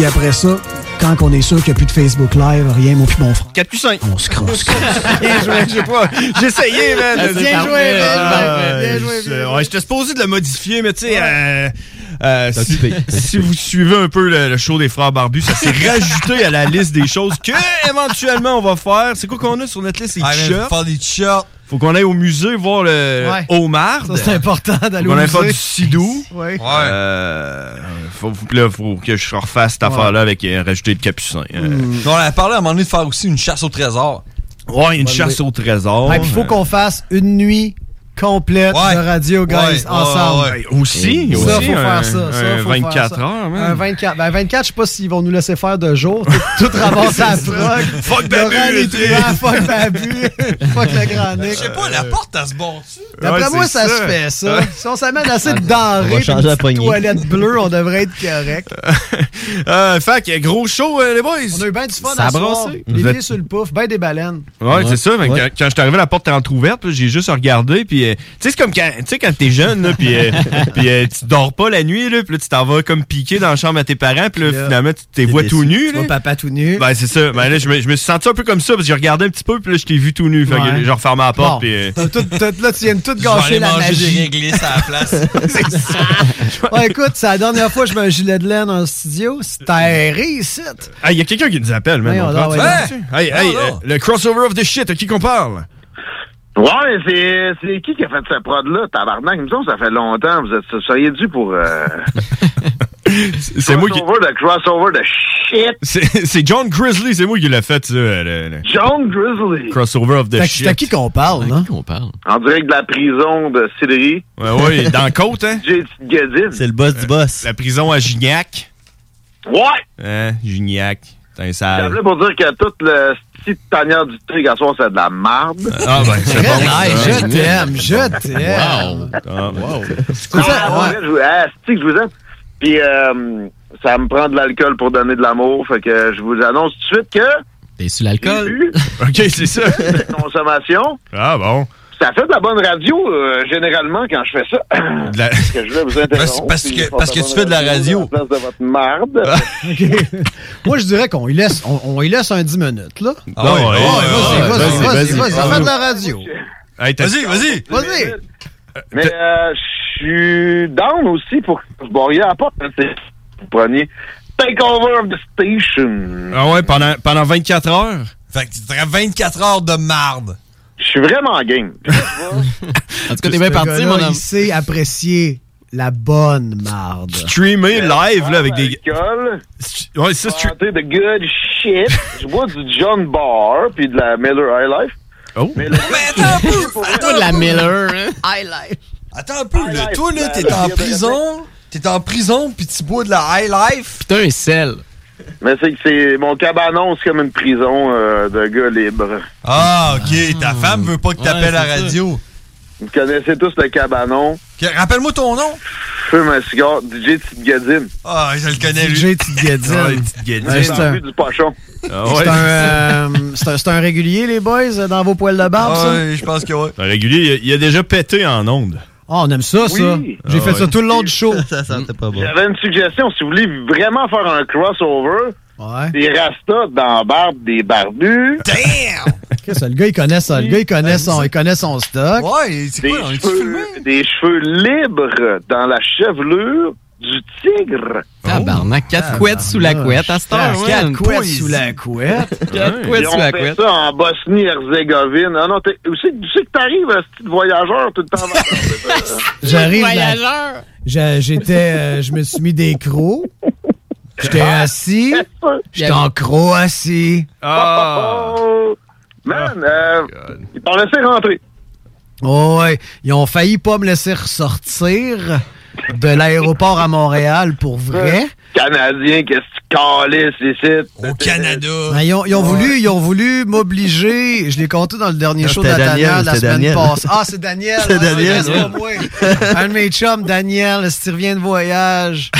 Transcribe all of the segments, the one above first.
Puis après ça, quand on est sûr qu'il n'y a plus de Facebook Live, rien, mon puis mon frère. 4 plus 5. On se crosse. Bien joué, je sais pas. J'ai essayé, man. Ah, Bien joué, man. Ah, Bien joué, je- bien joué. ouais, J'étais supposé de le modifier, mais tu sais, euh, euh, si, vous suivez un peu le, le show des frères barbus, ça s'est rajouté à la liste des choses que éventuellement on va faire. C'est quoi qu'on a sur notre liste? Les Ah, t-shirts? faire des t-shirts. Faut qu'on aille au musée voir le Ouais. homard. Ça, c'est important d'aller Faut au qu'on aille faire musée. du sidou. Ouais. Euh, faut, là, faut que je refasse cette affaire-là avec euh, rajouter de capucin. Euh, Hmm. On a parlé à un moment donné de faire aussi une chasse au trésor. Ouais, une chasse au trésor. Ouais, il faut qu'on fasse une nuit complète Ouais. de radio, guys, Ouais, ensemble. ouais. Ouais, aussi, Ça, aussi, faut un- faire ça. ça un faut 24 faire ça. heures, man. Un 24. Ben, 24, je sais pas s'ils vont nous laisser faire de jour. Tout, tout ramasser à la prog. Fuck truands, fuck Babu. fuck le grand Nick. Je sais pas, la porte, elle se bon-tu? D'après Ouais, moi, ça, ça. se fait, ça. Si on s'amène assez de On va denrées, une la toilette bleue, on devrait être correct. Euh, fait que gros show, euh, les boys. On a eu bien du fun Ça à soir. Les Vous êtes- pieds sur le pouf, ben des baleines. Ouais, c'est ça. Quand, je suis arrivé, la porte était entrouverte, puis j'ai juste regardé, puis euh, tu sais, c'est comme quand, tu sais, quand t'es jeune, là, puis euh, puis, euh, tu dors pas la nuit, là, puis là, tu t'en vas comme piquer dans la chambre à tes parents, puis là, Là, finalement, tu t'es vois déçu. tout nu, Tu vois là. papa tout nu. Ben, c'est ça. Ben, là, je me, je me suis senti un peu comme ça, parce que j'ai regardé un petit peu, puis là, je t'ai vu tout nu. Fait Ouais. que j'ai refermé la porte, Bon. puis. euh, tout- là, tu viens de tout gâcher la magie. réglisses à la place. Ouais, écoute, c'est la dernière fois que je mets un gilet de laine en studio. C'est aéré ici. Ah, il y a quelqu'un qui nous appelle, man. Hey, hey, euh, le crossover of the shit, à qui qu'on parle? Ouais, c'est, c'est qui qui a fait cette prod-là, tabarnak? Il me semble que ça fait longtemps. Vous êtes, vous seriez dû pour, euh, C'est moi qui. crossover de crossover de shit. C'est c'est John Grizzly, c'est moi qui l'ai fait, ça. le- le John Grizzly. crossover of the C'est à shit. qui qu'on parle, non? On parle? En direct de la prison de Sillery. Ouais, ouais, dans la côte, hein? J. Guedin. C'est le boss du boss. La prison à Gignac. Ouais! Hein, Gignac. C'est un J'ai sale. pour dire que toute le petite tanière du truc à soir, c'est de la marde. Ah, ben, c'est bon. ça. je t'aime, je t'aime. Ah, wow. C'est ça, Ah, ouais, je vous, ah, c'est que je vous aime? Puis, euh, ça me prend de l'alcool pour donner de l'amour. Fait que je vous annonce tout de suite que T'es sur l'alcool? Ok, c'est ça. consommation. Ah, bon. Ça fait de la bonne radio, euh, généralement, quand je fais ça. La- Parce que je voulais vous interrompre. Parce- que- parce que tu fais de la radio. Place de votre marde. Ok. Moi, je dirais qu'on y laisse, on, on y laisse un 10 minutes, là. Ah Non, ouais, ouais, ouais, Ouais, ouais, vas-y, vas-y, vas-y, vas-y. fais de la radio. Hey, t'as- Vas-y, vas-y. Vas-y. Mais euh, je suis down aussi pour que vous boiriez à la porte. hein, c'est- Vous preniez Take over of the station. Ah ouais, pendant, pendant 24 heures? Fait que tu te 24 heures de marde. Je suis vraiment game. En tout cas, t'es bien parti, mon homme. Il sait apprécier la bonne marde. Streamer live, là, avec des. Alcool, Ouais, ça, chanter de good shit. Je bois du John Barr puis de la Miller High Life. Oh. Mais attends un peu. Pas Attends de la. Miller, hein? Attends un peu. là. High Toi, là, life, t'es en prison. T'es en prison, puis tu bois de la high life. Putain, un sel. Mais c'est que c'est mon cabanon, c'est comme une prison euh, de gars libres. Ah, OK. Ta femme veut pas que Ouais, t'appelles à la c'est ça. radio. Vous connaissez tous le cabanon. Rappelle-moi ton nom. Fume un cigare, DJ Tite Ah, je le connais, lui. DJ petite guédine. Ouais, c'est un- du pochon. Ah C'est ouais. un, euh, c'est un, c'est un régulier, les boys, dans vos poils de barbe, Ah, ça? ouais, je pense que ouais. Un régulier, il a, il a déjà pété en onde. Ah, on aime ça, ça. Oui. J'ai Ah fait ça ouais. tout le long du show. Ça sentait pas bon. J'avais une suggestion. Si vous voulez vraiment faire un crossover, Ouais. des rastas dans la barbe des barbus, Damn! Qu'est-ce que Le gars, il connaît ça? Le gars, il connaît son, il connaît son stock. Ouais, c'est Des cheveux, des cheveux libres dans la chevelure du tigre. Tabarnak, quatre couettes sous la couette à cette heure. Quatre couettes sous la couette. Quatre couettes sous la fait couette. ça en Bosnie-Herzégovine. Ah non, où c'est que t'arrives, ce petit voyageur, tout le temps? J'arrive. Voyageur. J'étais, euh, je me suis mis des crocs. J'étais assis. J'étais en croc assis. Oh, man, euh, ils t'ont laissé rentrer. Oh, ouais. Ils ont failli pas me laisser ressortir de l'aéroport à Montréal pour vrai? Canadien, qu'est-ce que tu calisses ici? Au Canada. Ben, ils, ont, ils ont voulu, ils ont voulu m'obliger. Je l'ai compté dans le dernier Non, show d'Atania Daniel, la semaine Daniel. passée. Ah, c'est Daniel. C'est Ah, Daniel, moi. Un de mes chums, Daniel, s'il revient de voyage.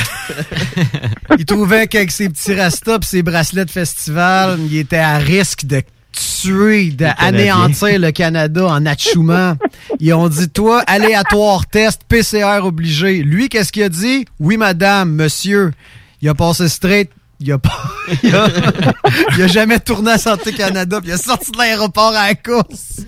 il trouvait qu'avec ses petits rastas et ses bracelets de festival, il était à risque de tuer, d'anéantir le Canada en achouement. Ils ont dit, toi, aléatoire test, PCR obligé. Lui, qu'est-ce qu'il a dit? Oui, madame, monsieur. Il a passé straight. Il a, pas, il, a, il a jamais tourné à Santé Canada, puis il a sorti de l'aéroport à la course.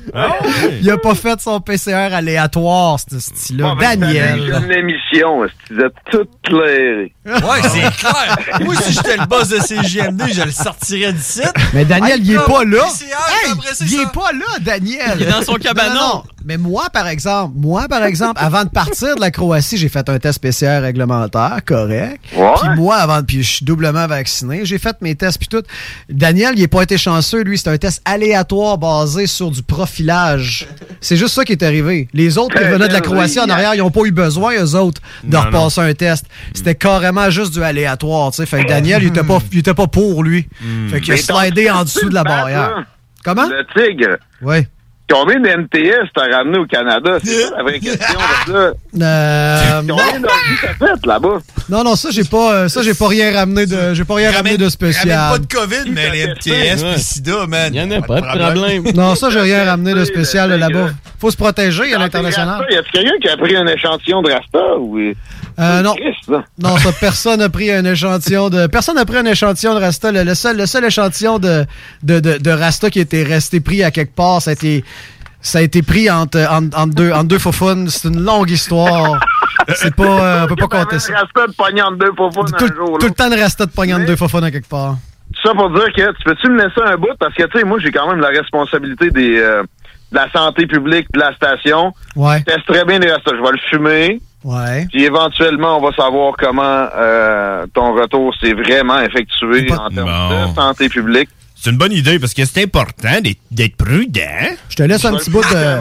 Il a pas fait son PCR aléatoire, ce style-là. Bon, ben, Daniel. t'avais une émission, tu disais tout clairé. Ouais, c'est clair. Moi, si j'étais le boss de CGMD, je le sortirais d'ici. Mais Daniel, il est pas là. PCR, Hey, après, c'est il ça. est pas là, Daniel. Il est dans son cabanon. Non, non, non. Mais moi, par exemple, moi, par exemple, avant de partir de la Croatie, j'ai fait un test PCR réglementaire, correct. Ouais. Puis moi, avant, puis je suis doublement vacciné, j'ai fait mes tests puis tout. Daniel, il est pas été chanceux, lui, c'est un test aléatoire basé sur du profilage. C'est juste ça qui est arrivé. Les autres qui Très venaient de la Croatie en arrière, ils ont pas eu besoin, eux autres, de Non, repasser un test. C'était carrément juste du aléatoire, tu sais. Fait que Daniel, il était pas, il était pas pour lui. Fait qu'il a slidé en dessous de la barrière. là. Comment? Le tigre. Oui. Combien de MTS t'as ramené au Canada? C'est ça la vraie question de ça. Euh, Combien d'ordi t'as fait là-bas? Non, non, ça, j'ai pas, euh, ça, j'ai pas rien ramené de, j'ai pas rien ramené de spécial. pas de COVID, mais les MTS Ouais. pis SIDA, man. Il y en a pas de problème. Non, ça, j'ai rien ramené de spécial là-bas. Faut se protéger à l'international. Y a quelqu'un qui a pris un échantillon de Rasta ou. Euh, non. Christ, ça. Non, ça, personne n'a pris un échantillon de. Personne n'a pris un échantillon de Rasta. Le, le seul, le seul échantillon de, de, de, de Rasta qui était resté pris à quelque part, ça a été. Ça a été pris entre, entre, entre deux, entre deux faufounes. C'est une longue histoire. C'est pas. euh, on peut pas compter ça. Rasta de pognon de deux pauvres Tout, un jour. tout le temps de Rasta de pognant de deux faufounes à quelque part. Ça pour dire que tu peux-tu me laisser un bout? Parce que, tu sais, moi, j'ai quand même la responsabilité des, euh, de la santé publique de la station. Ouais. Je teste très bien les restos. Je vais le fumer. Ouais. Puis éventuellement, on va savoir comment euh, ton retour s'est vraiment effectué pas- en termes Bon. de santé publique. C'est une bonne idée parce que c'est important d'être- prudent. Je te laisse un petit bout de.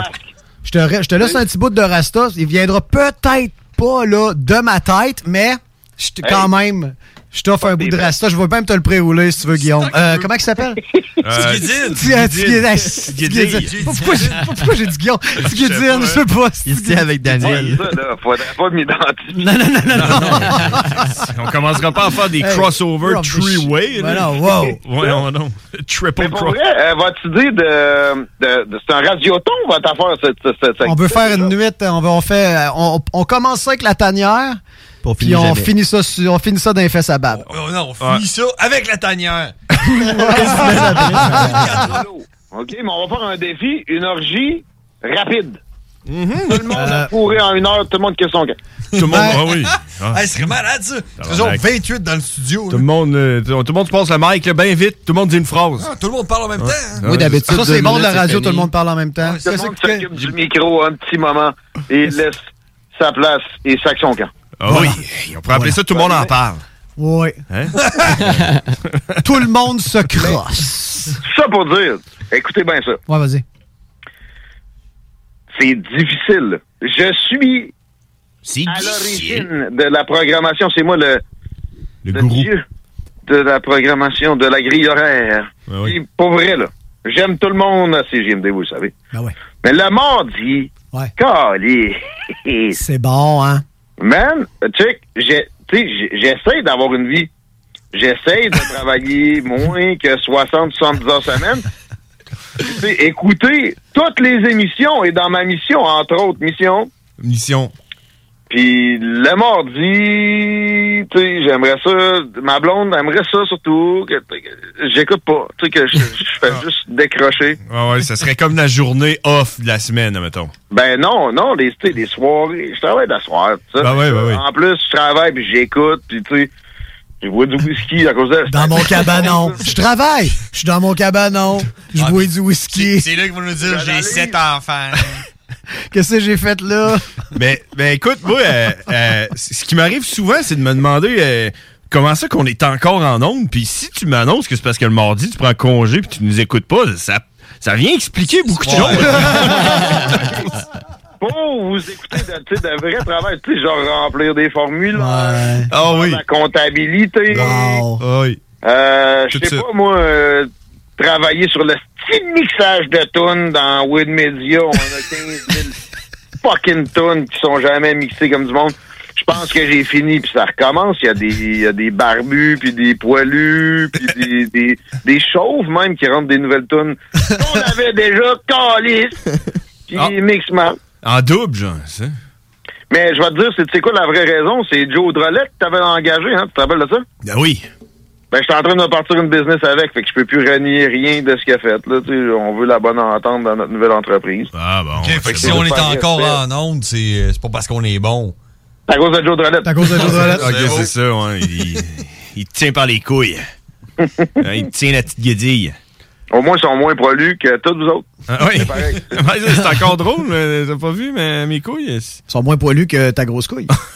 Je te, je te laisse un petit bout de Rasta. Il viendra peut-être pas là de ma tête, mais je te- quand même, je t'offre un bout de Rasta. Je vais même te le prérouler si tu veux, Guillaume. Euh, comment il s'appelle? Tigidine. Pourquoi j'ai dit Guillaume? Tigidine, je sais pas. Il était avec Daniel. Faudrait pas m'identifier. Non, non, non, non. On commencera pas à faire des crossover three-way. Ben non, wow. Ouais, non, non. Triple cross. vrai, euh, votre idée de, c'est un radioton, votre affaire, cette, cette, cette- On veut faire une nuit, on, fait, euh, on, on commence ça avec la tanière, Puis on jamais. finit ça, sur- on finit ça dans les fesses à bab. Oh, non, on finit ça avec la tanière. OK, mais on va faire un défi, une orgie rapide. Tout le monde Euh, en une heure, tout le monde qui son gars. Tout le monde, ah oui. Ah. Hey, c'est malade, ça. Genre 28 dans le studio. Tout le monde, euh, tout tout le monde se passe le mic bien vite. Tout le monde dit une phrase. Ah, tout le monde parle en même temps. hein. Moi, d'habitude, Ça, c'est bon de la radio, tout le monde parle en même temps. Tout le monde que- s'occupe du micro un petit moment et il laisse sa place et sac son camp. Ah oui. On pourrait appeler ça tout le monde en parle. Oui. Hein? Tout le monde se crosse. Ça pour dire, écoutez bien ça, Ouais, vas-y. c'est difficile. Je suis C'est à l'origine de la programmation, c'est moi le, Le le gourou. dieu de la programmation, de la grille horaire. Ouais, oui. Pour vrai, là, j'aime tout le monde à CGMD, vous le savez. Ben ouais. Mais le mardi, Ouais. C'est bon, hein? Man, check, j'essaie d'avoir une vie. J'essaie de travailler moins que 60-70 heures semaine. Écouter toutes les émissions et dans ma mission, entre autres missions, Mission. Puis le mardi, tu sais, j'aimerais ça. Ma blonde aimerait ça surtout. Que, que j'écoute pas. Tu sais, que je, je fais juste décrocher. Ouais, ouais, ça serait comme la journée off de la semaine, mettons. Ben non, non, les, tu sais, les soirées. Je travaille la soirée, tu sais. Ben ouais, ben ouais. En plus, je travaille puis j'écoute, puis tu sais, je bois du whisky à cause de Dans mon cabanon. Je travaille. Je suis dans mon cabanon. Je bois du whisky. C'est là qu'ils vont nous dire j'ai sept enfants. Qu'est-ce que j'ai fait là? Mais, ben écoute, moi, euh, euh, ce qui m'arrive souvent, c'est de me demander euh, comment ça qu'on est encore en ondes. Puis si tu m'annonces que c'est parce que le mardi, tu prends congé puis tu nous écoutes pas, ça, ça vient expliquer beaucoup de choses. Pour vous écouter de, de vrai travail, tu sais, genre remplir des formules, Ah oui. la comptabilité. Ah oui. Euh, je sais pas, moi, euh, travailler sur le style mixage de tunes dans Wood Media. On a 15 000 fucking tunes qui sont jamais mixées comme du monde. Je pense que j'ai fini, puis ça recommence. Il y a des, il y a des barbus, puis des poilus, puis des, des, des chauves même qui rentrent des nouvelles tunes. On avait déjà calice, puis Ah. mix mal. En double, genre, ça. Mais je vais te dire, c'est quoi la vraie raison? C'est Joe Drolet que t'avais engagé, hein? Tu te rappelles de ça? Ben oui. Ben, je suis en train de partir une business avec, fait que je peux plus renier rien de ce qu'il a fait. Là, tu sais, on veut la bonne entente dans notre nouvelle entreprise. Ah bon. OK, fait que si on est encore en onde, c'est euh, c'est pas parce qu'on est bon. C'est à cause de Joe Drolet. C'est à cause de Joe Drolet. Ok, c'est ça, ouais. Il, il te tient par les couilles. Hein, il te tient la petite guédille. Au moins, ils sont moins prolus que tous vous autres. Ah, oui. C'est pareil. Ouais, c'est encore drôle, mais t'as pas vu mais, mes couilles? Ils sont moins poilus que ta grosse couille.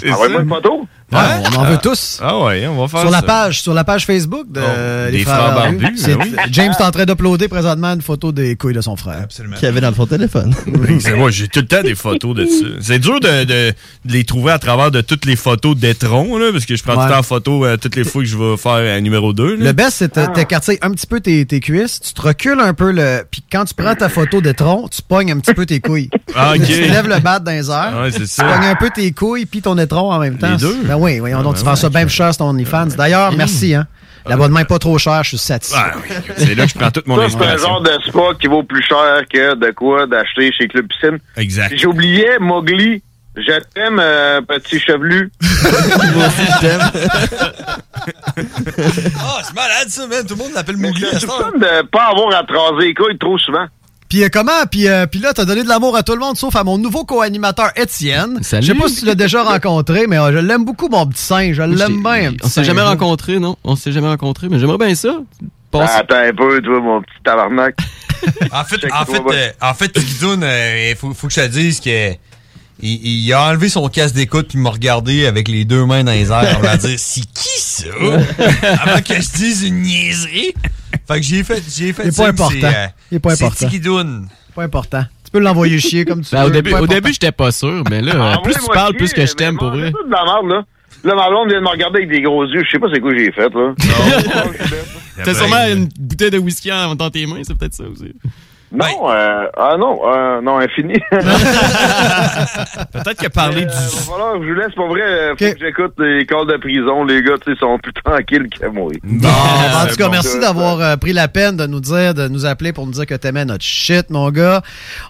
c'est Envoie-moi une photo. Ouais, on en veut tous. Ah ouais, on va faire Sur la ça. page, sur la page Facebook de Oh, les des frères frères Barbus. Ben oui. James est en train d'uploader présentement une photo des couilles de son frère. Absolument. Qu'il y avait dans son téléphone. C'est moi, j'ai tout le temps des photos de ça. C'est dur de, de- de les trouver à travers de toutes les photos d'étron, là, parce que je prends tout le temps en photo euh, toutes les fois que je vais faire un numéro 2. Le best, c'est de t'écarter un petit peu tes, tes cuisses, tu te recules un peu le. Puis quand tu prends ta photo d'étron, tu pognes un petit peu tes couilles. Ah. Tu lèves le bat dans les airs. Ouais, Tu ça. pognes un peu tes couilles puis ton étron en même temps. Les deux? Ben oui, voyons donc, Ah, tu ben fais ça bien plus cher sur ton OnlyFans. D'ailleurs, merci, hein. L'abonnement est pas trop cher, je suis satisfait. Ah, oui. C'est là que je prends toute mon Ça, c'est un inspiration. genre de spa qui vaut plus cher que de quoi d'acheter chez Club Piscine. Exact. J'oubliais, Mowgli. Je t'aime, euh, petit chevelu. Ah, c'est malade ça, man. Tout le monde l'appelle Mowgli C'est fun de pas avoir à te raser les couilles trop souvent. Puis euh, comment? Puis, euh, puis là, t'as donné de l'amour à tout le monde, sauf à mon nouveau co-animateur Étienne. Salut. Je sais pas si tu l'as déjà rencontré, mais euh, je l'aime beaucoup, mon petit singe. Je l'aime bien. On s'est jamais singe. rencontrés, non? On s'est jamais rencontrés, mais j'aimerais bien ça. Passe- Attends un peu, toi, mon petit tabarnak. En fait, en fait, euh, en fait, Guidoun, il faut, faut que je te dise que il, il a enlevé son casque d'écoute puis il m'a regardé avec les deux mains dans les airs. On va dire, c'est qui ça? Avant que je dise une niaiserie. Fait que j'ai fait, j'ai fait Il est ça, pas que c'est, important. euh, Il est pas c'est important. Guidoun. Pas important. Tu peux l'envoyer chier comme tu Ben, veux. au début, au important. début, j'étais pas sûr, mais là, Ah, plus oui, tu parles, plus que je t'aime pour vrai. C'est de la merde, là. Là, ma blonde vient de me regarder avec des gros yeux. Je sais pas c'est quoi j'ai fait, là. T'as sûrement une bouteille de whisky en- dans tes mains, c'est peut-être ça aussi. Non, euh, ah non, euh, non, infini. Peut-être que parler Euh, du... falloir que je vous laisse, pas vrai. euh, Faut que j'écoute les calls de prison. Les gars, tu sais, sont plus tranquilles que moi. Bon, en tout cas, bon. merci d'avoir euh, pris la peine de nous dire, de nous appeler pour nous dire que t'aimais notre shit, mon gars.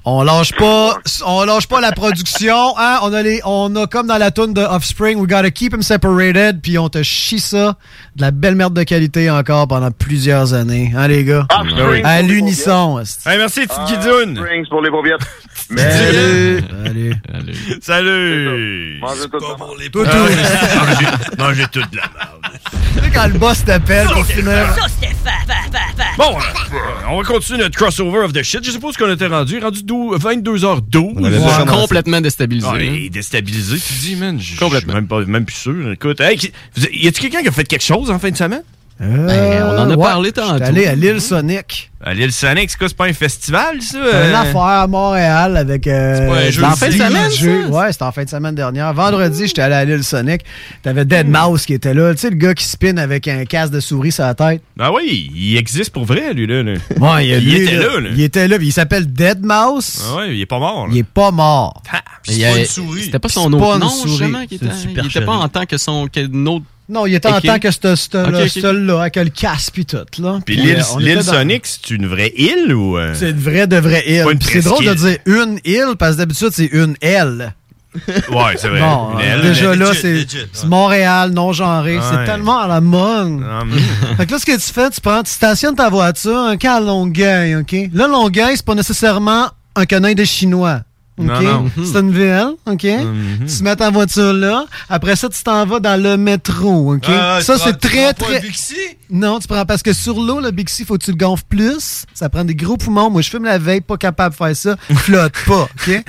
On lâche pas, on lâche pas la production, hein. On a les, on a comme dans la tune de Offspring, we gotta keep them separated, puis on te chie ça, de la belle merde de qualité encore pendant plusieurs années, hein, les gars? Offspring À pour les l'unisson. Hey, merci, petite Ah, Guidoune. Springs pour les Salut. Salut. Allez. Salut. Mangez tout ça. Tout, Ah, tout. Mangez, toute la merde. Tu sais, quand le boss t'appelle pour finir. Bon, euh, on va continuer notre crossover of the shit. Je suppose qu'on était rendu, rendu 12 22h12. On avait déjà complètement déstabilisé. Ah, hein. déstabilisé, tu dis, man. Je- suis Complètement. même, pas, même plus sûr. Écoute, hey, y a-tu quelqu'un qui a fait quelque chose en fin de semaine? Ben, on en a parlé tantôt. J'étais allé à l'île Sonic. À l'île Sonic, c'est quoi? C'est pas un festival, ça? C'est Euh, une affaire à Montréal avec. Euh, pas un jeu des en fin de semaine, ça? Ouais, c'était en fin de semaine dernière. Vendredi, j'étais allé à l'île Sonic. T'avais Dead Mouse qui était là. Tu sais, le gars qui spin avec un casque de souris sur la tête. Ah oui, il existe pour vrai, lui, là. là. Ouais, Il lui, était là, là. Il était là. puis Il s'appelle Dead Mouse. Ah ouais, il est pas mort, là. Il est pas mort. Ah, C'est il pas une souris. C'était pas C'est son autre nom, justement, qui C'est était. une Il était pas en tant que son autre. Non, il était en tant que ce ce- Ok, là, ok. ce-là, avec le casque puis tout. Là. Puis l'île euh, dans- Sonic, c'est une vraie île ou. euh? C'est une vraie de vraie île. C'est drôle de dire une île parce que d'habitude, c'est une L. Ouais, c'est vrai. Bon, Une euh, L. déjà là, c'est. Montréal, non genré. Ouais. C'est tellement à la mode. Ah. Fait que là, ce que tu fais, tu prends, tu stationnes ta voiture, un cas à Longueuil, OK? Là, Longueuil, c'est pas nécessairement un canin de chinois. OK? Non, non. C'est une ville, OK? Mhm. Tu mets ta voiture là. Après ça, tu t'en vas dans le métro, OK? Ah, ça, tu c'est prends- tu très, pas un très... Bixi? Non, tu prends parce que sur l'eau, le Bixi, faut que tu le gonfles plus. Ça prend des gros poumons. Moi, je fume la veille, pas capable de faire ça. Flotte pas, OK?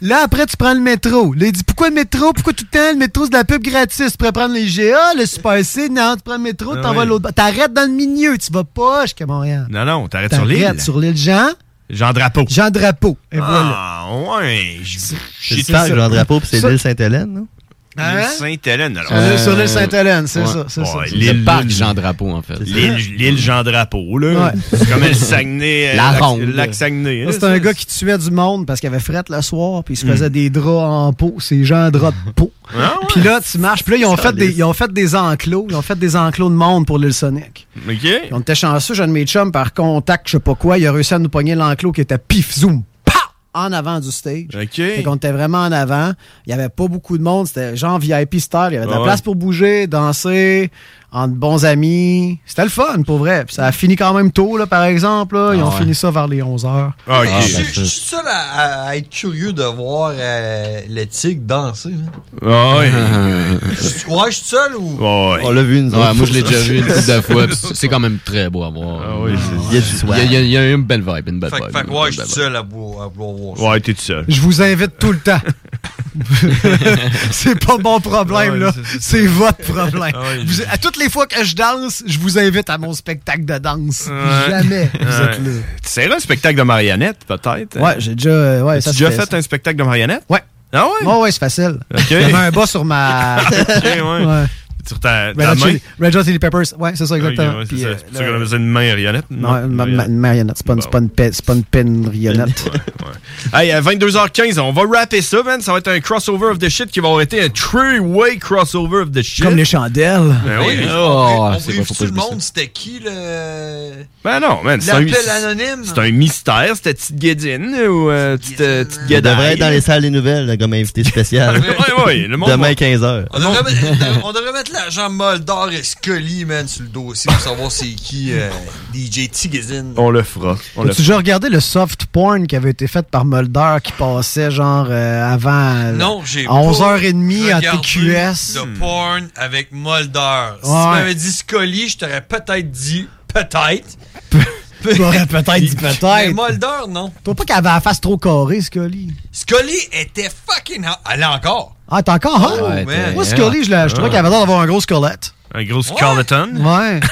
Là, après, tu prends le métro. Là, il dit Pourquoi le métro? Pourquoi tout le temps le métro, c'est de la pub gratis? Tu pourrais prendre les GA, le Super C. Non, tu prends le métro, Ah t'en vas à l'autre. T'arrêtes dans le milieu. Tu vas pas jusqu'à Montréal. Non, non, t'arrêtes sur l'île. T'arrêtes sur l'île Jean. Jean Drapeau. Jean Drapeau. Et voilà. Ah, ouais. J'ai. Jean Drapeau, puis c'est l'île Sainte-Hélène, non? Hein? Sainte-Hélène. alors. Sur l'île- Euh, Sainte-Hélène, c'est ouais. ça. C'est ça. Ouais, c'est l'île- Le parc l'île- Jean Drapeau, en fait. L'île l'île Jean Drapeau, là. Ouais. C'est comme le Saguenay. euh, La ronde. Lac Saguenay. ça. là, C'est un gars qui tuait du monde parce qu'il avait fret le soir, puis il se Hmm. faisait des draps en peau. C'est Jean Drap de peau. Ah, ouais. Puis là, tu marches. Puis là, ils ont, fait des, ils ont fait des enclos. Ils ont fait des enclos de monde pour l'île Sonic. OK. Puis on était chanceux, jeune mes chums, par contact, je sais pas quoi, il a réussi à nous pogner l'enclos qui était pif, zoom! En avant du stage. OK. Fait qu'on était vraiment en avant. Il y avait pas beaucoup de monde. C'était genre VIP style. Il y avait de la Ouais. place pour bouger, danser, entre bons amis. C'était le fun, pour vrai. Puis ça a fini quand même tôt, là, par exemple. là. Ils Ah ont ouais. fini ça vers les 11 heures. Ah. Je ben, suis- ça- je suis seul à, être curieux de voir euh, le tigre danser. hein. Ah, ouais. Je suis- Ouais, je suis seul ou? Ouais. On l'a vu, autres. moi, je l'ai déjà vu une de fois. C'est quand même très beau à voir. Ah, oui, Il y a du Il y, a, une belle vibe, une belle Fait, que- vibe. fait que une ouais, je suis seul à vouloir, à vouloir voir ça. Ouais, t'es tout seul. Je vous invite tout le temps. c'est pas mon problème, Ouais, là. c'est- votre problème. Ah ouais, Vous- je- à toutes les fois que je danse, je vous invite à mon spectacle de danse. Ouais. Jamais vous êtes là. Tu serais un spectacle de marionnettes, peut-être? Ouais, j'ai déjà. euh, Ouais, As-tu ça se déjà fait, fait un spectacle de marionnettes? Ouais. Ah ouais? Ouais, ouais, c'est facile. OK. J'avais un bas sur ma. Ok, ouais. Ouais. Sur ta, Red ta Hot main? Chili- Red Hot Chili Peppers. Ouais, c'est ça, exactement. Ok, ouais, c'est ça. euh, qu'on appelle ça une marionnette? Non, une, ma- ma- une marionnette. C'est pas, une- c'est pas une pas une penrionnette. Hey, à 22h15, on va rapper ça, man. Ça va être un crossover of the shit qui va avoir été un three-way crossover of the shit. Comme les chandelles. Ben oui. Oh, on brief tout le monde, c'était qui le. Ben non, man. C'est un, L'appel anonyme? c'est un mystère, c'était petite guédine ou euh, petite, euh, petite guédaille. devrait être dans les salles des nouvelles, comme invité spécial. Ouais, ouais, le monde Demain, va- 15h. On devrait, mettre, on devrait mettre l'agent Moldor et Scully, man, sur le dossier pour savoir c'est qui euh, DJ Tigazine. On le fera. On le As-tu déjà regardé le soft porn qui avait été fait par Mulder qui passait genre euh, avant. euh, Non, j'ai à 11h30 pas en regardé TQS. de porn avec Mulder. Si tu m'avais dit Scully, je t'aurais peut-être dit peut-être. Tu m'aurais peut-être dit Mais peut-être. Mulder, non. Toi pas qu'elle avait la face trop carrée, Scully. Scully était fucking hot. Elle est encore. Ah, t'es encore hot? Oh, Ouais, Moi, Scully, je, je trouvais qu'elle avait l'air d'avoir un gros squelette. Un gros skeleton. Ouais.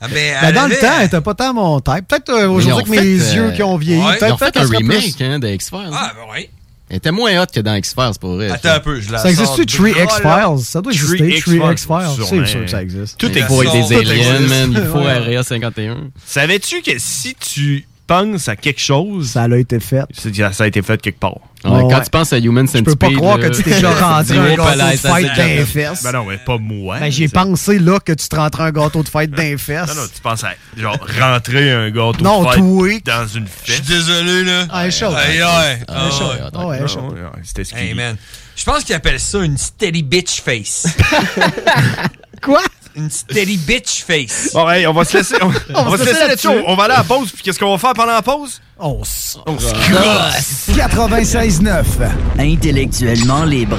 Ah, Ben, elle dans le temps, elle était pas tant mon type. Peut-être euh, aujourd'hui que mes yeux euh, qui ont vieilli. ouais, Ils Peut-être ont fait qu'elle un remake plus- hein, de X-Files. Ah, ben oui. Elle était moins hot que dans X-Files, pour vrai. Attends un peu, je la Ça existe-tu, Tree là. X-Files? Ça doit exister, Tree X-Files. C'est sûr que ça existe. Tout Mais est la Il faut Ils des aliens, man. Il faut. Area 51. Savais-tu que si tu penses à quelque chose, Ça a été fait. ça a été fait quelque part? Ouais, Ouais, quand ouais. tu penses à Human Je Centipede... peux pas croire que tu t'es déjà rentré dis, un gâteau de fête les fesses. Ben non, mais pas moi. Ben, j'ai pensé là que tu te rentrais un gâteau de fête dans les fesses. Non, non, tu penses à genre rentrer un gâteau Non, de fête toi. dans une Je suis fête. désolé, là. Ah, chaude. Aïe, aïe. Ah, Ah. Ah Non, chaud. C'était ce Hey, man. Je pense qu'ils appellent ça une steady bitch face. Quoi? Une steady bitch face. Bon, hey, on va se laisser, on, on va se laisser là-dessus. On, on va aller à la pause. Puis qu'est-ce qu'on va faire pendant la pause? On se crosse. 96.9. Intellectuellement libre.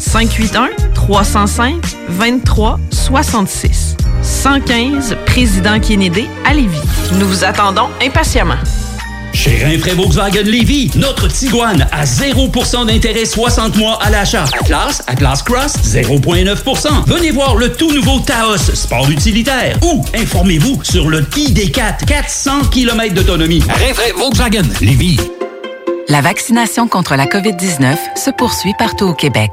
581-305-2366. 115 Président Kennedy à Lévis. Nous vous attendons impatiemment. Chez Rinfraie Volkswagen Lévis, notre Tiguan à 0% d'intérêt 60 mois à l'achat. Atlas, Atlas Cross, 0,9%. Venez voir le tout nouveau Taos, sport utilitaire. Ou informez-vous sur le ID4, 400 km d'autonomie. Rinfraie Volkswagen Lévis. La vaccination contre la COVID-19 se poursuit partout au Québec.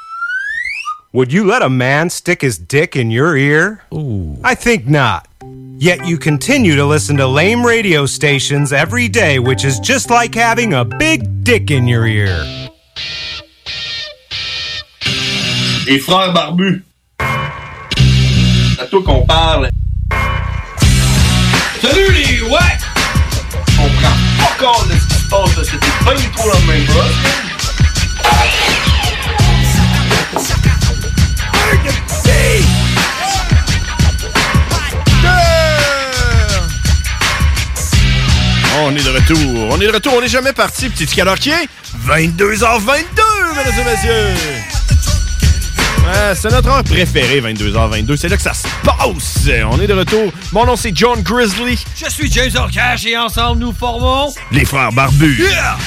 Would you let a man stick his dick in your ear? Ooh. I think not. Yet you continue to listen to lame radio stations every day, which is just like having a big dick in your ear. Les frères barbus. C'est à toi qu'on parle. Salut les ouais! On prend pas compte de ce qui se passe, là. C'était pas du tout dans le même bras. On est de retour. On est de retour. On n'est jamais parti. Petit heure qui est? 22h22, mesdames et messieurs. C'est notre heure préférée, 22h22. C'est là que ça se passe. On est de retour. Mon nom, c'est John Grizzly. Je suis James Orcash et ensemble nous formons... Les frères barbus. Yeah!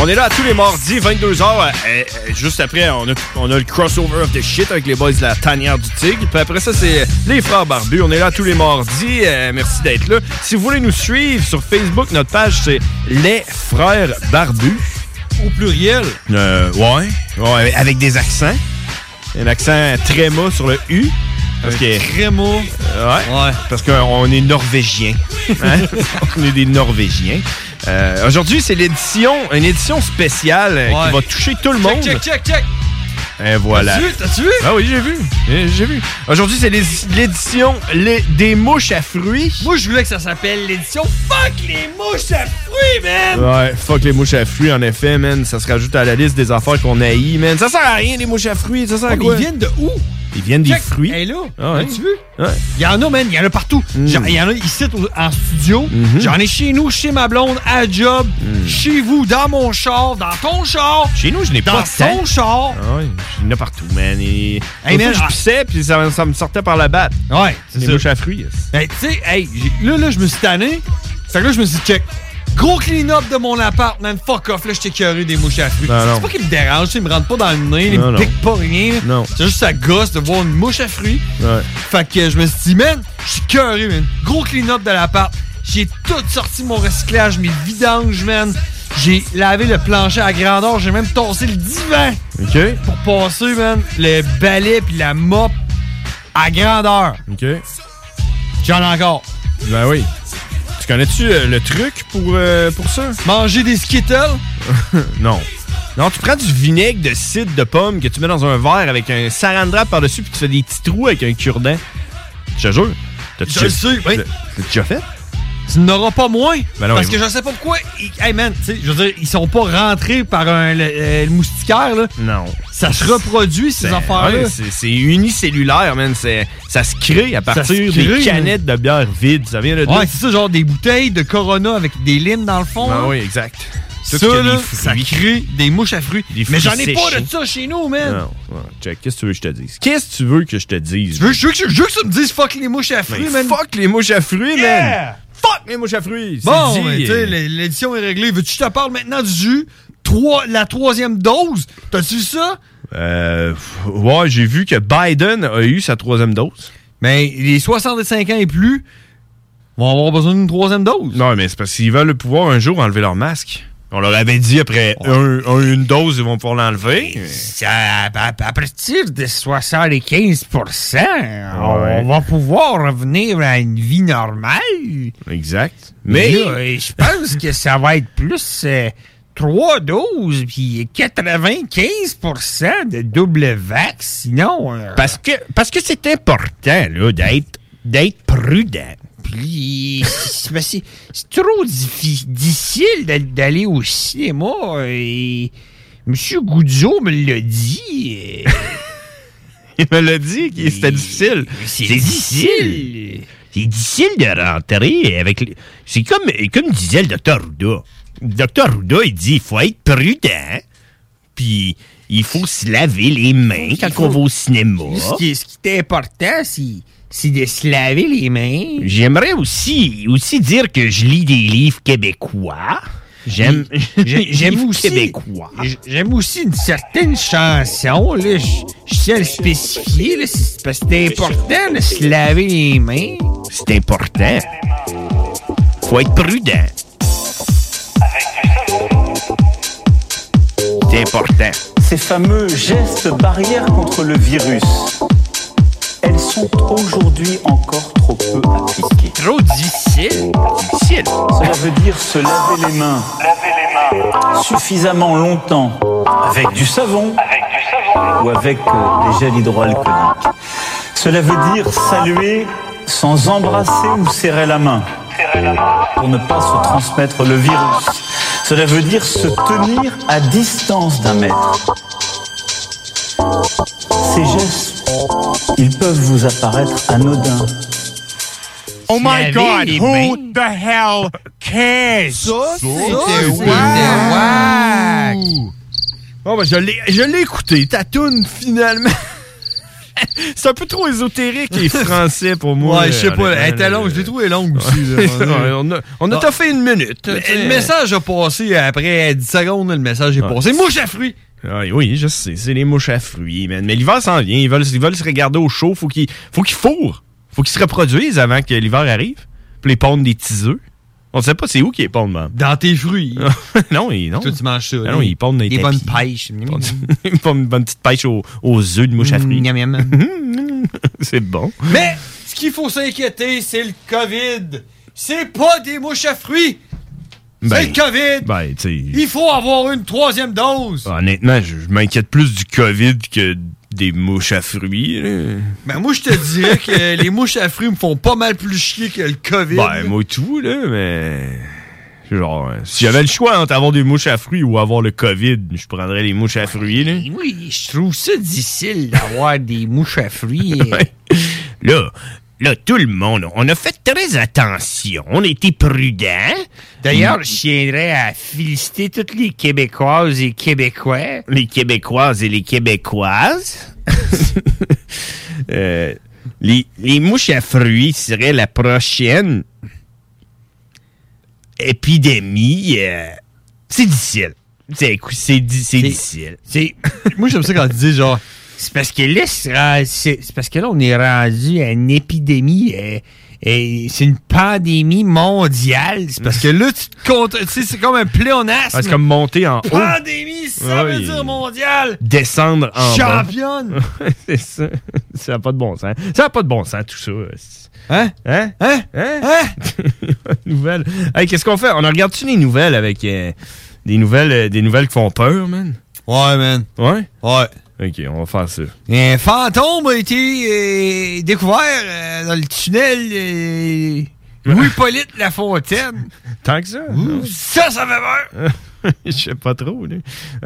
On est là tous les mardis, 22h. juste après, on a, on a le crossover of the shit avec les boys de la tanière du tigre. Puis après ça, c'est les frères barbus. On est là tous les mardis. Euh, merci d'être là. Si vous voulez nous suivre sur Facebook, notre page, c'est Les frères barbus. Au pluriel. Euh, ouais. ouais. Avec des accents. Un accent tréma sur le U. Parce que, Tréma. ouais, Parce qu'on est norvégien. Hein? on est des Norvégiens. Euh, Aujourd'hui, c'est l'édition, une édition spéciale euh, qui va toucher tout le monde. Check, check, check, check. Et voilà. T'as vu? T'as-tu vu? Ah oui, j'ai vu. Eh, J'ai vu. Aujourd'hui, c'est l'é- l'édition les- des mouches à fruits. Moi, je voulais que ça s'appelle l'édition Fuck les mouches à fruits, man! Ouais, fuck les mouches à fruits, en effet, man. Ça se rajoute à la liste des affaires qu'on haït, man. Ça sert à rien, les mouches à fruits. Ça sert à quoi? ils viennent de où? Ils viennent des Check. fruits. Hey, là, Ah as-tu vu? Il y en a, man, il y en a partout. Genre, Il y en a ici en studio. Mhm. J'en ai chez nous, chez ma blonde, à job, chez vous, dans mon char, dans ton char. Chez nous, je n'ai dans pas son tant. char. Ah il y en a partout, man. Et... Hey, man, fois, ah- je pissais, puis ça, ça me sortait par la batte. Ouais, c'est ça. mouches à fruits. yes. Ben, tu sais, hey, là, là, je me suis tanné. Fait que là, je me suis dit, check. Gros clean-up de mon appart, man. Fuck off, là, je t'ai curé des mouches à fruits. C'est pas qu'ils me dérangent, tu sais, ils me rentrent pas dans le nez, ils me piquent pas rien. Non. C'est juste ça gosse de voir une mouche à fruits. Ouais. Fait que je me suis dit, man, je suis curé, man. Gros clean-up de l'appart. J'ai tout sorti mon recyclage, mes vidanges, man. J'ai lavé le plancher à grandeur, j'ai même tassé le divan OK. pour passer, man, le balai puis la mop à grandeur. OK. J'en ai encore. Ben oui. Tu connais-tu euh, le truc pour, euh, pour ça? Manger des Skittles? non. Non, tu prends du vinaigre de cidre de pomme que tu mets dans un verre avec un saran wrap par-dessus puis tu fais des petits trous avec un cure-dent. Je te jure. T'as-tu Je le sais, oui. L'as-tu déjà fait? Tu n'auras pas moins. Ben non, parce que je sais pas pourquoi. Hey man, tu sais, je veux dire, ils sont pas rentrés par un, le, euh, le moustiquaire, là. Non. Ça se reproduit, ces affaires-là. ouais, c'est- unicellulaire, man. Ça se crée à partir crée, des canettes de bière vides. Ça vient de Ouais, c'est ça, genre des bouteilles de Corona avec des limes dans le fond. Ben là. oui, exact. Tout Ça, là, ça crée des mouches à fruits. Mais j'en ai pas de ça chez nous, man. Non, check. Qu'est-ce que tu veux que je te dise? Qu'est-ce que tu veux que je te dise? Je veux, je veux que, je veux que tu me dises fuck les mouches à fruits, man. fuck les mouches à fruits, Yeah! man! Fuck les mouches à fruits! Bon, tu sais, l'édition est réglée. Veux-tu que je te parle maintenant du jus? Trois, la troisième dose? T'as-tu vu ça? Euh, ouais, j'ai vu que Biden a eu sa troisième dose. Mais les 65 ans et plus vont avoir besoin d'une troisième dose. Non, mais c'est parce qu'ils veulent pouvoir un jour enlever leur masque. On leur avait dit après un- un- une dose, ils vont pouvoir l'enlever. À, à- à partir de 75 on, Ouais. on va pouvoir revenir à une vie normale. Exact. Mais euh, je pense que ça va être plus euh, 3 doses puis 95% de double vax. Sinon. euh, Parce que parce que c'est important d'être prudent. Puis, c'est trop diffi- difficile d'a- d'aller au cinéma. Et Monsieur Goudzo me l'a dit. Il me l'a dit que c'était difficile. C'est difficile. C'est difficile de rentrer avec. les- C'est comme, comme disait le docteur Rouda. Le docteur Rouda, il dit il faut être prudent. Puis il faut se laver les mains quand on va au cinéma. Ce qui, ce qui est important, c'est c'est de se laver les mains. J'aimerais aussi, aussi dire que je lis des livres québécois. J'aime J'ai- J'aime aussi, québécois. j'aime aussi une certaine chanson. Là, je, je sais le spécifier. là, c'est parce que c'est important de se laver les mains. C'est important. Faut être prudent. C'est important. Ces fameux gestes barrières contre le virus, elles sont aujourd'hui encore trop peu appliquées. Trop difficile. Difficile. Cela veut dire se laver les mains suffisamment longtemps avec du savon ou avec euh, des gels hydroalcooliques. Cela veut dire saluer sans embrasser ou serrer la main pour ne pas se transmettre le virus. Cela veut dire se tenir à distance d'un mètre. Ces gestes, ils peuvent vous apparaître anodins. Oh my God, who the hell cares? Ça, c'était wack. Bon, ben, je l'ai, je l'ai écouté, ta toune, finalement. C'est un peu trop ésotérique, les français, pour moi. Ouais, je sais pas. honnêtement, Elle était longue. Je l'ai trouvé longue aussi. là. On a, on a Ah. toffé une minute. Le, message a passé après 10 secondes. Le message est Ouais. passé. Mouche à fruits! Ah, oui, je sais, c'est les mouches à fruits, man. Mais l'hiver s'en vient, ils veulent, ils veulent se regarder au chaud, faut qu'ils faut qu'ils fourrent. Faut qu'ils se reproduisent avant que l'hiver arrive. Puis les pondent des petits œufs. On sait pas c'est où qu'ils les pondent, man. Dans tes fruits. non, ils, non. Toi, tu manges ça. Ah non, ils pondent des bonnes pêches. Ils pondent une bonne petite pêche aux, aux œufs de mouches à fruits. C'est bon. Mais ce qu'il faut s'inquiéter, c'est le COVID. C'est pas des mouches à fruits. Ben, c'est le COVID! Ben. Il faut avoir une troisième dose! Honnêtement, je, je m'inquiète plus du COVID que des mouches à fruits. là. Ben, moi, je te dirais que les mouches à fruits me font pas mal plus chier que le COVID. Ben, moi tout, là, mais. Genre, euh, si j'avais le choix entre avoir des mouches à fruits ou avoir le COVID, je prendrais les mouches à fruits, là. Oui, je trouve ça difficile d'avoir des mouches à fruits. Là, là, tout le monde, on a fait très attention, on a été prudents. D'ailleurs, je tiendrais à féliciter toutes les Québécoises et Québécois. Les Québécoises et les Québécoises. Euh, les, les mouches à fruits seraient la prochaine épidémie. euh, c'est difficile. C'est c'est di- c'est difficile. C'est moi j'aime ça quand tu dis genre c'est parce que là c'est parce que là on est rendu à une épidémie euh, et c'est une pandémie mondiale c'est parce que là tu te comptes tu sais c'est comme un pléonasme Ah, c'est comme monter en haut. pandémie ça Ouais, veut dire mondial Descendre en championne c'est ça. Ça n'a pas de bon sens. Ça n'a pas de bon sens, tout ça. Hein? Hein? Hein? Hein? nouvelles. Hey, qu'est-ce qu'on fait? On regarde-tu les nouvelles avec euh, des nouvelles euh, des nouvelles qui font peur, man? Ouais, man. Ouais? Ouais. Ok, on va faire ça. un fantôme a été euh, découvert euh, dans le tunnel euh, Louis-Polyte Lafontaine Tant que ça? ça ça fait peur Je sais pas trop. Là.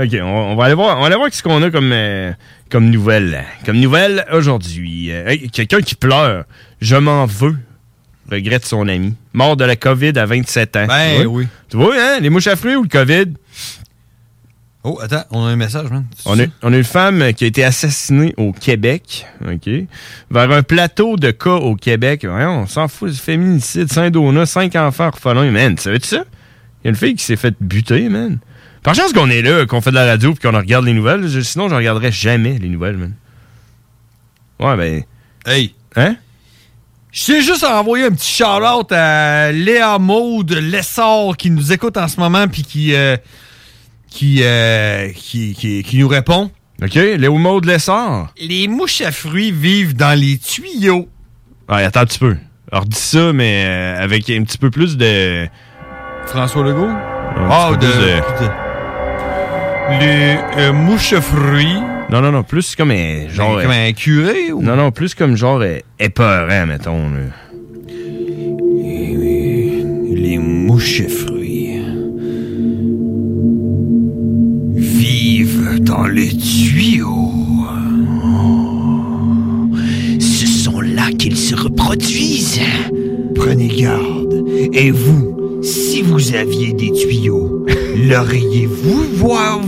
Ok, on, on va aller voir. On va aller voir ce qu'on a comme euh, comme nouvelle. Comme nouvelle aujourd'hui. Quelqu'un qui pleure. Je m'en veux. Regrette son ami. Mort de la COVID à 27 ans. Ben vois? oui. Tu vois, hein? Les mouches à fruits ou le COVID? Oh, attends, on a un message, man. On a, on a une femme qui a été assassinée au Québec, OK, vers un plateau de cas au Québec. Voyons, on s'en fout, c'est féminicide, Saint-Donat, cinq enfants orphelins. Man, tu savais-tu ça? Il y a une fille qui s'est faite buter, man. Par chance qu'on est là, qu'on fait de la radio puis qu'on regarde les nouvelles. je- sinon, je regarderais jamais les nouvelles, man. Ouais, ben... Hey. Hein? Je sais juste envoyer un petit shout-out à Léa Maud Lessard qui nous écoute en ce moment puis qui, euh, qui, euh, qui, qui, qui nous répond. OK, Léo Maud Lessard. Les mouches à fruits vivent dans les tuyaux. Ouais, attends un petit peu. Alors, dis ça, mais euh, avec un petit peu plus de... François Legault? Ah, peu de- Les euh, mouches à fruits. Non, non, non, plus comme un genre... Ben, comme euh, un curé ou? Non, non, plus comme genre euh, épeurant, mettons. Là. Les mouches à fruits dans les tuyaux. Ce sont là qu'ils se reproduisent. Prenez garde. Et vous, si vous aviez des tuyaux, l'auriez-vous voir,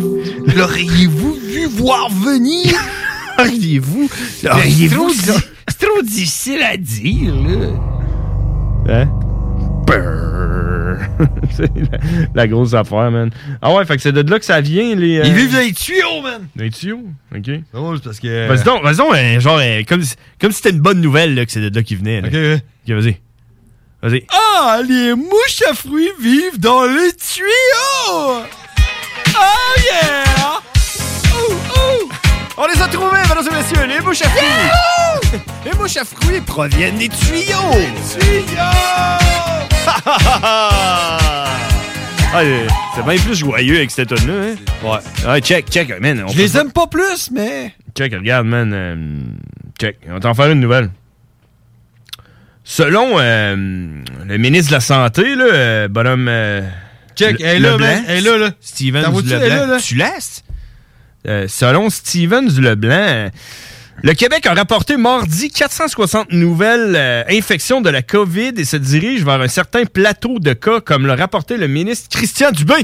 l'auriez-vous vu voir venir? L'auriez-vous? L'auriez-vous? C'est trop- difficile à dire, là? Hein? Brrr. c'est la, la grosse affaire, man. Ah ouais, fait que c'est de là que ça vient, les... euh, Ils vivent dans les tuyaux, man! Dans les tuyaux? OK. Non, c'est parce que... Vas-y donc, vas-y donc, euh, genre, euh, comme, si- comme si c'était une bonne nouvelle, là, que c'est de là qu'ils venaient. là. OK, OK, vas-y. Vas-y. Ah, les mouches à fruits vivent dans les tuyaux! Oh yeah! On les a trouvés, mesdames et messieurs, les mouches à fruits! les mouches à fruits proviennent des tuyaux! Ah, euh, c'est bien plus joyeux avec cette tonne là hein? Ouais. Ouais, check, check, man. on Je les pas- aime pas plus, mais... Check, regarde, man. euh, check, on va t'en faire une nouvelle. Selon euh, le ministre de la Santé, là, euh, bonhomme. euh, Check, Le- elle est là, man, elle est là, là. Steven là? Tu laisses? Euh, selon Steven Leblanc, le Québec a rapporté mardi 460 nouvelles euh, infections de la COVID et se dirige vers un certain plateau de cas, comme l'a rapporté le ministre Christian Dubé.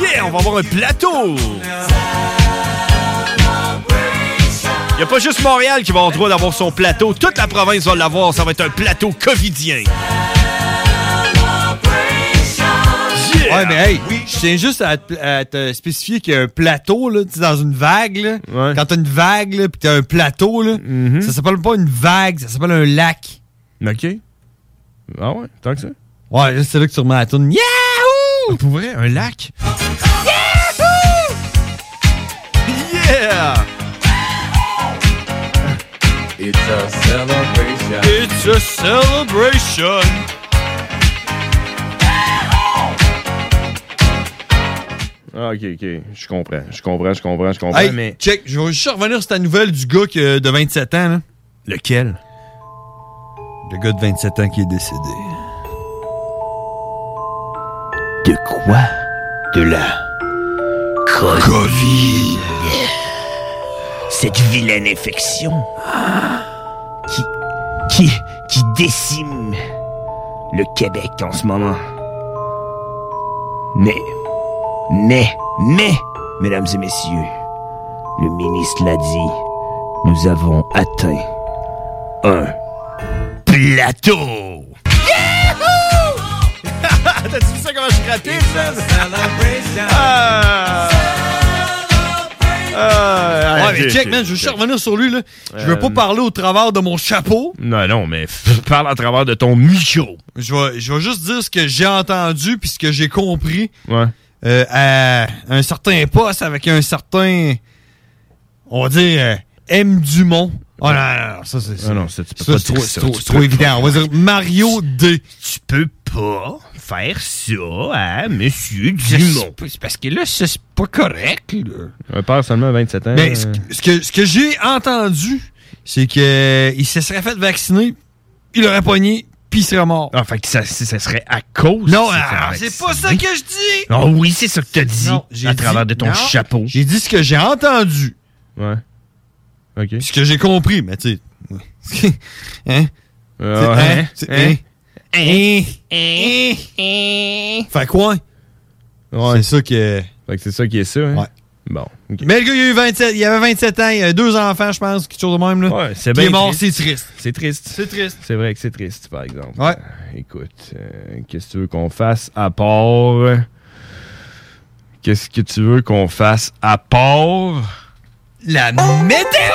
Yeah, on va avoir un plateau! Il n'y a pas juste Montréal qui va avoir droit d'avoir son plateau. Toute la province va l'avoir. Ça va être un plateau covidien. Yeah! Ouais, mais hey, je tiens juste à te, à te spécifier qu'il y a un plateau, là, tu sais, dans une vague, là. Quand t'as une vague, là, pis t'as un plateau, là, ça s'appelle pas une vague, ça s'appelle un lac. OK. Ah ouais, tant que ça. Ouais, c'est là que tu remets la tourne. Yahoo! Pour vrai, un lac? Yeah! It's a celebration. It's a celebration. Ah, ok, ok. Je comprends, je comprends, je comprends, je comprends, Hey, mais... check, je vais juste revenir sur ta nouvelle du gars que- de 27 ans. Là. Lequel? Le gars de 27 ans qui est décédé. De quoi? De la COVID. Cette vilaine infection qui, qui, qui décime le Québec en ce moment. Mais, mais, mais, mesdames et messieurs, le ministre l'a dit, nous avons atteint un plateau. T'as-tu vu ça comment je suis raté, ça? Ah! Ah, ouais, mais ok, check, man, je veux juste revenir sur lui. Là. Je veux Euh, pas parler au travers de mon chapeau. Non, non, mais parle à travers de ton micro. Je vais, je vais juste dire ce que j'ai entendu puis ce que j'ai compris. Ouais. Euh, à un certain poste avec un certain. On va dire. euh, M. Dumont. Oh non, non, non, ça c'est. Ah non, ça, tu peux ça, pas c'est dire trop, ça, évident. On va dire Mario D. Tu peux pas faire ça à Monsieur Dumont. C'est parce que là, c'est pas correct. Là. Un père seulement à 27 ans. Mais ce, ce que, ce que j'ai entendu, c'est que euh, il se serait fait vacciner, il aurait pogné, puis il serait mort. Ah, fait que ça, ça serait à cause. Non, ah, c'est pas ça que je dis! Ah oui, c'est ça que t'as dit. Non, à dit- travers de ton non, chapeau. J'ai dit ce que j'ai entendu. Ouais. OK. Puis ce que j'ai compris, mais tu sais. hein? Euh, C'est- hein? hein? C'est- Hein? hein? Hein? Fait quoi? Ouais. C'est ça que. Fait que c'est ça qui est ça, hein? Ouais. Bon. Mais le gars, il, a eu 27, il avait 27 ans, il avait deux enfants, je pense, quelque chose de même. Là. Ouais, c'est Puis il bien est mort, triste. c'est triste. C'est triste. C'est triste. C'est vrai que c'est triste, par exemple. Ouais. Euh, écoute, euh, qu'est-ce que tu veux qu'on fasse à part? Qu'est-ce que tu veux qu'on fasse à part? La météo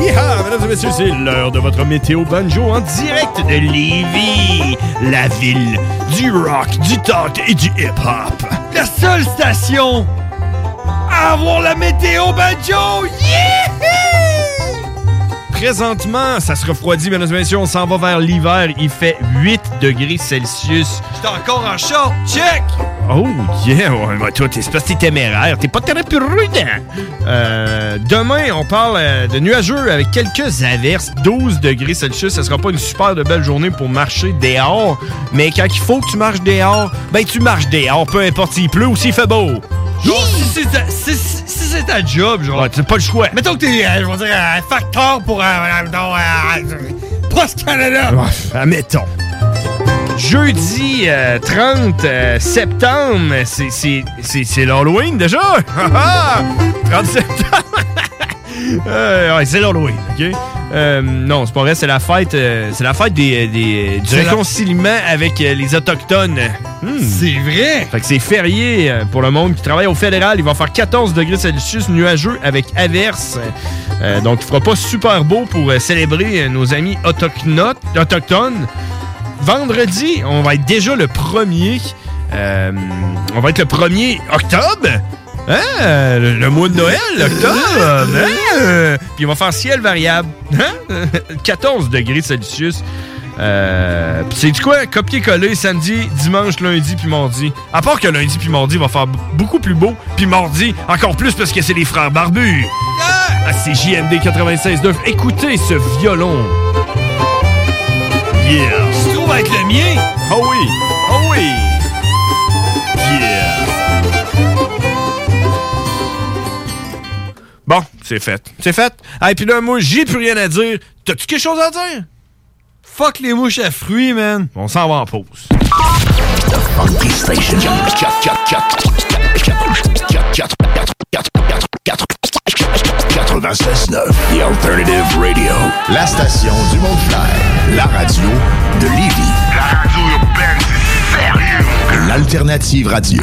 Yeehaw! Mesdames et messieurs, c'est l'heure de votre météo banjo en direct de Lévis, la ville du rock, du talk et du hip-hop. La seule station à avoir la météo banjo! Yeah! Présentement, ça se refroidit, mesdames et messieurs, on s'en va vers l'hiver. Il fait 8 degrés Celsius. J'étais encore en short, check! Oh yeah, ouais, mais toi, t'es que t'es téméraire, t'es pas très prudent. Euh, demain, on parle euh, de nuageux avec quelques averses, 12 degrés Celsius. Ça sera pas une super de belle journée pour marcher dehors, mais quand il faut que tu marches dehors, ben tu marches dehors, peu importe s'il pleut ou s'il fait beau. Genre, si c'est ta, si- si- si c'est ta job, genre. Ouais, t'as pas le choix. Mettons que t'es, euh, je vais dire, un facteur pour, euh, mettons, euh, Post Canada. Ouais, admettons. Jeudi euh, 30 euh, septembre, c'est- c'est c'est- c'est l'Halloween déjà? Ah, ah! 30 septembre! Euh, ouais, c'est l'Halloween, OK? Euh, non, c'est pas vrai, c'est la fête, euh, c'est la fête des, des- du la- réconciliement avec euh, les Autochtones. Hmm. C'est vrai! Fait que c'est férié euh, pour le monde qui travaille au fédéral. Il va faire 14 degrés Celsius nuageux avec averse. Euh, donc, il fera pas super beau pour euh, célébrer euh, nos amis autochtones. Vendredi, on va être déjà le premier. euh, on va être le 1er octobre. Hein? Le, le mois de Noël, octobre. hein? Puis on va faire ciel variable. Hein? 14 degrés Celsius. Euh, puis c'est du quoi? Copier-coller samedi, dimanche, lundi puis mardi. À part que lundi puis mardi va faire beaucoup plus beau, puis mardi encore plus parce que c'est les frères barbus. Ah, c'est JMD 96.9. Écoutez ce violon. Yeah. Se trouve être le mien! Oh oui! Oh oui! C'est fait. C'est fait. Ah, et puis là, moi, j'ai plus rien à dire. T'as-tu quelque chose à dire? Fuck les mouches à fruits, man! On s'en va en pause. Funky Station. 96.9 The Alternative Radio. La station du Mont-Clair. La radio de Lévis. La radio urbaine, c'est sérieux. L'alternative radio.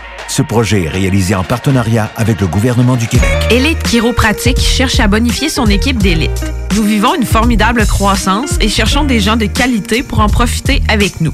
Ce projet est réalisé en partenariat avec le gouvernement du Québec. Élite Chiropratique cherche à bonifier son équipe d'élite. Nous vivons une formidable croissance et cherchons des gens de qualité pour en profiter avec nous.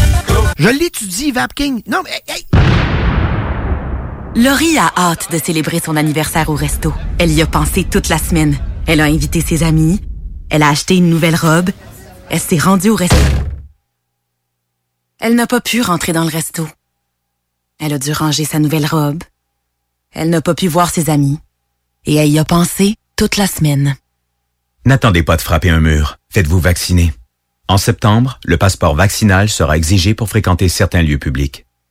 Je l'étudie, VapKing. Non, mais hey, Laurie a hâte de célébrer son anniversaire au resto. Elle y a pensé toute la semaine. Elle a invité ses amis. Elle a acheté une nouvelle robe. Elle s'est rendue au resto. Elle n'a pas pu rentrer dans le resto. Elle a dû ranger sa nouvelle robe. Elle n'a pas pu voir ses amis. Et elle y a pensé toute la semaine. N'attendez pas de frapper un mur. Faites-vous vacciner. En septembre, le passeport vaccinal sera exigé pour fréquenter certains lieux publics.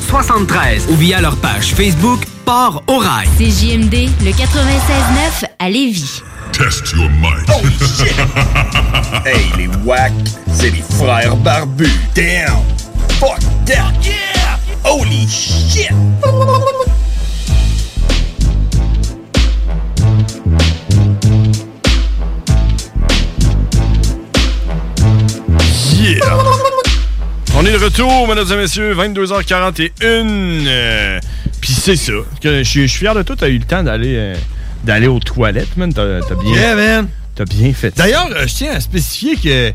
73 ou via leur page Facebook Port au Rail. C'est JMD, le 96.9 à Lévis. Test your might. Oh shit! hey, les wack, c'est les frères barbus. Damn! Fuck that! Yeah! Holy shit! Yeah! On est de retour, mesdames et messieurs, 22h41. Euh, Puis c'est ça. Je suis fier de toi, t'as eu le temps d'aller euh, d'aller aux toilettes, man. T'as t'as bien. Yeah, man. T'as bien fait. D'ailleurs, euh, je tiens à spécifier que.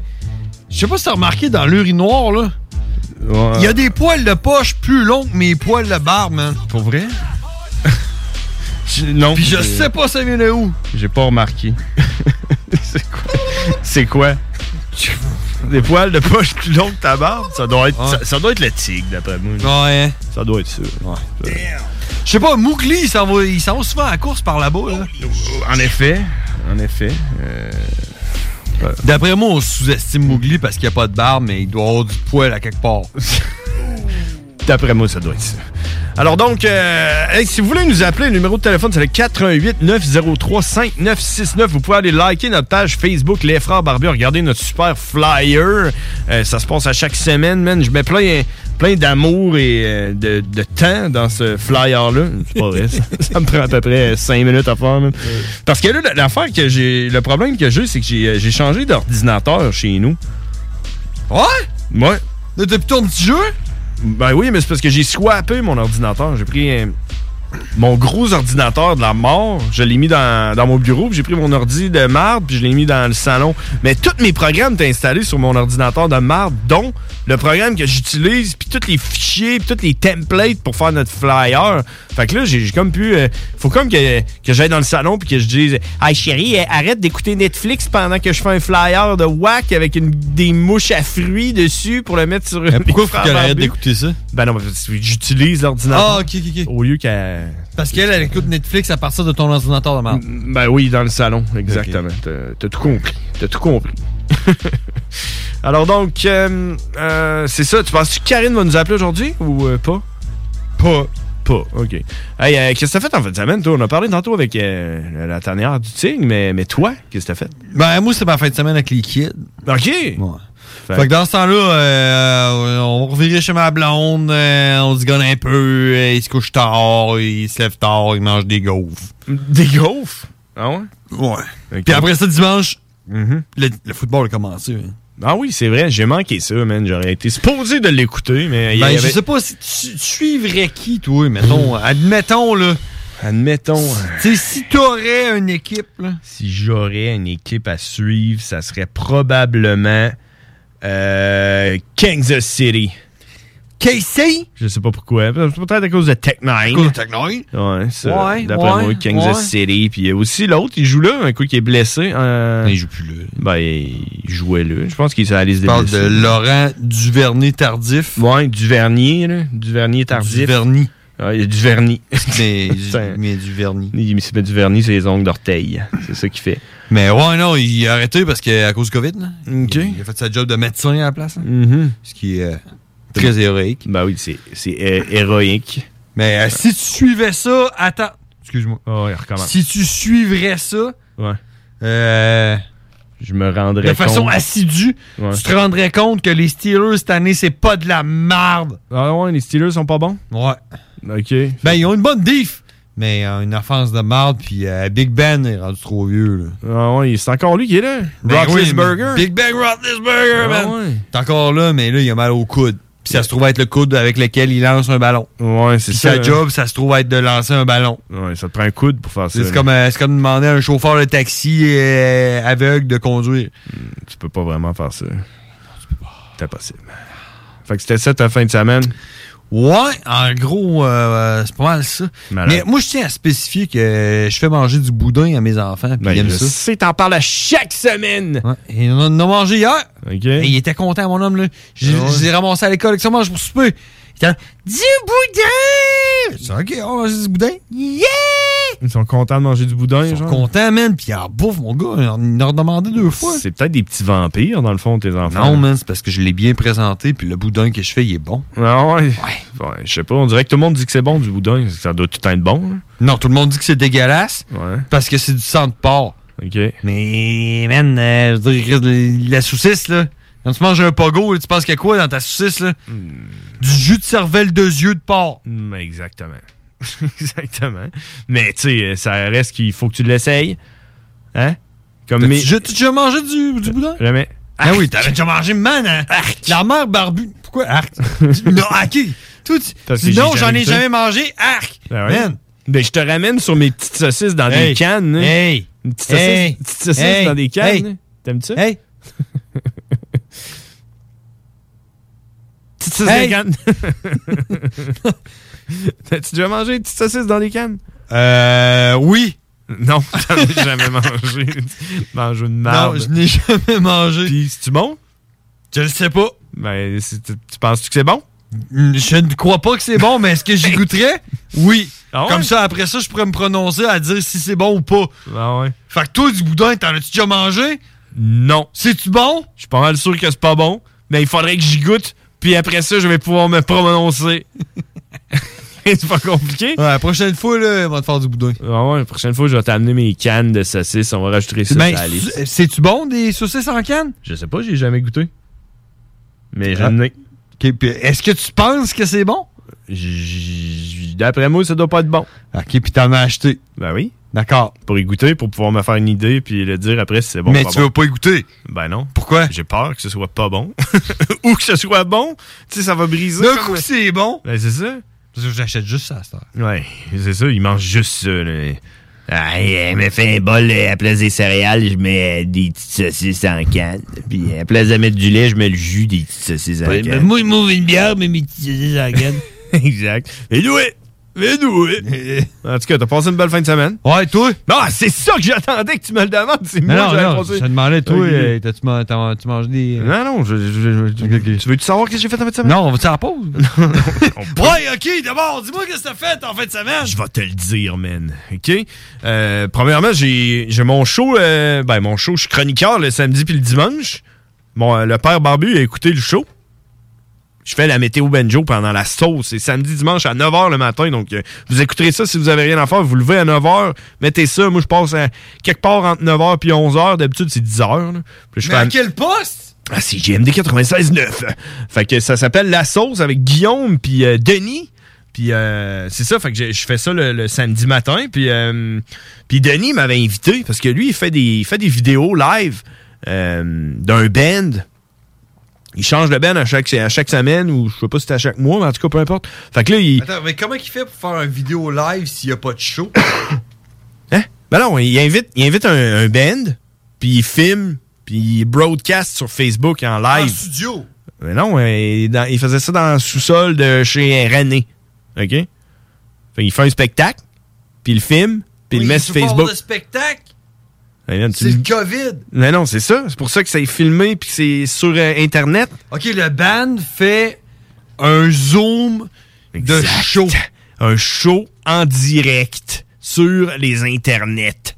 Je sais pas si t'as remarqué dans l'urinoir, là. Il y a des poils de poche plus longs que mes poils de barbe, man. Pour vrai? non. Puis je sais pas ça vient de où. J'ai pas remarqué. c'est quoi? C'est quoi? Des poils de poche plus longs que ta barbe? Ça doit être, Ouais. ça, ça doit être le tigre, d'après moi. Ouais. Ça doit être ça. Je sais pas, Mougli, il s'en va, il s'en va souvent à la course par là-bas, là. En effet. En effet. euh, D'après moi, on sous-estime Mougli parce qu'il n'y a pas de barbe, mais il doit avoir du poil à quelque part. D'après moi, ça doit être ça. Alors donc, euh, hey, si vous voulez nous appeler, le numéro de téléphone, c'est le 88 903 5969. Vous pouvez aller liker notre page Facebook Les Frères Barbus. Regardez notre super flyer. Euh, ça se passe à chaque semaine, man. Je mets plein, plein d'amour et euh, de, de temps dans ce flyer-là. C'est pas vrai, ça, ça me prend à peu près 5 minutes à faire. man. Parce que là, l'affaire que j'ai. Le problème que j'ai, c'est que j'ai euh, j'ai changé d'ordinateur chez nous. Ouais? Ouais. Depuis ton petit jeu? Ben oui, mais c'est parce que j'ai swappé mon ordinateur. J'ai pris euh, mon gros ordinateur de la mort, je l'ai mis dans, dans mon bureau, puis j'ai pris mon ordi de marde, puis je l'ai mis dans le salon. Mais tous mes programmes étaient installés sur mon ordinateur de marde, dont le programme que j'utilise, puis tous les fichiers, puis tous les templates pour faire notre flyer. Fait que là, j'ai comme pu... euh, faut comme que, que j'aille dans le salon, puis que je dise « Hey chérie, euh, arrête d'écouter Netflix pendant que je fais un flyer de whack avec une, des mouches à fruits dessus pour le mettre sur pourquoi faut qu'elle arrête d'écouter ça? Ben non, j'utilise l'ordinateur. Ah, ok, ok, ok. Au lieu qu'elle... Parce qu'elle, elle écoute Netflix à partir de ton ordinateur de marde. Ben oui, dans le salon, exactement. T'as- T'as tout compris. T'as tout compris. Alors donc, euh, euh, c'est ça. Tu penses que Karine va nous appeler aujourd'hui ou euh, pas? Pas. Pas, OK. Hey, euh, qu'est-ce que t'as fait en fin de semaine, toi? On a parlé tantôt avec euh, la tanière du Tigre, mais, mais toi, qu'est-ce que t'as fait? Ben, moi, c'était ma fin de semaine avec les kids. OK. Ouais. Fait, que dans ce temps-là, euh, on revirer chez ma blonde, euh, on se gonne un peu, euh, il se couche tard, il se lève tard, il mange des gaufres. Des gaufres? Ah ouais? Ouais. Puis après ça, dimanche, le, le football a commencé. hein. Ah oui, c'est vrai, j'ai manqué ça, man. J'aurais été supposé de l'écouter, mais il y Ben, avait- je sais pas si tu, tu suivrais qui, toi, mettons. admettons, là. Admettons. Tu si t'aurais une équipe, là. Si j'aurais une équipe à suivre, ça serait probablement euh, Kansas City. KC? Je sais pas pourquoi. Peut-être à cause de Tech 9. À cause de Tech 9? Ouais, ça. Ouais, D'après ouais, moi, Kansas ouais. City. Puis il y a aussi l'autre, il joue là, un coup qui est blessé. euh, Il joue plus là. Ben, il jouait là. Je pense qu'il s'est allé se Tu parles déblesser. de Laurent Duvernay tardif. Ouais, Duvernier, là. Duvernier Ouais, il y a du vernis. Mais, mais du vernis. Il se met du vernis sur les ongles d'orteil. C'est ça qu'il fait. Mais ouais, non, il a arrêté parce que à cause du COVID, là. OK. Il, il a fait sa job de médecin à la place. hein. Mhm. Ce qui est euh, très héroïque. Ben oui, c'est euh, héroïque. Mais euh, si tu suivais ça, attends. Excuse-moi. Oh, il recommence. Si tu suivrais ça, Ouais. euh, Je me rendrais de façon compte. assidue, Ouais. tu te rendrais compte que les Steelers cette année, c'est pas de la marde. Ah ouais, les Steelers sont pas bons? Ouais. OK. Ben, ils ont une bonne diff. Mais euh, une offense de marde, puis euh, Big Ben est rendu trop vieux. Là. Ah ouais, c'est encore lui qui est là. Ben oui, Roethlisberger. mais Big Ben Roethlisberger, Ah man. ouais. T'es encore là, mais là, il a mal au coude. Puis ça se trouve être le coude avec lequel il lance un ballon. Ouais, c'est Puis ça. sa job, ça se trouve être de lancer un ballon. Ouais, ça te prend un coude pour faire ça. C'est là. comme, euh, c'est comme demander à un chauffeur de taxi euh, aveugle de conduire. Tu peux pas vraiment faire ça. C'est impossible. Fait que c'était ça ta fin de semaine? Ouais, en gros, euh, c'est pas mal ça. Malade. Mais moi, je tiens à spécifier que je fais manger du boudin à mes enfants. Puis Ben, ils aiment je ça. sais, t'en parles à chaque semaine. Ouais. Et on en a mangé hier. OK. Et il était content, mon homme. Là. J'ai, Ah ouais. je l'ai ramassé à l'école avec ça, mange pour souper. Il était là, du boudin! Je dis, OK, on va manger du boudin. Yeah! Ils sont contents de manger du boudin, Ils sont genre? contents, man. Puis ils en bouffent, mon gars. Ils en- ont demandé deux fois. C'est peut-être des petits vampires, dans le fond, tes enfants. Non, man, c'est parce que je l'ai bien présenté. Puis le boudin que je fais, il est bon. Ah ouais? Ouais. je sais pas. On dirait que tout le monde dit que c'est bon, du boudin. Ça doit tout être bon. Non, tout le monde dit que c'est dégueulasse. Ouais. Parce que c'est du sang de porc. OK. Mais, man, euh, je veux dire, la saucisse, là. Quand tu manges un pogo, tu penses qu'il y a quoi dans ta saucisse, là? Du jus de cervelle de yeux de porc. Hmm, exactement. exactement. Mais, tu sais, ça reste qu'il faut que tu l'essayes. Hein? Comme T'as-tu mes... déjà- mangé du, du boudin? Jamais. Ah oui, t'avais déjà mangé, man, hein? La mère barbue. Pourquoi? Arc? non. Tout, que dis j'ai non, j'en ai jamais mangé, arc. Ah ouais? Man. Ben, je te ramène sur mes petites saucisses dans Hey. des cannes. hein. Hey. Une petite saucisse, Hey. petite saucisse Hey. dans des cannes. Hey. hein. T'aimes ça? Hey. Petite saucisse Hey. dans des cannes. T'as-tu déjà mangé une petite saucisse dans des cannes? Euh, oui. Non, j'en ai jamais mangé. Mange une Non, marde. je n'ai jamais mangé. Puis, c'est-tu bon? Je le sais pas. Ben, tu tu penses-tu que c'est bon? Je ne crois pas que c'est bon, mais est-ce que j'y goûterais? Oui. Ah ouais? Comme ça, après ça, je pourrais me prononcer à dire si c'est bon ou pas. Ah ouais. Fait que toi, du boudin, t'en as-tu déjà mangé? Non. C'est-tu bon? Je suis pas mal sûr que c'est pas bon, mais il faudrait que j'y goûte, puis après ça, je vais pouvoir me prononcer. c'est pas compliqué? Ouais, la prochaine fois, là, on va te faire du boudin. Ah ouais, la prochaine fois, je vais t'amener mes cannes de saucisses. On va rajouter ça Ben, c'est-tu bon, des saucisses en canne? Je sais pas, j'ai jamais goûté. Mais Ah. j'en ai. OK, puis est-ce que tu penses que c'est bon? D'après moi, ça doit pas être bon. OK, puis t'en as acheté. Ben oui. D'accord. Pour y goûter, pour pouvoir me faire une idée, puis le dire après si c'est bon Mais ou pas tu bon. vas pas y goûter? Ben non. Pourquoi? J'ai peur que ce soit pas bon. ou que ce soit bon. Tu sais, ça va briser. D'un coup, c'est bon. Ben c'est ça. Parce que j'achète juste ça heure. Ouais, c'est ça, il mange juste ça. Là. Ah, elle me fait un bol euh, à la place des céréales, je mets euh, des petites saucisses en canne. Puis à la place de mettre du lait, je mets le jus des petites saucisses en Ouais, canne. mais moi, il m'ouvre une bière, mais mes petites saucisses en canne. exact. Et doué! Et doué! en tout cas, t'as passé une belle fin de semaine? Ouais, toi? Non, c'est ça que j'attendais que tu me le demandes. C'est Mais moi non, qui j'avais non, passé. je te demandais, toi, euh, t'as-tu man- tu manges des... euh, Non, non, je, je- je- tu veux-tu savoir ce que j'ai fait en fin de semaine? Non, on va-tu la pause? ouais, OK, d'abord, dis-moi qu'est-ce que t'as fait en fin de semaine. Je vais te le dire, man. OK? Euh, premièrement, j'ai j'ai mon show. euh, ben, mon show, je suis chroniqueur le samedi puis le dimanche. Bon, le père Barbu a écouté le show. Je fais la météo banjo pendant la sauce. C'est samedi, dimanche à 9h le matin. Donc, euh, vous écouterez ça si vous avez rien à faire. Vous levez à 9h, mettez ça. Moi, je passe à quelque part entre 9h puis 11h. D'habitude, c'est 10h. là. Puis je Mais fais à quel poste? ah, c'est GMD 96.9. Fait que ça s'appelle La Sauce avec Guillaume puis euh, Denis. Puis euh, c'est ça, fait que je, fais ça le, le samedi matin. Puis, puis Denis m'avait invité parce que lui, il fait des, il fait des vidéos live d'un band. Il change de band à chaque, à chaque semaine ou je sais pas si c'est à chaque mois, mais en tout cas, peu importe. Fait que là, il. Attends, mais comment il fait pour faire une vidéo live s'il n'y a pas de show? Hein? Ben non, il invite, il invite un, un band, puis il filme, puis il broadcast sur Facebook en live. En studio? Mais non, euh, il, dans- il faisait ça dans le sous-sol de chez René. OK? Fait il fait un spectacle, puis il le filme, puis il le met sur Facebook. le spectacle? C'est le COVID. Mais non, c'est ça. C'est pour ça que c'est filmé, puis c'est sur euh, Internet. OK, le band fait un zoom de show. Un show en direct sur les internets.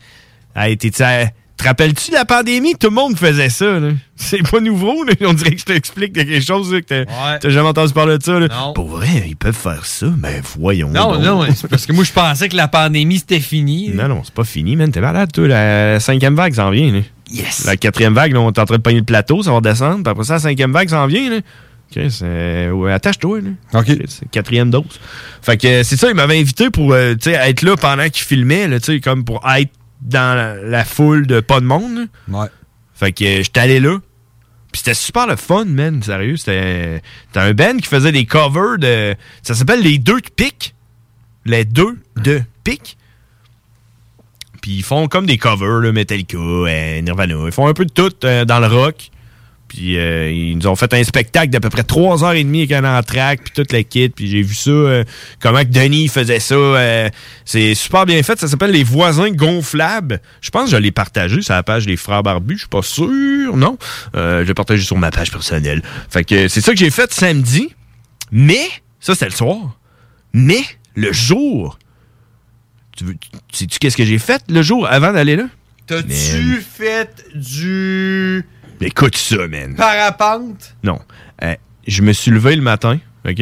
Hey, t'es- t'sais, te rappelles-tu de la pandémie? Tout le monde faisait ça? C'est pas nouveau. là. On dirait que je t'explique quelque chose là, que t'as jamais entendu parler de ça. là. Pour vrai, ils peuvent faire ça, mais voyons Non, non, c'est parce que moi, je pensais que la pandémie, c'était fini. Non, non, c'est pas fini, man. T'es malade, toi. La cinquième vague s'en vient, là. Yes. La quatrième vague, là, on est en train de pogner le plateau, ça va descendre. Puis après ça, la cinquième vague s'en vient, là. OK, c'est... ouais, attache-toi. OK. C'est quatrième dose. Fait que euh, c'est ça, il m'avait invité pour, euh, être là pendant qu'il filmait, là, comme pour être dans la, la foule de pas de monde. Ouais. Fait que euh, j'étais allé là. Puis c'était super le fun, man. Sérieux, c'était c'était un band qui faisait des covers de... Ça s'appelle Les Deux de Pique. Les Deux de Pique. Puis ils font comme des covers, là, Metallica, euh, Nirvana. Ils font un peu de tout euh, dans le rock. Puis euh, ils nous ont fait un spectacle d'à peu près 3 heures et demie avec un entraque, puis toute la kit. Puis j'ai vu ça, euh, comment que Denis faisait ça. euh, c'est super bien fait. Ça s'appelle Les Voisins Gonflables. Je pense que je l'ai partagé sur la page des Frères Barbus. Je suis pas sûr, non. Euh, je l'ai partagé sur ma page personnelle. Fait que c'est ça que j'ai fait samedi. Mais, ça c'était le soir. Mais, le jour... Tu veux, tu- sais-tu qu'est-ce que j'ai fait le jour avant d'aller là? T'as-tu fait du Écoute ça, man. parapente? Non. Euh, je me suis levé le matin, OK?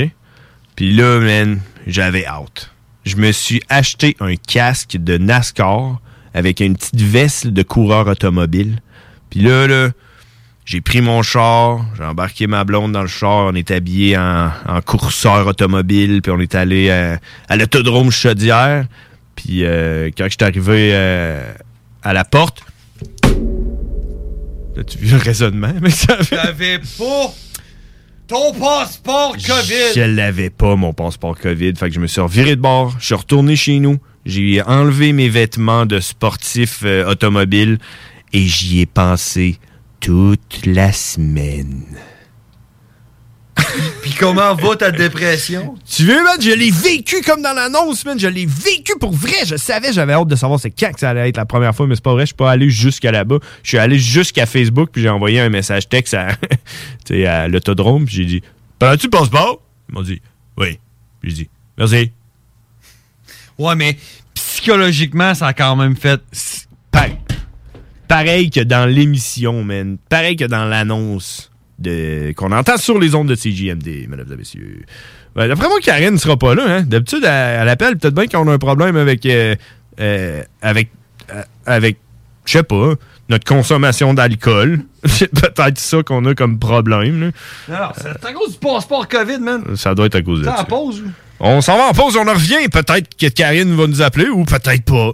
Puis là, man, j'avais hâte. Je me suis acheté un casque de NASCAR avec une petite veste de coureur automobile. Puis là, là, j'ai pris mon char, j'ai embarqué ma blonde dans le char, on est habillé en, en courseur automobile, puis on est allé euh, à l'autodrome Chaudière. Puis euh, quand je suis arrivé euh, à la porte, là, tu vu le raisonnement, mais ça. T'avais pas ton passeport COVID. Je l'avais pas, mon passeport COVID. Fait que je me suis reviré de bord. Je suis retourné chez nous. J'ai enlevé mes vêtements de sportif euh, automobile et j'y ai pensé toute la semaine. Puis comment va ta dépression? Tu veux, man? Je l'ai vécu comme dans l'annonce, man. Je l'ai vécu pour vrai. Je savais, j'avais hâte de savoir c'est quand que ça allait être la première fois, mais c'est pas vrai. Je suis pas allé jusqu'à là-bas. Je suis allé jusqu'à Facebook, puis j'ai envoyé un message texte à, l'autodrome, puis j'ai dit Prends-tu le passeport? Ils m'ont dit Oui. Puis j'ai dit Merci. Ouais, mais psychologiquement, ça a quand même fait. Pareil. Pareil que dans l'émission, man. Pareil que dans l'annonce de qu'on entend sur les ondes de CJMD, mesdames et messieurs. Ben, D'après moi, Karine ne sera pas là. Hein? D'habitude, elle, elle appelle peut-être bien qu'on a un problème avec... euh, euh, avec... euh, avec... Je sais pas. notre consommation d'alcool. C'est peut-être ça qu'on a comme problème. là. Alors, c'est à cause du passeport COVID, man. Ça doit être à cause de ça. pause? On s'en va en pause, on en revient. Peut-être que Karine va nous appeler ou peut-être pas.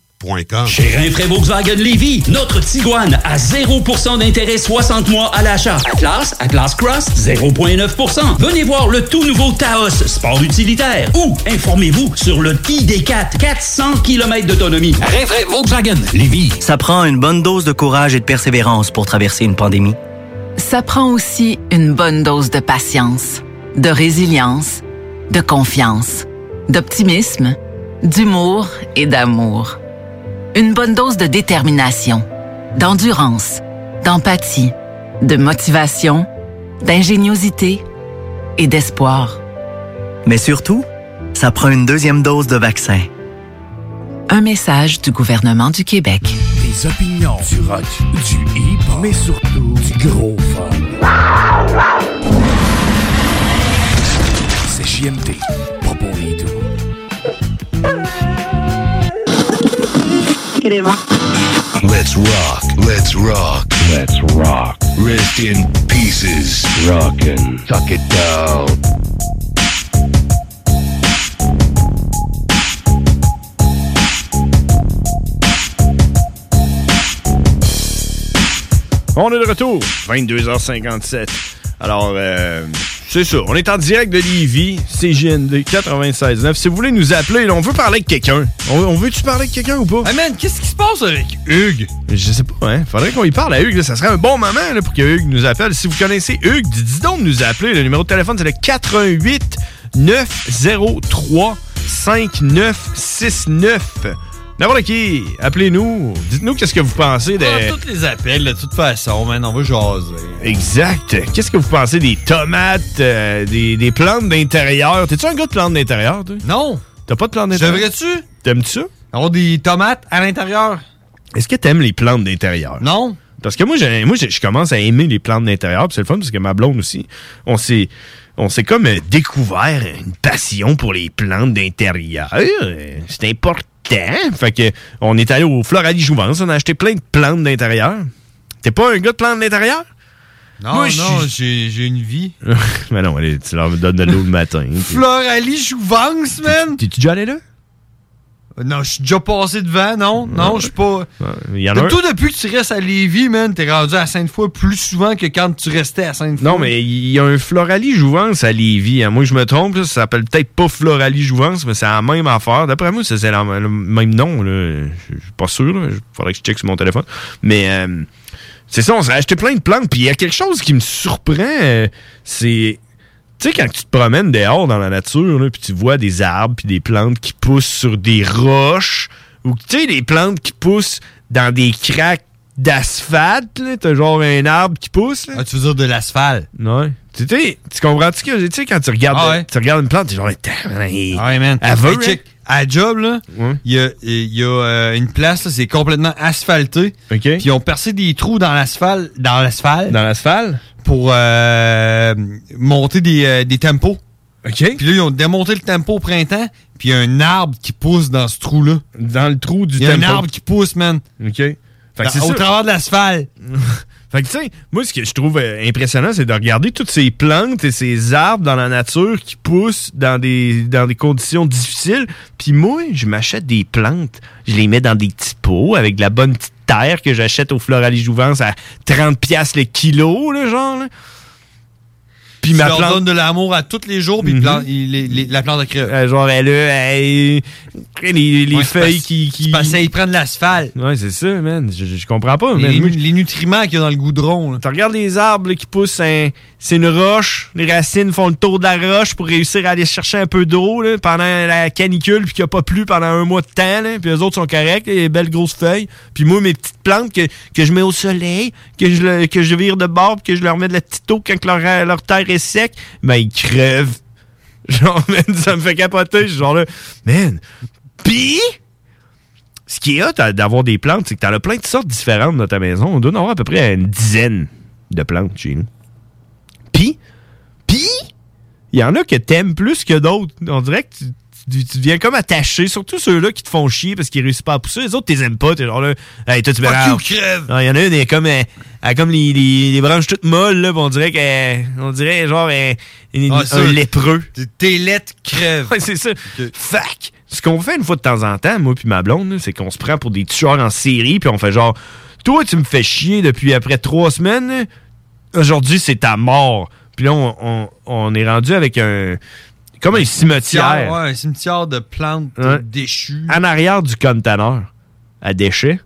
Chez Rinfraie Volkswagen Lévy, notre Tiguan à 0% d'intérêt 60 mois à l'achat. Atlas, Atlas Cross, 0,9%. Venez voir le tout nouveau Taos, sport utilitaire. Ou informez-vous sur le ID4, 400 km d'autonomie. Rinfraie Volkswagen Lévy. Ça prend une bonne dose de courage et de persévérance pour traverser une pandémie. Ça prend aussi une bonne dose de patience, de résilience, de confiance, d'optimisme, d'humour et d'amour. Une bonne dose de détermination, d'endurance, d'empathie, de motivation, d'ingéniosité et d'espoir. Mais surtout, ça prend une deuxième dose de vaccin. Un message du gouvernement du Québec. Des opinions, du rock, du hip, mais surtout du gros fun. C'est JMD, pas pour les doux. Let's rock, let's rock, let's rock. Rest in pieces. Rockin'. Tuck it down. On est de retour, 22h57. Alors, euh, c'est ça, on est en direct de Lévis, CGND 96.9. Si vous voulez nous appeler, là, on veut parler avec quelqu'un. On, on veut-tu parler avec quelqu'un ou pas? Hey man, qu'est-ce qui se passe avec Hugues? Je sais pas, hein. Faudrait qu'on y parle à Hugues. là. Ça serait un bon moment là, pour que Hugues nous appelle. Si vous connaissez Hugues, dites donc de nous appeler. Le numéro de téléphone, c'est le 88 903 5969. N'importe qui, appelez-nous. Dites-nous qu'est-ce que vous pensez des... Ah, tous les appels, de toute façon, man, on va jaser. Exact. Qu'est-ce que vous pensez des tomates, euh, des, des plantes d'intérieur? T'es-tu un gars de plantes d'intérieur, toi? Non. T'as pas de plantes d'intérieur? Devrais-tu? T'aimes-tu ça? Avoir des tomates à l'intérieur? Est-ce que t'aimes les plantes d'intérieur? Non. Parce que moi, j'ai- moi, je commence à aimer les plantes d'intérieur, c'est le fun parce que ma blonde aussi, on s'est, on s'est comme euh, découvert une passion pour les plantes d'intérieur. C'est important. Fait que on est allé au Floralie Jouvence, on a acheté plein de plantes d'intérieur. T'es pas un gars de plantes d'intérieur? Non, Moi, non, j'ai une vie. Mais non, allez, tu leur donnes de l'eau le matin. Floralie Jouvence, man! T'es-tu déjà allé là? Non, je suis déjà passé devant, non? Non, je suis pas. Il y en a un- Tout depuis que tu restes à Lévis, man, t'es rendu à Sainte-Foy plus souvent que quand tu restais à Sainte-Foy. Non, mais il y a un Floralie Jouvence à Lévis. hein. Moi, je me trompe, là, ça s'appelle peut-être pas Floralie Jouvence, mais c'est la même affaire. D'après moi, c'est le même nom. je suis pas sûr. Il faudrait que je check sur mon téléphone. Mais euh, c'est ça, on s'est acheté plein de plantes. Puis il y a quelque chose qui me surprend. euh, c'est. Tu sais, quand tu te promènes dehors dans la nature, là, puis tu vois des arbres puis des plantes qui poussent sur des roches, ou tu sais, des plantes qui poussent dans des craques d'asphalte, là, t'as genre un arbre qui pousse. Ah, tu veux dire de l'asphalte? Ouais. Tu sais, tu comprends-tu que, tu sais, quand tu regardes, Ah ouais. tu regardes une plante, t'es genre, hey, Ah ouais, man. elle veut, Hey, check. À job, là, il y a, y a, euh, une place, là, c'est complètement asphalté. OK. Puis ils ont percé des trous dans l'asphalte. Dans l'asphalte. Dans l'asphalte? Pour euh, monter des, euh, des tempos. OK. Puis là, ils ont démonté le tempo au printemps. Puis il y a un arbre qui pousse dans ce trou-là. Dans le trou du Il y a tempo. un arbre qui pousse, man. OK. Fait que Dans- c'est au ça. travers de l'asphalte. Fait que, tu sais, moi, ce que je trouve euh, impressionnant, c'est de regarder toutes ces plantes et ces arbres dans la nature qui poussent dans des, dans des conditions difficiles. Puis moi, je m'achète des plantes. Je les mets dans des petits pots avec de la bonne petite que j'achète au Floralie Jouvence à 30$ piastres le kilo, là, genre. Puis ma leur plante- donnes de l'amour à tous les jours, puis Mhm. plan- il- les- les- la plante de crève. Euh, genre, elle a elle- les, les Ouais, feuilles qui, qui. parce qu'ils prennent de l'asphalte. Ouais, c'est ça, man. Je, je- comprends pas. Les, man. Les nutriments qu'il y a dans le goudron. Tu regardes les arbres là, qui poussent, un- c'est une roche. Les racines font le tour de la roche pour réussir à aller chercher un peu d'eau là, pendant la canicule, puis qu'il n'y a pas plu pendant un mois de temps. Là, puis les autres sont corrects, les belles grosses feuilles. Puis moi, mes petites plantes que, que je mets au soleil, que je, que je vire de bord, puis que je leur mets de la petite eau quand leur, leur terre sec, ben ils crèvent. Genre, ça me fait capoter. Je suis genre là, man. Puis, ce qui est hot à- d'avoir des plantes, c'est que t'en as plein de sortes différentes dans ta maison. On doit en avoir à peu près une dizaine de plantes chez nous. Puis, puis, il y en a que t'aimes plus que d'autres. On dirait que tu, tu, tu deviens comme attaché, surtout ceux-là qui te font chier parce qu'ils réussissent pas à pousser. Les autres, t'es aimes pas. T'es genre là, hey, toi, tu Fuck crève! Il y en a une, elle est comme, elle comme les, les, les branches toutes molles, là, on dirait qu'elle, on dirait genre une- Ah, ça, un lépreux. Tes lettres crèvent. Ouais, c'est ça. Fac. Ce qu'on fait une fois de temps en temps, moi puis ma blonde, c'est qu'on se prend pour des tueurs en série, puis on fait genre, toi, tu me fais chier depuis après trois semaines. Aujourd'hui, c'est ta mort. Puis là, on, on- on est rendu avec un, comme un cimetière. Ouais, un cimetière de plantes Ouais. déchues. En arrière du conteneur à déchets,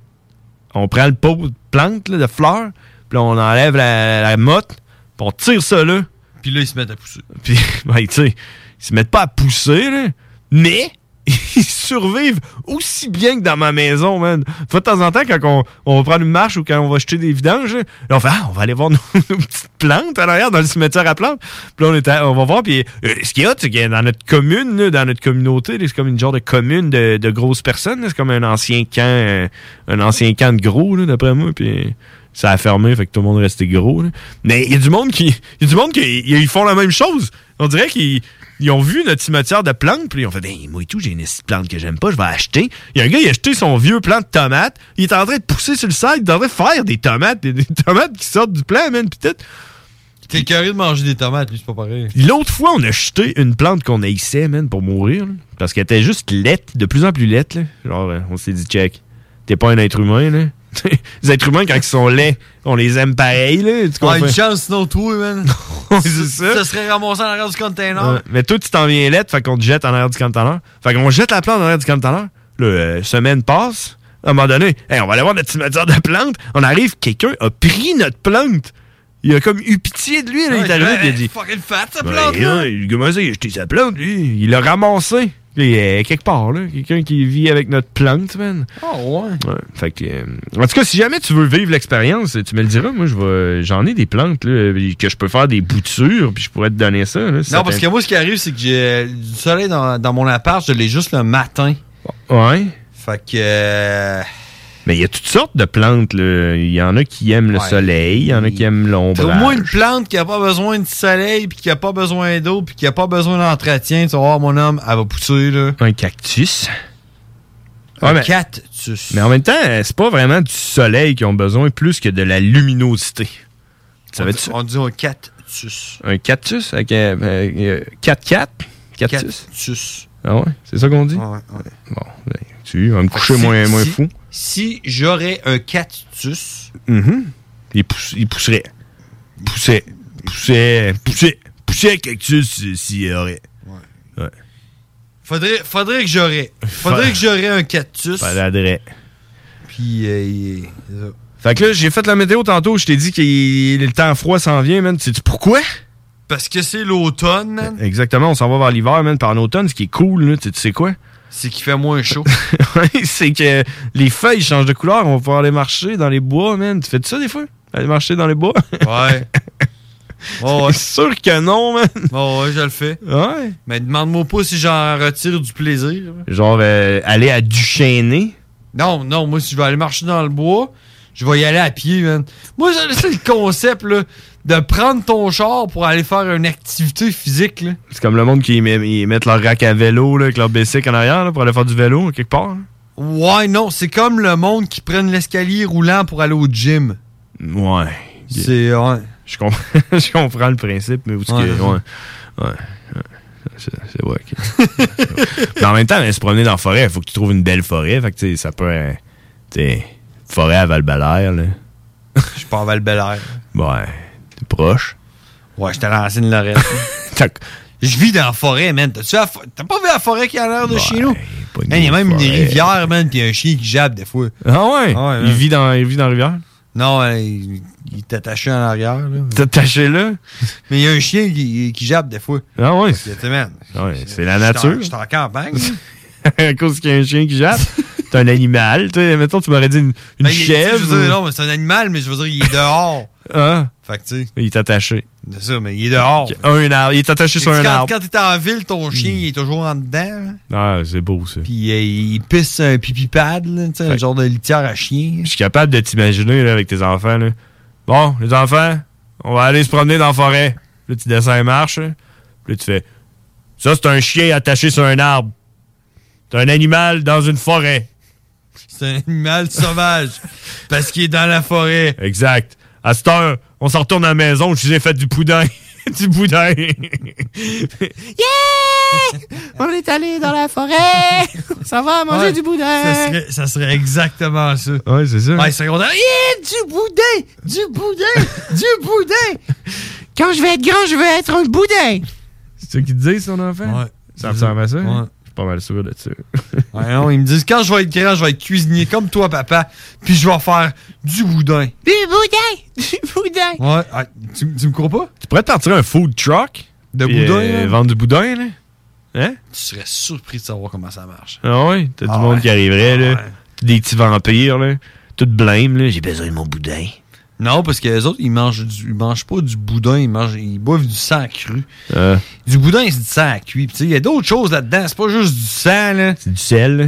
on prend le pot de plantes, là, de fleurs, puis on enlève la, la motte, puis on tire ça là. Puis là, ils se mettent à pousser. Puis, ben, tu sais, ils se mettent pas à pousser, là, mais ils survivent aussi bien que dans ma maison, man. Faut de temps en temps, quand on, on va prendre une marche ou quand on va jeter des vidanges, là, on fait, ah, on va aller voir nos, petites plantes en arrière dans le cimetière à plantes. Puis là, on, est à- on va voir, puis euh, ce qu'il y a, c'est que dans notre commune, là, dans notre communauté, c'est comme une genre de commune de, grosses personnes. C'est comme un ancien camp, euh, un ancien camp de gros, d'après moi, puis ça a fermé, fait que tout le monde est resté gros. là. Mais il y a du monde qui, il y a du monde qui ils font la même chose. On dirait qu'ils ils ont vu notre cimetière de plantes, puis ils ont fait, ben, moi et tout, j'ai une plante que j'aime pas, je vais acheter. Il y a un gars, il a acheté son vieux plant de tomates. Il est en train de pousser sur le side, il est en train de faire des tomates, des, des tomates qui sortent du plant, man, pis tout. T'es carré de manger des tomates, lui, c'est pas pareil. L'autre fois, on a jeté une plante qu'on haïssait, man, pour mourir, là, parce qu'elle était juste laite, de plus en plus laite, là. Genre, euh, on s'est dit, check, t'es pas un être humain, là. les êtres humains, quand ils sont laids, on les aime pareil, là. Tu Ouais, une chance, sinon, toi, man. c'est ça. Ça serait ramassé en arrière du container. Ouais. Mais toi, tu t'en viens lettre, fait qu'on te jette en arrière du conteneur. Fait qu'on jette la plante en arrière du conteneur. Là, euh, semaine passe. À un moment donné, hey, on va aller voir notre cimetière de plantes. On arrive, quelqu'un a pris notre plante. Il a comme eu pitié de lui. Là, il est arrivé, il a dit Fucking fat, sa Ben, plante, là. il- comment ça, il a jeté sa plante, lui? Il l'a ramassé. Il a quelque part, là. Quelqu'un qui vit avec notre plante, man. Oh, ouais. Ouais. Fait que, euh, en tout cas, si jamais tu veux vivre l'expérience, tu me le diras. Moi, je vais, j'en ai des plantes là, que je peux faire des boutures, puis je pourrais te donner ça. Là, si ça Non, parce que moi, ce qui arrive, c'est que j'ai euh, du soleil dans, dans mon appart, je l'ai juste le matin. Ouais. Fait que. euh, Mais il y a toutes sortes de plantes. Là. Il y en a qui aiment le Ouais. soleil, il y en a qui aiment l'ombre. Trouve-moi une plante qui a pas besoin de soleil, puis qui a pas besoin d'eau, puis qui a pas besoin d'entretien. Tu vas voir, mon homme, elle va pousser, là. Un cactus. Un mais- cactus. Mais en même temps, c'est pas vraiment du soleil qu'ils ont besoin plus que de la luminosité. Tu On dit- On dit un cactus. Un cactus? Avec un 4-4? Cactus? Cactus. Ah ouais? C'est ça qu'on dit? Ouais, ouais. Bon, ben, tu vas me coucher Si- moins, moins fou. Si j'aurais un cactus, Mhm. il, pousse- il pousserait. Poussait. Poussait. Poussait. Poussait cactus euh, s'il y aurait. Ouais. faudrait, faudrait que j'aurais. Faudrait que j'aurais un cactus. Faudrait. Puis, euh, il-. Fait que là, j'ai fait la météo tantôt, je t'ai dit que le temps froid s'en vient, man. Sais-tu pourquoi? parce que c'est l'automne, man. Exactement, on s'en va vers l'hiver, man. Par en automne, ce qui est cool, là, tu tu sais quoi? C'est qu'il fait moins chaud. C'est que les feuilles changent de couleur. On va pouvoir aller marcher dans les bois, man. Tu fais ça des fois? Aller marcher dans les bois? Ouais. Oh, ouais. Sûr que non, man. Bon, ouais, je le fais. Ouais. Mais demande-moi pas si j'en retire du plaisir. Genre, euh, aller à Duchesnay? Non, non, moi, si je vais aller marcher dans le bois, je vais y aller à pied, man. Moi, c'est le concept, là, de prendre ton char pour aller faire une activité physique, là. C'est comme le monde qui met- mettent leur rack à vélo, là, avec leur bicycle en arrière, là, pour aller faire du vélo, quelque part. là. Ouais, non, c'est comme le monde qui prennent l'escalier roulant pour aller au gym. Ouais. C'est, ouais. Je, comprends, je comprends le principe, mais où est-ce Ouais, que. Ouais. Ouais. ouais. C'est c'est ouais, ok. mais en même temps, se promener dans la forêt, il faut que tu trouves une belle forêt. Fait que, ça peut. Tu sais, forêt à val là. Je suis pas en val. Ouais. Proche. Ouais, j'étais à l'ancienne Lorette. Je vis dans la forêt, man. Fo- T'as pas vu la forêt qui a l'air de chez nous? Il y a même des forêt. rivières, man, pis y a un chien qui jappe des fois. Ah ouais? il, vit dans, il vit dans la rivière? Non, euh, il, il est attaché en arrière. là. T'es attaché là? Mais il y a un chien qui, qui jappe des fois. Ah ouais? Ah ouais, c'est la nature. J'étais en campagne. à cause qu'il y a un chien qui jappe. T'es un animal. Tu sais, mettons, tu m'aurais dit une, une Ben, chèvre. je ou- non, mais c'est un animal, mais je veux dire, il est dehors. Ah. Fait que, tu sais. Il est attaché. C'est ça, mais il est dehors. Un arbre. Il est attaché sur un quand, arbre. Quand t'es en ville, ton chien, il est toujours en dedans. là. Ah, c'est beau, ça. Puis euh, il pisse un pipi pad, là, tu sais, un genre de litière à chien. Je suis capable de t'imaginer là, avec tes enfants. Là. Bon, les enfants, on va aller se promener dans la forêt. Là, tu descends les marches. là. Puis là, tu fais Ça, c'est un chien attaché sur un arbre. C'est un animal dans une forêt. C'est un animal sauvage. parce qu'il est dans la forêt. Exact. À cette heure, on s'en retourne à la maison. Je vous ai fait du boudin. du boudin. Yeah! On est allé dans la forêt! Ça va manger Ouais, du boudin! Ça serait, ça serait exactement ça. Ouais, c'est ça. Ouais, secondaire. Yeah, du boudin! Du boudin! du boudin! Quand je vais être grand, je veux être un boudin! C'est ça qu'ils te disent, ton enfant? Ouais. Ça ressemble à ça? Ouais. hein? Pas mal sûr de ça. Ouais, non, ils me disent quand je vais être grand, je vais être cuisinier comme toi, papa, puis je vais faire du boudin. Du boudin! Du boudin! Ouais, ah, tu, tu me crois pas? Tu pourrais te partir un food truck. De boudin, euh, là? vendre du boudin, là. Hein? Tu serais surpris de savoir comment ça marche. Ah ouais? T'as Ah du monde ouais. qui arriverait, là. Ah Des petits vampires, là. Tout blême, là. J'ai besoin de mon boudin. Non, parce que les autres, ils mangent, du, ils mangent pas du boudin, ils, mangent, ils boivent du sang cru. Ah. Du boudin, c'est du sang cuit. Puis, tu sais, Il y a d'autres choses là-dedans, c'est pas juste du sang. là. C'est du sel, là.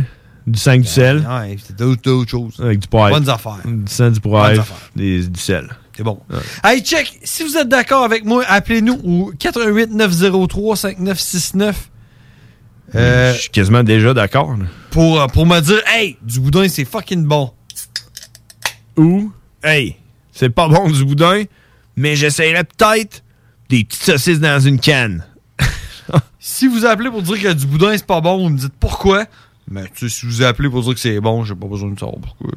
Du sang, du sel. Ouais, c'est d'autres, choses. Avec du poivre. Bonnes affaires. Du sang, du poivre. du sel. C'est bon. Hey, check! Si vous êtes d'accord avec moi, appelez-nous au 88 903 5969 Euh, Je suis quasiment déjà d'accord. pour, euh, pour me dire Hey, du boudin, c'est fucking bon. Ou, hey, c'est pas bon du boudin, mais j'essayerais peut-être des petites saucisses dans une canne. Si vous appelez pour dire que du boudin, c'est pas bon, vous me dites pourquoi. Mais tu sais, si vous appelez pour dire que c'est bon, j'ai pas besoin de savoir pourquoi.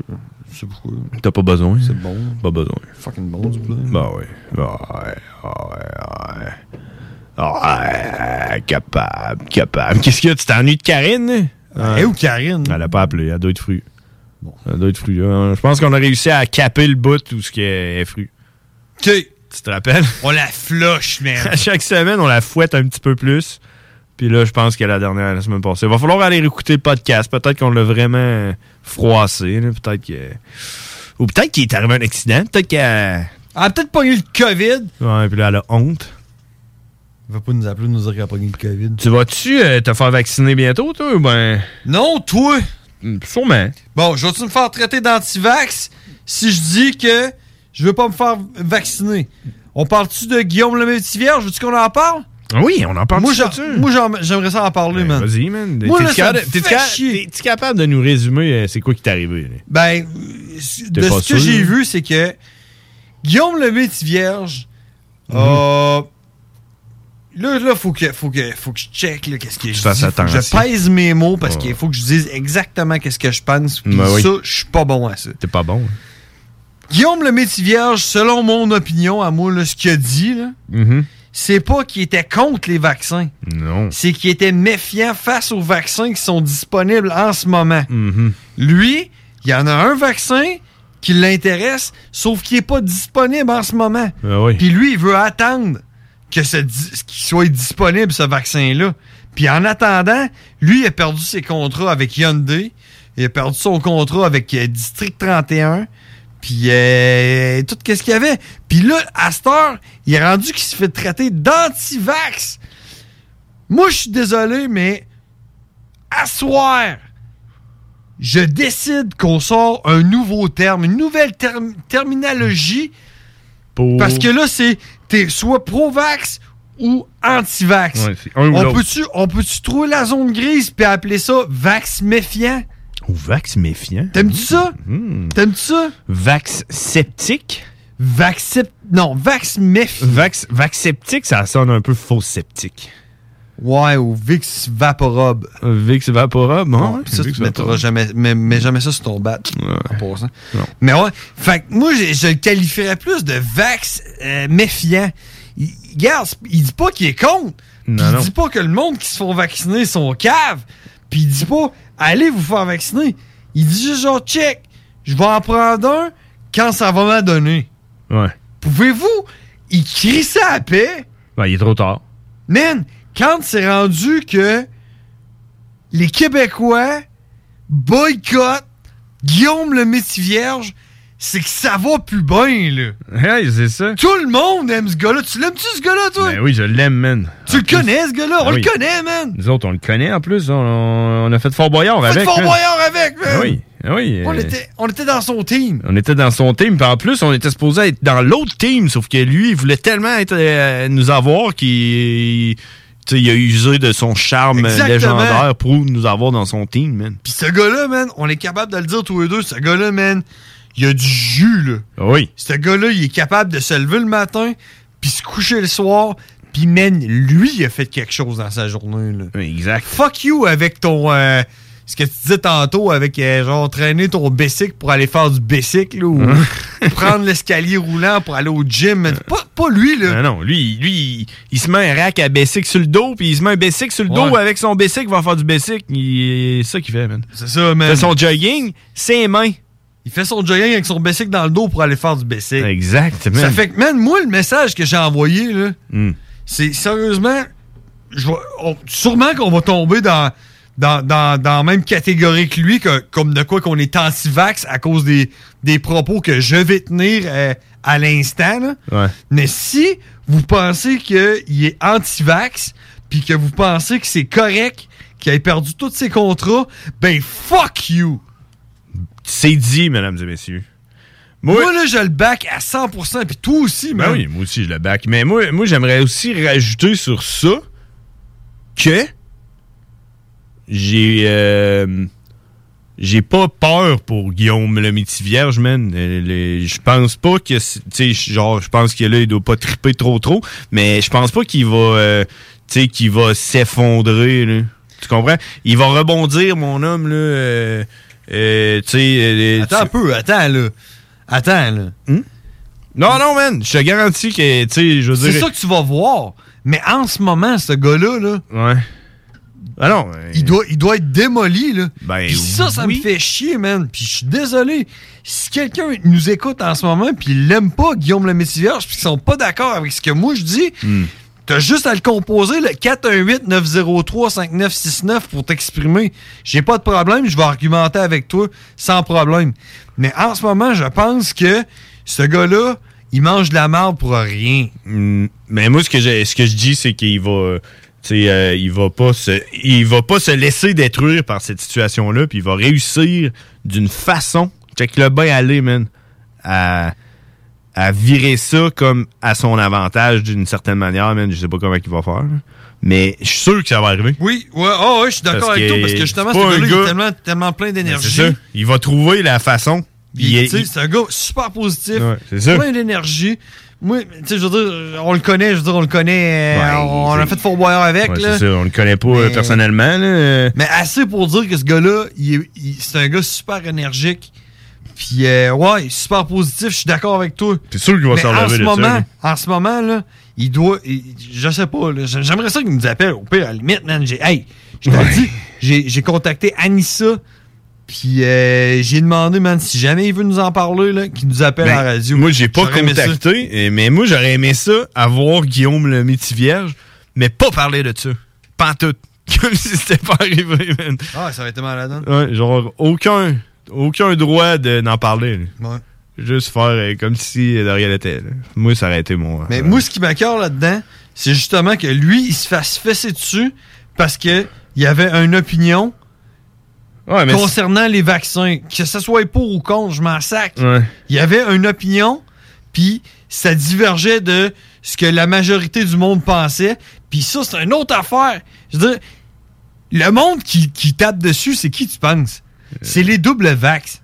Sais pourquoi. T'as pas besoin? C'est bon. Pas besoin. Fucking bon du boudin. Bah oui. Bah ouais. Ah ouais. Ah ouais. Ouais. Capable. Capable. Qu'est-ce qu'il y a? Tu t'ennuies de Karine? Elle est où Karine? Elle a pas appelé. Elle doit être fruit. Elle doit être fruit. Euh, Je pense qu'on a réussi à caper le bout où ce qui est fruit. OK. Tu te rappelles? On la flush, man. À chaque semaine, on la fouette un petit peu plus. Puis là, je pense que la dernière, la semaine passée. Il va falloir aller écouter le podcast. Peut-être qu'on l'a vraiment froissé. Peut-être que. Ou peut-être qu'il est arrivé un accident. Peut-être qu'elle. Elle a peut-être pas eu le COVID. Ouais, puis là, elle a honte. Il va pas nous appeler nous dire qu'elle a pas eu le COVID. Tu vas-tu euh, te faire vacciner bientôt, toi, ou ben? Non, toi! Sûrement. Bon, je vais-tu me faire traiter d'antivax si je dis que je veux pas me faire vacciner? On parle-tu de Guillaume le Métivierge? Veux-tu qu'on en parle? Oui, on en parle Moi, j'aimerais ça en parler, man. Vas-y, man. T'es-tu capable- de nous résumer euh, c'est quoi qui t'est arrivé? là? Ben, de ce que j'ai vu, c'est que Guillaume le Métivierge Mhm. a. Là, là, faut que, faut que, faut que je check, là, qu'est-ce que je dis. fasses Faut que je pèse mes mots parce Ouais. qu'il faut que je dise exactement qu'est-ce que je pense. Puis Ben oui. ça, je suis pas bon à ça. T'es pas bon. Guillaume le Métivierge, selon mon opinion, à moi, là, ce qu'il a dit, là, Mhm. c'est pas qu'il était contre les vaccins. Non. C'est qu'il était méfiant face aux vaccins qui sont disponibles en ce moment. Mhm. Lui, il y en a un vaccin qui l'intéresse, sauf qu'il n'est pas disponible en ce moment. Ben oui. Puis lui, il veut attendre que ce qu'il soit disponible, ce vaccin-là. Puis en attendant, lui, il a perdu ses contrats avec Hyundai. Il a perdu son contrat avec euh, District 31. Puis euh, tout ce qu'il y avait. Puis là, à cette heure, il est rendu qu'il se fait traiter d'anti-vax. Moi, je suis désolé, mais à soir, je décide qu'on sort un nouveau terme, une nouvelle term- terminologie. Parce que là, c'est t'es soit pro-vax ou anti-vax. Ouais, on peut-tu on peut-tu trouver la zone grise puis appeler ça vax méfiant? Ou vax méfiant. T'aimes-tu ça? Mhm. T'aimes-tu ça? Vax sceptique? Vax Non, vax méfiant. Vax, vax sceptique, ça sonne un peu faux sceptique. Ouais, ou Vix Vaporob. Vix Vaporob, non? Ouais, ça, Vicks tu mettras jamais, mais, mais jamais ça sur ton bat. En passant. Mais ouais, fait que moi, je, je le qualifierais plus de vax euh, méfiant. Il, regarde, il dit pas qu'il est contre. Non, il non. dit pas que le monde qui se font vacciner sont caves. Puis il dit pas, allez vous faire vacciner. Il dit juste genre, check, je vais en prendre un quand ça va m'en donner. Ouais. Pouvez-vous? Il crie ça à paix? Ben, il est trop tard. Man, quand c'est rendu que les Québécois boycottent Guillaume le Métivierge, c'est que ça va plus bien, là. Ouais, c'est ça. Tout le monde aime ce gars-là. Tu l'aimes-tu, ce gars-là, toi? Ben oui, je l'aime, man. Tu le connais, ce gars-là? On Ben le oui. connaît, man. Nous autres, on le connaît en plus. On, on a fait Fort Boyard Fait avec. Fort man. Boyard avec, man. Ben oui, ben oui. On, euh, était, on était dans son team. On était dans son team, puis en plus, on était supposé être dans l'autre team, sauf que lui, il voulait tellement être, euh, nous avoir qu'il il a usé de son charme Exactement. légendaire pour nous avoir dans son team, man. Puis ce gars-là, man, on est capable de le dire tous les deux, ce gars-là, man, il a du jus, là. Oui. Ce gars-là, il est capable de se lever le matin, puis se coucher le soir, puis, man, lui, il a fait quelque chose dans sa journée, là. Exact. Fuck you avec ton... euh, ce que tu disais tantôt avec, euh, genre, traîner ton bicycle pour aller faire du bicycle, là, ou Hein? prendre l'escalier roulant pour aller au gym. man. Pas, pas lui, là. Non, non, lui, lui il, il se met un rack à bicycle sur le dos, puis il se met un bicycle sur le dos Ouais. avec son bicycle, il va faire du bicycle. C'est ça qu'il fait, man. C'est ça, man. Fait son jogging, ses mains. Il fait son jogging avec son bicycle dans le dos pour aller faire du bicycle. Exactement. Ça fait que, man, moi, le message que j'ai envoyé, là, Hmm. c'est sérieusement, je vais- on- sûrement qu'on va tomber dans, dans, dans, dans la même catégorie que lui, que- comme de quoi qu'on est anti-vax à cause des, des propos que je vais tenir euh, à l'instant. Ouais. Mais si vous pensez qu'il est anti-vax, puis que vous pensez que c'est correct qu'il ait perdu tous ses contrats, ben fuck you! C'est dit, mesdames et messieurs. Moi, là, je le back à 100%, puis toi aussi, Ben man. oui, moi aussi, je le back. Mais moi, moi j'aimerais aussi rajouter sur ça que j'ai euh, j'ai pas peur pour Guillaume le Métivierge, man. Euh, Je pense pas que c'est- tu sais genre je pense que là il doit pas triper trop trop, mais je pense pas qu'il va euh, tu sais qu'il va s'effondrer là. Tu comprends? Il va rebondir mon homme là euh, tu sais Attends un peu, attends, là. Attends, là. Non, non, man. Je te garantis que, tu sais, je veux C'est dire. ça que tu vas voir. Mais en ce moment, ce gars-là, là, Ouais. Ah non. il, doit, il doit être démoli, là. Ben, Puis ça, ça oui. me fait chier, man. Puis je suis désolé. Si quelqu'un nous écoute en ce moment, puis il l'aime pas, Guillaume le Métivierge, puis qu'ils sont pas d'accord avec ce que moi je dis, Hmm. t'as juste à le composer, le 418-903-5969 pour t'exprimer. J'ai pas de problème, je vais argumenter avec toi sans problème. Mais en ce moment, je pense que ce gars-là, il mange de la merde pour rien. Hmm, mais moi, ce que, j'ai- ce que je dis, c'est qu'il va. Euh, il va pas se, il va pas se laisser détruire par cette situation-là, puis il va réussir d'une façon, check le bien aller, man, à, à virer ça comme à son avantage d'une certaine manière, man. Je sais pas comment il va faire, mais je suis sûr que ça va arriver. Oui, ouais, oh, ouais, je suis d'accord avec toi parce que justement, c'est ce gars-là, il est gars- tellement, tellement plein C'est d'énergie. ça. Il va trouver la façon. Il il- c'est un gars super positif, Ouais, plein d'énergie. Moi, tu sais, je veux dire, on le connaît, je veux dire, on le connaît, euh, Ouais, on a fait Fort Boyard avec, Ouais, là. ça, on le connaît pas euh, Mais- personnellement. Là. Mais assez pour dire que ce gars-là, il est- il- c'est un gars super énergique. Puis, euh, ouais, super positif, je suis d'accord avec toi. T'es sûr qu'il va s'en en relever ce de ça, moment? En ce moment, là, il doit. il- je sais pas, là, j'aimerais ça qu'il nous appelle. Au pire, à la limite, man, j'ai. Hey, je te le dis, j'ai j'ai contacté Anissa. Puis, euh, j'ai demandé, man, si jamais il veut nous en parler, là, qu'il nous appelle Ben, à la radio. Moi, j'ai pas contacté, mais moi, j'aurais aimé ça, avoir Guillaume le Métis-Vierge, mais pas parler de ça. Pas tout. Comme si c'était pas arrivé, man. Ah, ça aurait été malade. hein? Ouais, genre, aucun, aucun droit de- d'en parler. là. Ouais. Juste faire euh, comme si de rien n'était. Moi, ça aurait été mon. Mais euh, moi, ce qui m'accorde là-dedans, c'est justement que lui, il se fasse fesser dessus parce que il y avait une opinion Ouais, mais concernant les vaccins. Que ce soit pour ou contre, je m'en sac. Ouais. Il y avait une opinion, puis ça divergeait de ce que la majorité du monde pensait. Puis ça, c'est une autre affaire. Je veux dire, le monde qui, qui tape dessus, c'est qui tu penses? C'est les doubles vax.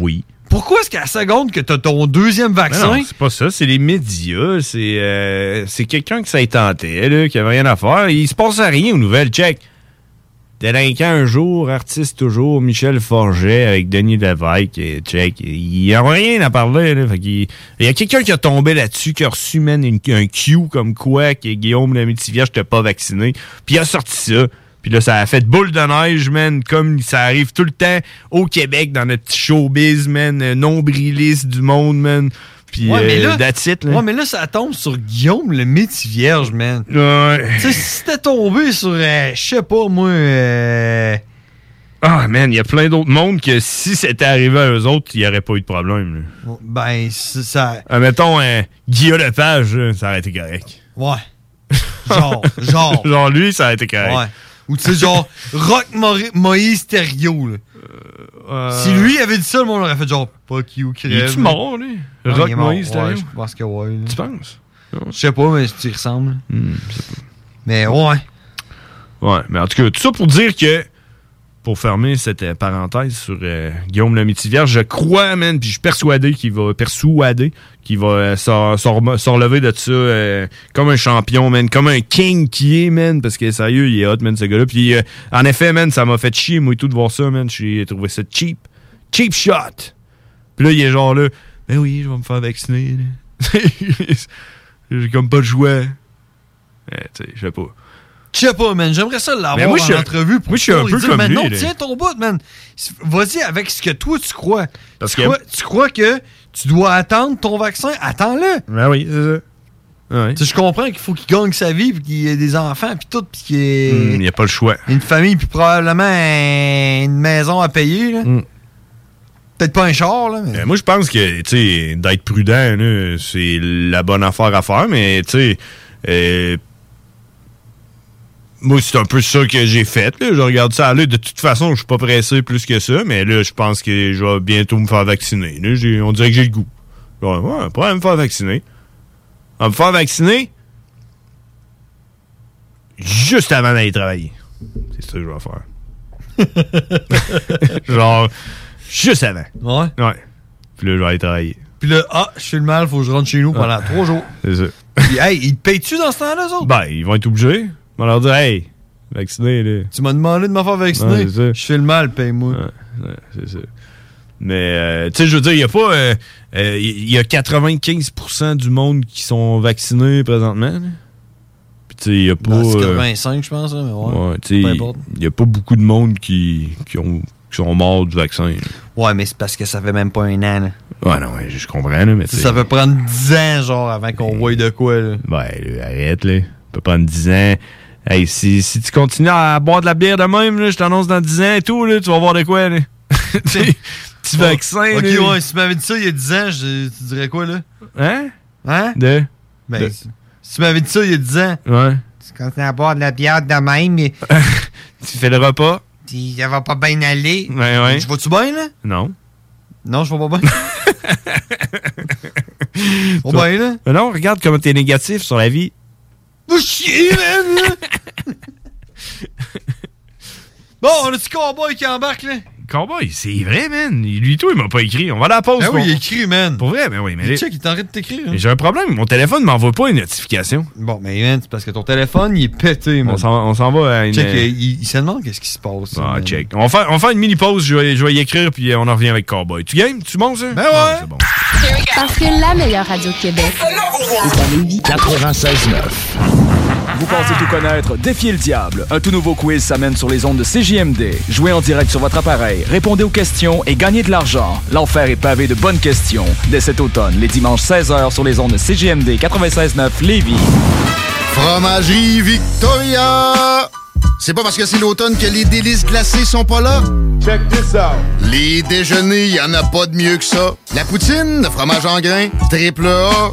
Oui. Pourquoi est-ce qu'à la seconde que tu as ton deuxième Mais vaccin, non, c'est pas ça, c'est les médias, c'est euh, c'est quelqu'un qui s'est tenté, là, qui avait rien à faire. Il se passe rien aux nouvelles, check. Délinquant un jour, artiste toujours, Michel Forget avec Denis Lévesque, et check. Il n'y a rien à parler, là. Fait il y a quelqu'un qui a tombé là-dessus, qui a reçu, man, un Q comme quoi que Guillaume le Métivier, j'étais pas vacciné. Puis il a sorti ça. Puis là, ça a fait boule de neige, man, comme ça arrive tout le temps au Québec, dans notre petit showbiz, man, euh, nombriliste du monde, man. Puis Ouais, mais euh, là, that's it, là. ouais, mais là, ça tombe sur Guillaume, le métier vierge, man. Ouais. Tu sais, si c'était tombé sur, euh, je sais pas, moi, euh, Ah, man, il y a plein d'autres mondes que si c'était arrivé à eux autres, il n'y aurait pas eu de problème. là. ben, ça. Ah, mettons, euh, Guillaume Lepage, ça aurait été correct. Ouais. Genre, genre. genre, lui, ça aurait été correct. Ouais. Ou tu sais, genre, Rock Moïse Thériault, là. Si lui avait dit ça, le monde aurait fait genre, fuck you, crève. Il est-tu mort, lui? Ouais, Rock il est mort, Moïse ouais, Thériault? Je pense que ouais. Tu penses? Je sais pas, mais tu y ressembles. Hmm, Mais ouais. Ouais, mais en tout cas, tout ça pour dire que, pour fermer cette euh, parenthèse sur euh, Guillaume le Métivier, je crois, man, puis je suis persuadé qu'il va, persuadé qu'il va euh, de ça comme un champion, man, comme un king qui est, man, parce que sérieux, il est hot, man, ce gars-là. Puis, en effet, man, ça m'a fait chier, moi et tout, de voir ça, man. J'ai trouvé ça cheap. Cheap shot. Puis là, il est genre là, ben oui, je vais me faire vacciner. J'ai comme pas de choix. Eh, tu sais, je sais pas. Je sais pas, man. J'aimerais ça l'avoir je en un- entrevue pour moi, je suis un peu dire, comme man, lui, non, tiens ton bout, man. Vas-y avec ce que toi, tu crois. Parce tu, que- crois tu crois que tu dois attendre ton vaccin? Attends-le. Ben oui, c'est ça. Ouais. Sais, je comprends qu'il faut qu'il gagne sa vie, puis qu'il ait des enfants, puis tout, puis qu'il ait Il n'y a pas le choix. une famille, puis probablement un- une maison à payer. là. Peut-être pas un char, là. mais- Euh, moi, je pense que, tu sais, d'être prudent, c'est la bonne affaire à faire, mais, tu sais, euh, moi, c'est un peu ça que j'ai fait. Là. Je regarde ça aller. De toute façon, je suis pas pressé plus que ça, mais là, je pense que je vais bientôt me faire vacciner. Là, j'ai- on dirait que j'ai le goût. Ouais, ouais, pas me faire vacciner. À me faire vacciner juste avant d'aller travailler. C'est ça que je vais faire. Genre, juste avant. Ouais? Ouais. Puis là, je vais aller travailler. Puis là, ah, je fais le mal, faut que je rentre chez nous pendant trois jours. C'est ça. Puis, hey, ils te payent-tu dans ce temps-là, eux autres? Ben, ils vont être obligés. Vont leur dire, hey, vacciné, là. Tu m'as demandé de me faire vacciner. Ouais, ça. je fais le mal, paye-moi. Ouais, c'est ça. Mais, euh, tu sais, je veux dire, il y a pas. euh, euh, Il y a 95% du monde qui sont vaccinés présentement. Puis, tu sais, il y a pas. Ben, c'est euh, 85, je pense, hein, mais ouais. ouais, tu sais, il y a pas beaucoup de monde qui, qui, ont, qui sont morts du vaccin. là. Ouais, mais c'est parce que ça fait même pas un an. là. Ouais, non, ouais, je comprends, là, mais Ça peut prendre 10 ans, genre, avant qu'on voie de quoi. Là. Ben, là, arrête, là. peut prendre 10 ans. Hey, si, si tu continues à boire de la bière de même, là, je t'annonce dans 10 ans et tout, là, tu vas voir de quoi, là. Petit vaccin, Ok, ouais, si tu m'avais dit ça il y a 10 ans, je- tu dirais quoi, là? Hein? Hein? De? Ben, de- si si tu m'avais dit ça il y a 10 ans. Ouais. Tu continues à boire de la bière de même, mais. tu fais le repas? Puis ça va pas bien aller. Ouais, ouais. Je vais-tu bien, là? Non. Non, je vais pas bien. Bon, ben, là? Mais non, regarde comment t'es négatif sur la vie. Bon, on a-tu Cowboy qui embarque, là? Cowboy, c'est vrai, man. Lui, tout, il m'a pas écrit. On va à la pause. Ben oui, il écrit, man. Pour vrai, ben oui, mais. Mais check, il t'arrête de t'écrire. hein. Mais J'ai un problème. Mon téléphone m'envoie pas une notification. Bon, mais man, c'est parce que ton téléphone, il est pété, man. On s'en, on s'en va à une. Check, il, il se demande qu'est-ce qui se passe. Ah, man. check. On va, faire, on faire une mini pause. Je vais, je vais y écrire, puis on en revient avec Cowboy. Tu gagnes? Tu montes, ça? Ben ouais. c'est bon. Parce que la meilleure radio de Québec est à Lévis. 96.9. Vous pensez tout connaître? Défiez le diable. Un tout nouveau quiz s'amène sur les ondes de CJMD. Jouez en direct sur votre appareil, répondez aux questions et gagnez de l'argent. L'enfer est pavé de bonnes questions. Dès cet automne, les dimanches 16h sur les ondes de CJMD 96.9 Lévis. Fromagerie Victoria! C'est pas parce que c'est l'automne que les délices glacées sont pas là? Check this out! Les déjeuners, y en a pas de mieux que ça. La poutine, le fromage en grains, triple A.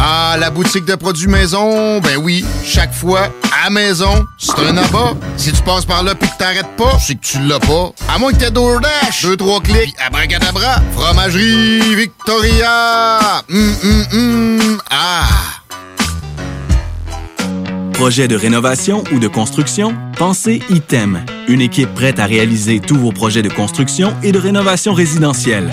Ah, la boutique de produits maison, ben oui, chaque fois, à maison, c'est un abat. Si tu passes par là pis que t'arrêtes pas, c'est que tu l'as pas. À moins que t'aies DoorDash, deux, trois clics, abracadabra, fromagerie Victoria! Hum, hum, hum, ah! Projet de rénovation ou de construction? Pensez ITEM, une équipe prête à réaliser tous vos projets de construction et de rénovation résidentielle.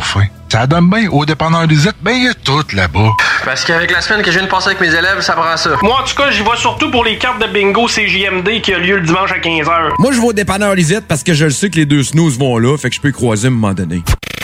Ça donne bien au dépanneur Lisette, ben il y a tout là-bas. Parce qu'avec la semaine que je viens de passer avec mes élèves, ça prend ça. Moi, en tout cas, j'y vais surtout pour les cartes de bingo CJMD qui a lieu le dimanche à 15h. Moi, je vais au dépanneur Lisette parce que je le sais que les deux snooze vont là, fait que je peux y croiser à un moment donné.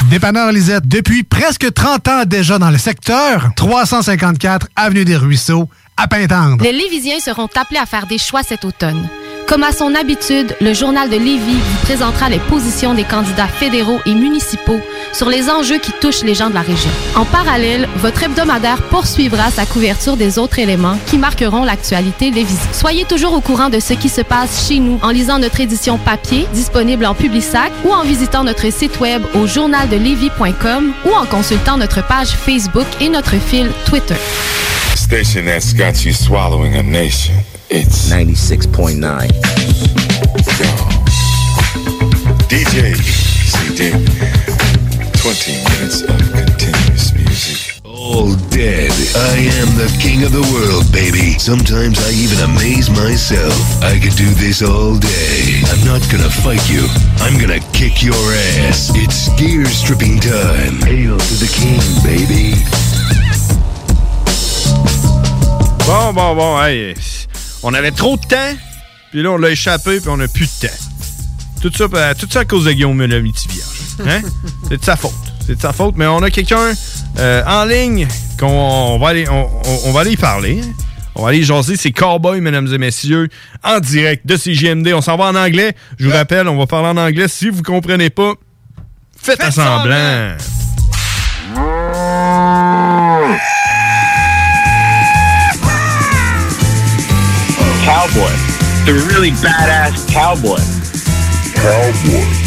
Dépanneur Lisette, depuis presque 30 ans déjà dans le secteur, 354 Avenue des Ruisseaux, à Pintendre. Les Lévisiens seront appelés à faire des choix cet automne. Comme à son habitude, le journal de Lévis vous présentera les positions des candidats fédéraux et municipaux sur les enjeux qui touchent les gens de la région. En parallèle, votre hebdomadaire poursuivra sa couverture des autres éléments qui marqueront l'actualité lévisienne. Soyez toujours au courant de ce qui se passe chez nous en lisant notre édition papier disponible en Publisac ou en visitant notre site web au journaldelevis.com ou en consultant notre page Facebook et notre fil Twitter. Station that's got you swallowing a nation. It's 96.9. DJ CD. 20 minutes of continuous music. All dead. I am the king of the world, baby. Sometimes I even amaze myself. I could do this all day. I'm not gonna fight you. I'm gonna kick your ass. It's gear stripping time. Hail to the king, baby. Bon, bon, bon, hey. On avait trop de temps, puis là, on l'a échappé, puis on a plus de temps. Tout ça, euh, tout ça à cause de Guillaume Vierge. Hein? C'est de sa faute. C'est de sa faute, mais on a quelqu'un euh, en ligne qu'on on va aller, on, on- on va aller y parler. hein. On va aller jaser. C'est Cowboy, mesdames et messieurs, en direct de CGMD. On s'en va en anglais. Je vous rappelle, on va parler en anglais. Si vous comprenez pas, faites, à semblant. Cowboy. The really badass cowboy. Cowboy.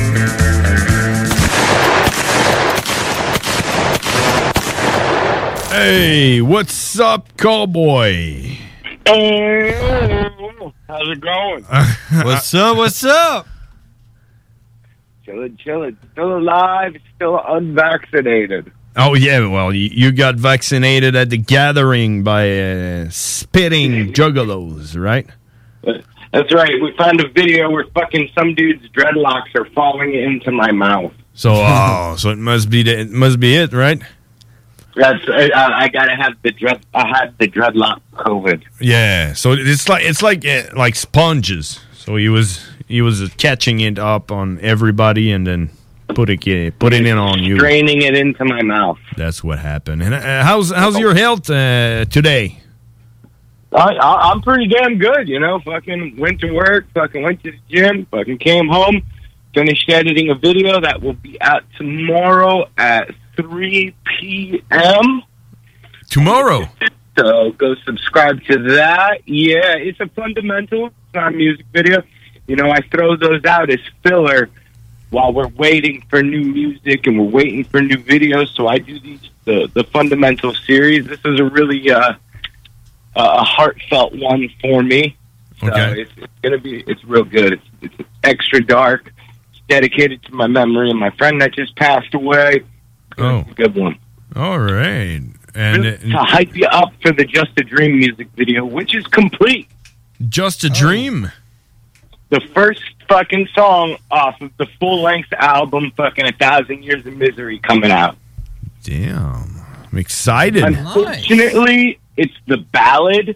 Hey, what's up, cowboy? How's it going? what's up? What's up? Chilling, chilling. Still alive, still unvaccinated. Oh yeah, well you, you got vaccinated at the gathering by uh, spitting juggalos, right? That's right. We found a video where fucking some dude's dreadlocks are falling into my mouth. So oh, so it must be the, it must be it, right? That's I, I gotta have the dread. I had the dreadlock COVID. Yeah. So it's like it's like uh, like sponges. So he was he was catching it up on everybody and then putting it putting it on you. Draining it into my mouth. That's what happened. And uh, how's how's your health uh, today? I, I, I'm pretty damn good, you know. Fucking went to work, fucking went to the gym, fucking came home, finished editing a video that will be out tomorrow at 3 p.m. Tomorrow. So go subscribe to that. Yeah, it's a fundamental. It's not a music video. You know, I throw those out as filler while we're waiting for new music and we're waiting for new videos. So I do these the the fundamental series. This is a really uh, a heartfelt one for me. So Okay. it's, it's gonna be it's real good. It's, it's extra dark. It's dedicated to my memory and my friend that just passed away. Oh, a good one. all right. And uh, to hype you up for the Just a Dream music video, which is complete. Just a Dream. The first fucking song off of the full length album, fucking A Thousand Years of Misery, coming out. Damn. I'm excited. Unfortunately, it's the ballad.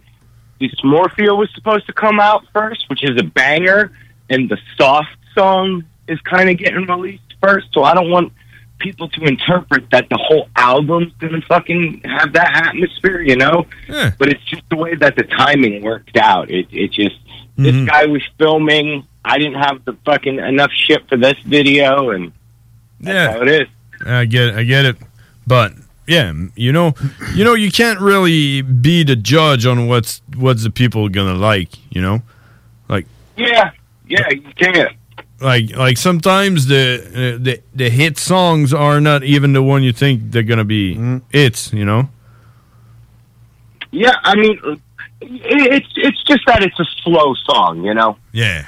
Dysmorphia was supposed to come out first, which is a banger, and the soft song is kind of getting released first. So I don't want people to interpret that the whole album's gonna fucking have that atmosphere, you know. But it's just the way that the timing worked out. It it just this Mhm. guy was filming. I didn't have the fucking enough shit for this video, and yeah. how it is. I get it. I get it. But yeah, you know, you know you can't really be the judge on what's what's the people going to like, you know? Like yeah, yeah, you can't. Like like sometimes the uh, the the hit songs are not even the one you think they're going to be It's you know? Yeah, I mean, it- it's it's just that it's a slow song, you know. Yeah.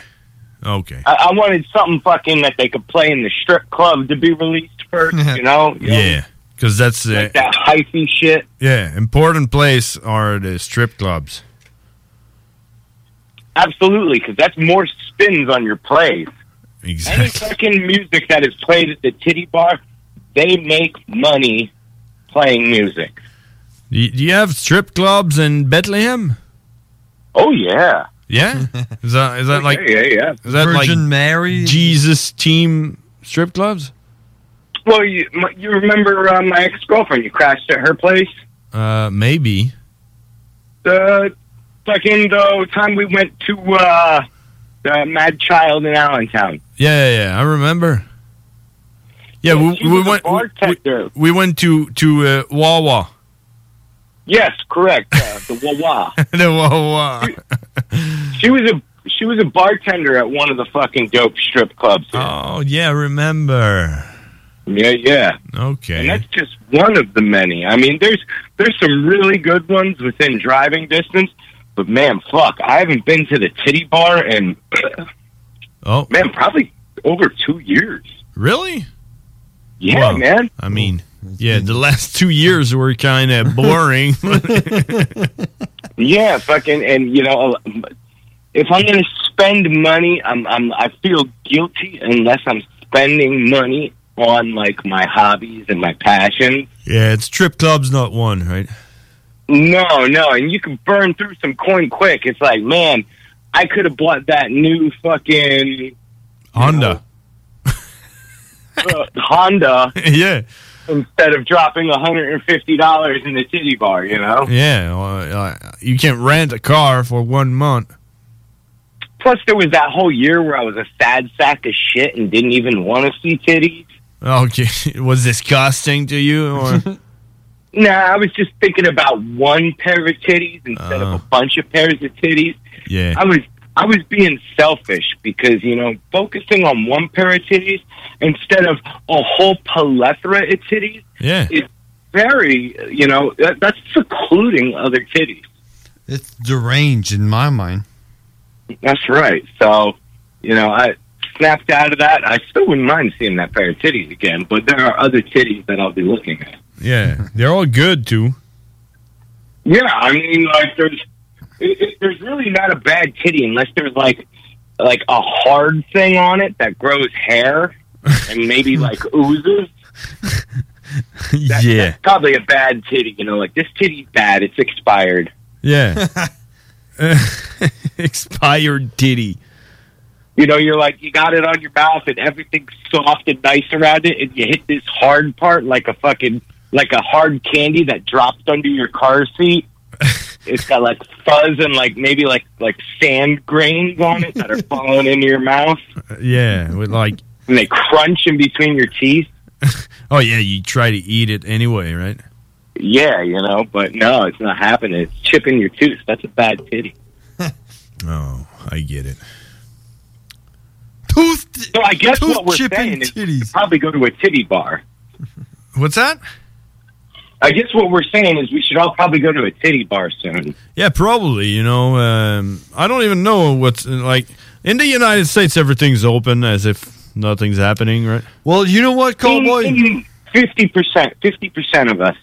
Okay. I, I wanted something fucking that they could play in the strip club to be released first, you know. You Yeah. Cuz that's uh, like that hyphy shit. yeah, important place are the strip clubs. Absolutely, because that's more spins on your plays. Exactly. Any fucking music that is played at the titty bar, they make money playing music. Do you, do you have strip clubs in Bethlehem? Oh yeah. Yeah? Is that is that like yeah, yeah, yeah. Is that Virgin like Mary? Jesus team strip clubs? Well, you you remember uh, my ex girlfriend? You crashed at her place. Uh, maybe. The fucking the time we went to uh, the Mad Child in Allentown. Yeah, yeah, yeah, I remember. Yeah, we, we went. We, bartender. we went to to uh, Wawa. Yes, correct. Uh, the Wawa. the Wawa. She was a she was a bartender at one of the fucking dope strip clubs. Oh yeah, remember. Yeah, yeah. Okay. And that's just one of the many. I mean, there's there's some really good ones within driving distance, but man, fuck, I haven't been to the titty bar in oh man, probably over two years. Really? Yeah, Well, man. I mean, yeah, the last two years were kind of boring. Yeah, fucking, and you know, um, if I'm gonna spend money, I'm I'm I feel guilty unless I'm spending money on like my hobbies and my passions. yeah, it's trip clubs, not one, right? No, no, and you can burn through some coin quick. It's like, man, I could have bought that new fucking Honda. uh, Honda yeah. instead of dropping $150 in the titty bar, you know? Yeah, well, uh, you can't rent a car for one month. Plus, there was that whole year where I was a sad sack of shit and didn't even want to see titties. Okay, was disgusting to you, or Nah, I was just thinking about one pair of titties instead of a uh-huh. bunch of pairs of titties. yeah? I was I was being selfish because you know focusing on one pair of titties instead of a whole plethora of titties Yeah. is very, you know, that, that's secluding other titties. It's deranged in my mind. That's right. So, you know, I snapped out of that. I still wouldn't mind seeing that pair of titties again, but there are other titties that I'll be looking at. Yeah, they're all good too. Yeah, I mean, like there's it, it, there's really not a bad titty unless there's like like a hard thing on it that grows hair and maybe like oozes. That- yeah, that's probably a bad titty. You know, like this titty's bad. It's expired. yeah. Expired titty. You know, you're like you got it on your mouth and everything's soft and nice around it, and you hit this hard part like a fucking like a hard candy that dropped under your car seat. it's got like fuzz and like maybe like like sand grains on it that are falling into your mouth, uh, Yeah, with like, and they crunch in between your teeth. oh yeah, you try to eat it anyway, right? Yeah, you know, but no, it's not happening. It's chipping your tooth. That's a bad titty. Oh, I get it. Tooth. So I guess what we're saying is probably go to a titty bar. What's that? I guess what we're saying is we should all probably go to a titty bar soon. Yeah, probably. You know, um, I don't even know what's like in the United States. Everything's open as if nothing's happening, right? Well, you know what, Cowboy? Fifty percent, fifty percent of us.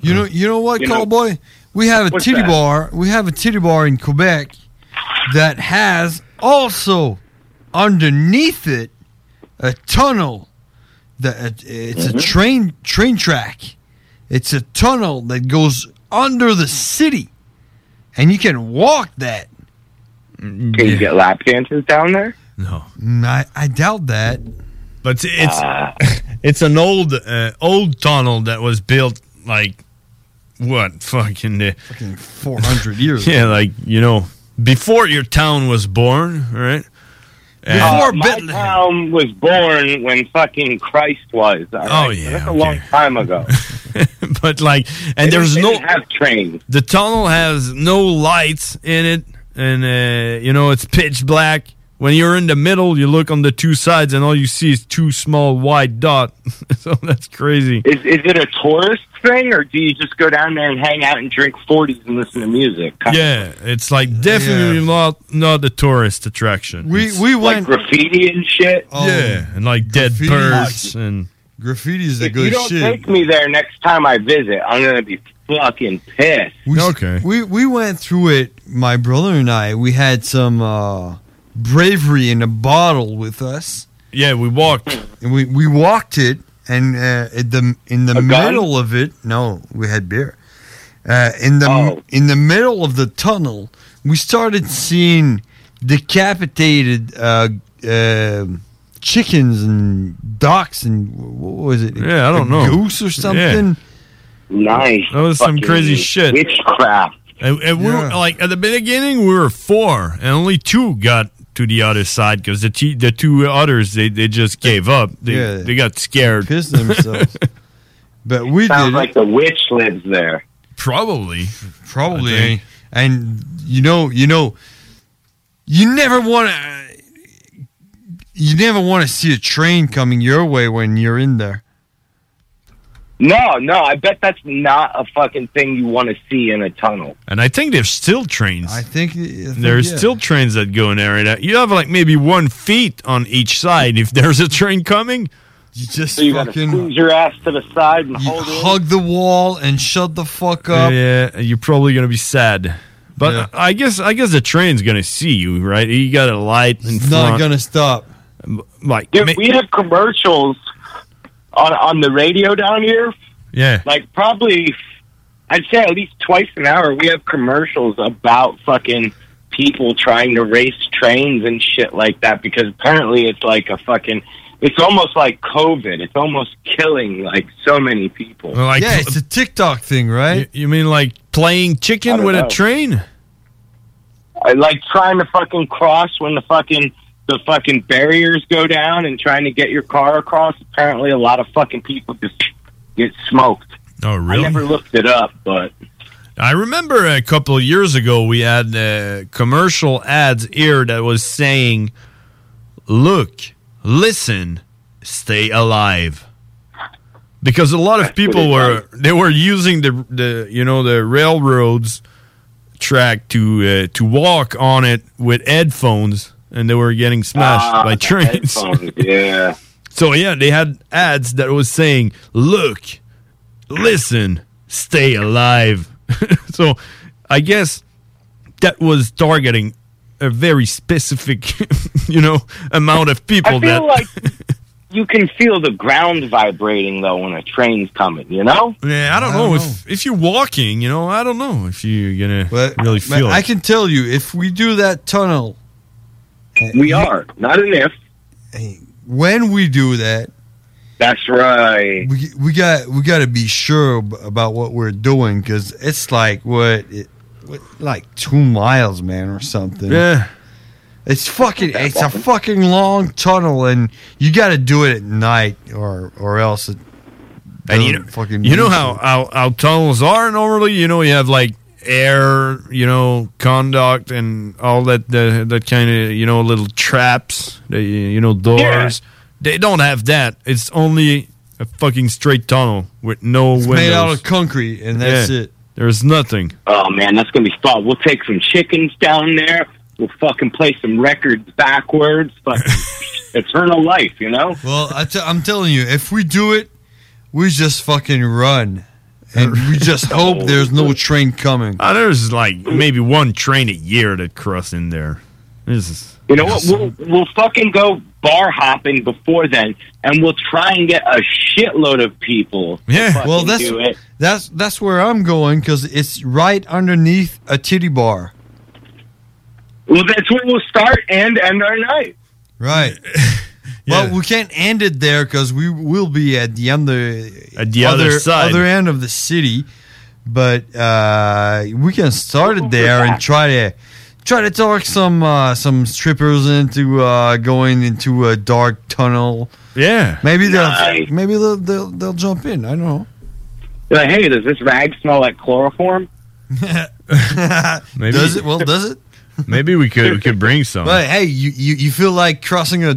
You know, you know what, You know- Cowboy? We have a What's titty that? bar. We have a titty bar in Quebec that has also underneath it a tunnel. That it's Mm-hmm. a train train track. It's a tunnel that goes under the city, and you can walk that. Can you get lap dances down there? No, Mm, I, I doubt that. But it's Ah. it's an old uh, old tunnel that was built like what fucking uh, fucking four hundred years. yeah, like you know before your town was born, right? And- Uh, my town was born when fucking Christ was. all right? Oh, yeah, So that's a long time ago. but like, and They there's didn't- no have trains. The tunnel has no lights in it, and uh, you know it's pitch black. When you're in the middle, you look on the two sides, and all you see is two small white dot. so that's crazy. Is is it a tourist thing, or do you just go down there and hang out and drink forties and listen to music? Yeah, it's like definitely not not a tourist attraction. We It's- we like went graffiti and shit. Oh, yeah, and like dead birds and graffiti is a If good you don't shit. take me there next time I visit, I'm gonna be fucking pissed. We, okay. We we went through it. My brother and I. We had some uh, bravery in a bottle with us. Yeah, we walked. And we we walked it, and uh, at the in the A gun? middle of it. No, we had beer. Uh, in the Oh. in the middle of the tunnel, we started seeing decapitated uh, uh, chickens and ducks and what was it? Yeah, I don't A know. Goose or Yeah. something. Nice. That was some crazy shit. Witchcraft. And, and we were like at the beginning, we were four, and only two got to the other side because the t- the two others they, they just gave up. They Yeah. they got scared, pissed themselves. but we Sounds did it. like the witch lives there. Probably, probably. And you know, you know, you never want to. You never want to see a train coming your way when you're in there. No, no, I bet that's not a fucking thing you want to see in a tunnel. And I think there's still trains. I think, I think there's yeah. still trains that go in there. And you have like maybe one feet on each side. If there's a train coming, you just So you gotta fucking squeeze your ass to the side and you hold it. hug the wall and shut the fuck up. yeah, you're probably gonna be sad. But Yeah. I guess I guess the train's gonna see you, right? You got a light in It's not gonna stop. Like Dude, we have commercials on on the radio down here. yeah, Like probably, I'd say at least twice an hour. We have commercials about fucking people trying to race trains and shit like that because apparently it's like a fucking. It's almost like COVID. It's almost killing like so many people. Well, like yeah, it's a TikTok thing, right? You, you mean like playing chicken don't with a train? I like trying to fucking cross when the fucking the fucking barriers go down and trying to get your car across. Apparently, a lot of fucking people just get smoked. Oh, really? I never looked it up, but I remember a couple of years ago we had uh, commercial ads here that was saying, "Look, listen, stay alive." because a lot of people were they were using the the you know the railroads track to uh, to walk on it with headphones, and they were getting smashed Ah, by trains. yeah. So yeah, they had ads that was saying, "Look, listen, stay alive." so I guess that was targeting a very specific, you know, amount of people I feel that like you can feel the ground vibrating though when a train's coming. You know? Yeah, I don't, know, if if you're walking, you know, I don't know if you're gonna really Man, feel. I can tell you, if we do that tunnel, we are not an if. When we do that, that's right. We we got we got to be sure about what we're doing because it's like what, it, what, like two miles, man, or something. Yeah. It's fucking. It's a fucking long tunnel, and you got to do it at night, or or else it. And you know, fucking. you know how, how how tunnels are normally. You know, you have like air, you know, conduct and all that the, that kind of you know little traps, the, you know, doors. They don't have that. It's only a fucking straight tunnel with no It's windows. made out of concrete, and that's Yeah. it. There's nothing. Oh man, that's gonna be fun. We'll take some chickens down there. We'll fucking play some records backwards. Fucking eternal life, you know? Well, I t- I'm telling you, if we do it, we just fucking run, and we just hope there's no train coming. Uh, there's like maybe one train a year that cross in there. This is You know what? We'll we'll fucking go bar hopping before then, and we'll try and get a shitload of people. to fucking well, that's do it. that's that's where I'm going because it's right underneath a titty bar. Well, that's where we'll start and end our night. Right. Well, we can't end it there because we will be at the other At the other side. other end of the city. But uh, we can start it there and try to try to talk some uh, some strippers into uh, going into a dark tunnel. Yeah, maybe they'll Nice. maybe they'll, they'll they'll jump in. I don't know. You're like, hey, does this rag smell like chloroform? Maybe. Does it? Well, does it? Maybe we could we could bring some. But hey, you, you you feel like crossing a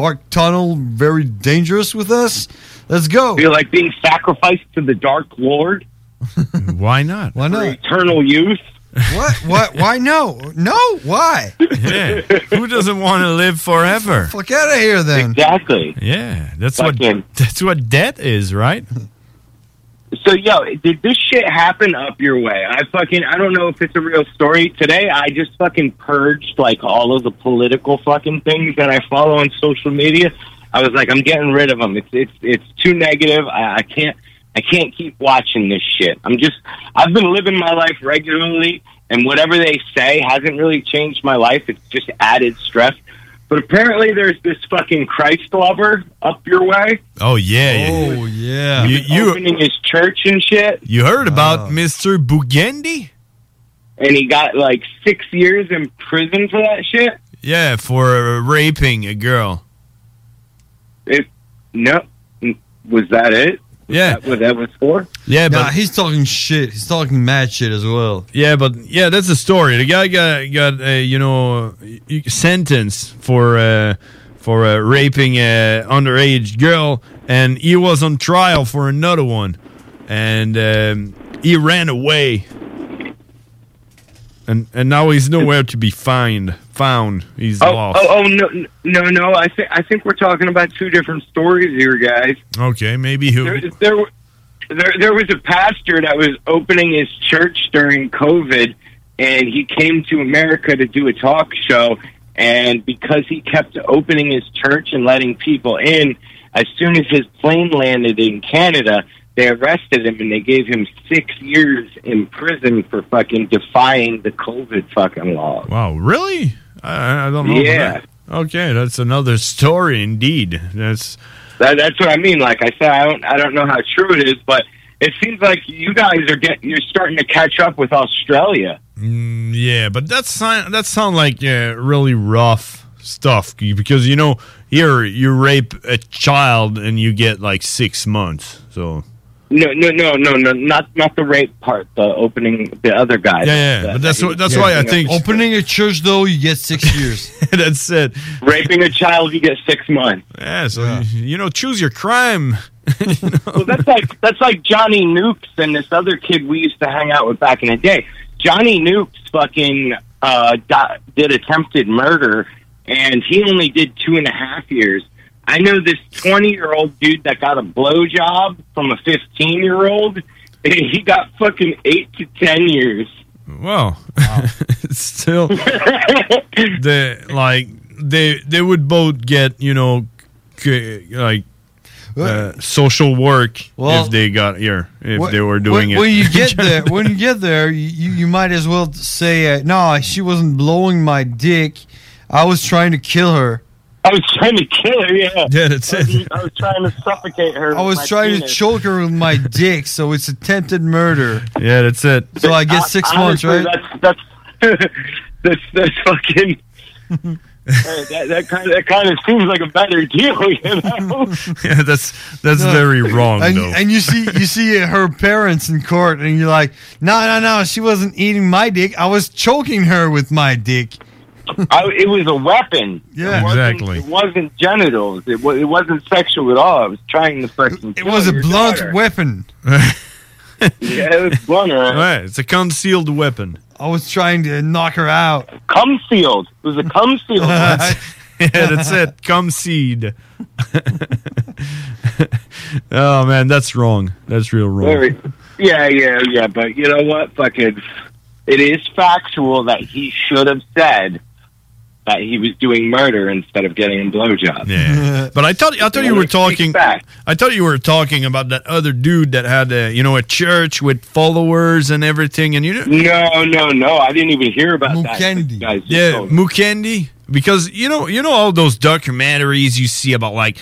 dark tunnel very dangerous with us? Let's go. Feel like being sacrificed to the Dark Lord Why not? Why for not? eternal youth? What? What? Why no? No? Why? Yeah. Who doesn't want to live forever? Fuck out of here then. Exactly. Yeah, that's Fucking- what that's what death is, right? So, yo, did this shit happen up your way? I fucking, I don't know if it's a real story. Today, I just fucking purged, like, all of the political fucking things that I follow on social media. I was like, I'm getting rid of them. It's, it's, it's too negative. I, I can't, I can't keep watching this shit. I'm just, I've been living my life regularly, and whatever they say hasn't really changed my life. It's just added stress. But apparently, there's this fucking Christ lover up your way. Oh yeah. Oh yeah. You you, opening his church and shit. you heard about Mr. Bugendi? and he got like six years in prison for that shit. Yeah, for uh, raping a girl. It no, was that it? Yeah, what that was for? Yeah, Nah, but he's talking shit. He's talking mad shit as well. Yeah, but yeah, that's the story. The guy got got uh, you know sentence for uh, for uh, raping a underage girl, and he was on trial for another one, and um, he ran away, and and now he's nowhere to be find found. He's Oh, lost. oh, oh no, no, no! I think I think we're talking about two different stories here, guys. Okay, maybe who? There, there, there, there was a pastor that was opening his church during COVID, and he came to America to do a talk show. And because he kept opening his church and letting people in, as soon as his plane landed in Canada, they arrested him and they gave him six years in prison for fucking defying the COVID fucking law. Wow, really? I, I don't know. Yeah. that. Okay, that's another story indeed. That's That, that's what I mean. Like I said, I don't, I don't know how true it is, but it seems like you guys are getting, you're starting to catch up with Australia. Mm, yeah, but that's that sound like uh, really rough stuff because you know here you rape a child and you get like six months. So No, no, no, no, no, not not the rape part. The opening, the other guy. Yeah, yeah, The- but that's the- what- that's why I the- think- Opening a church though, you get six years. that's it. raping a child, you get six months. Yeah, so You, you know, choose your crime, well, that's like that's like Johnny Nukes and this other kid we used to hang out with back in the day. Johnny Nukes fucking uh, di- did attempted murder, and he only did two and a half years. I know this twenty-year-old dude that got a blowjob from a fifteen-year-old. and He got fucking eight to ten years. Well, it's still they like they they would both get you know c- like uh, social work Well- if they got here if When- they were doing when, it. When you get there, when you get there, you, you might as well say, uh, "No, she wasn't blowing my dick. I was trying to kill her. I was trying to kill her. Yeah, yeah, that's I was, I was trying to suffocate her. I with was my trying to choke her with my dick. So it's attempted murder. yeah, that's it. So I get six Hon- months, right? That's that's that's, that's fucking. uh, that that kind of that kind of seems like a better deal, you know. yeah, that's that's No. very wrong and, though. and you see you see her parents in court, and you're like, "No, no, no, she wasn't eating my dick. I was choking her with my dick." I, it was a weapon. Yeah, It wasn't- exactly. It wasn't genitals. It was. It wasn't sexual at all. I was trying to fucking. It was a blunt weapon. yeah, it was blunt. all right. Right, it's a concealed weapon. I was trying to knock her out. Cum sealed. It was a cum sealed. yeah, that's it. Come seed. oh man, that's wrong. That's real wrong. Very, yeah, yeah, yeah. But you know what? Fucking, it is factual that he should have said that he was doing murder instead of getting a blowjob. Yeah, but I thought I thought you were talking. I thought you were talking about that other dude that had a you know a church with followers and everything, and you No, no, no. I didn't even hear about that. Mukendi. Guys, yeah. Mukendi. Because you know you know all those documentaries you see about like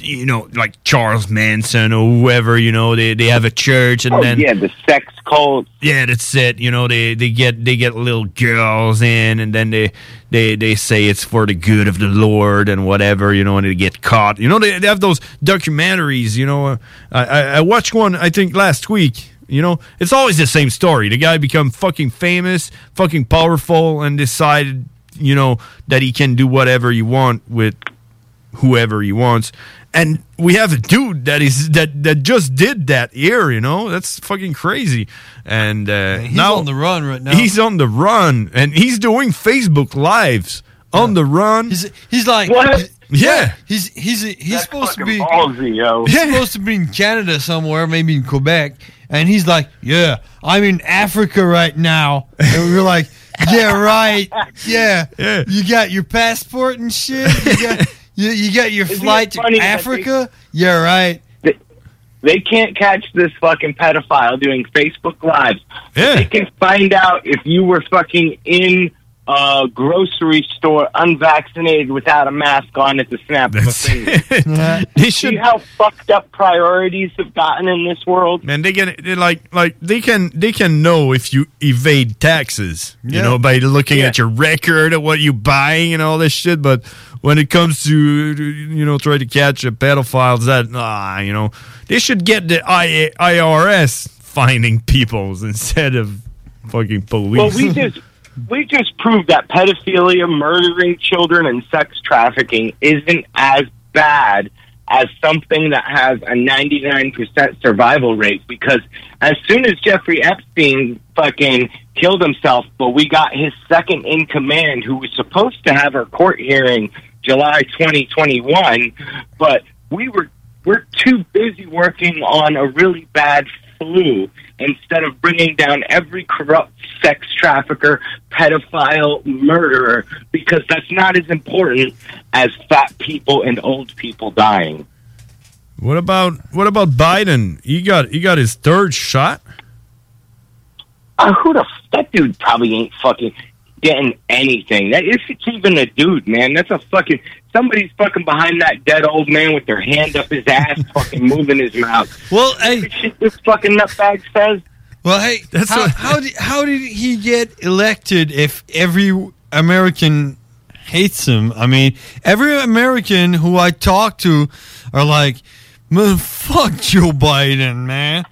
you know like Charles Manson or whoever you know they they have a church and Oh, then yeah, the sex cult. yeah, that's it. You know, they, they get they get little girls in, and then they they they say it's for the good of the Lord and whatever. You know, and they get caught. You know, they, they have those documentaries. You know, uh, I, I I watched one I think last week. You know, it's always the same story. The guy become fucking famous, fucking powerful, and decided you know that he can do whatever he want with whoever he wants. And we have a dude that is that that just did that here, you know. That's fucking crazy. And uh, he's now on the run right now. He's on the run, and he's doing Facebook lives on the run. He's he's like Yeah. He's he's he's supposed to be ballsy, yo. He's supposed to be in Canada somewhere, maybe in Quebec, and he's like, "Yeah, I'm in Africa right now." And we're like, "Yeah, right. Yeah, yeah. You got your passport and shit. You got you, you got your Isn't flight to Africa. Yeah, right. They can't catch this fucking pedophile doing Facebook lives. Yeah. They can find out if you were fucking in a grocery store unvaccinated without a mask on at the snap of a finger. They See how fucked up priorities have gotten in this world? Man, they can they like like they can they can know if you evade taxes, you know, by looking Yeah. at your record of what you buying and all this shit. But when it comes to you know try to catch a pedophiles, that ah, you know, they should get the I- IRS finding people instead of fucking police. Well, we just we just proved that pedophilia, murdering children, and sex trafficking isn't as bad as something that has a 99% survival rate. Because as soon as Jeffrey Epstein fucking killed himself, but we got his second in command who was supposed to have her court hearing July 2021, but we were we're too busy working on a really bad flu instead of bringing down every corrupt sex trafficker, pedophile, murderer, because that's not as important as fat people and old people dying. what about what about Biden? He got he got his third shot. Uh, who the f- that dude probably ain't fucking getting anything. That if it's even a dude, man, that's a fucking somebody's fucking behind that dead old man with their hand up his ass, fucking moving his mouth. Well, hey, shit this fucking nutbag says. Well, hey, how, how did how did he get elected if every American hates him? I mean, every American who I talk to are like, "Man, fuck Joe Biden, man."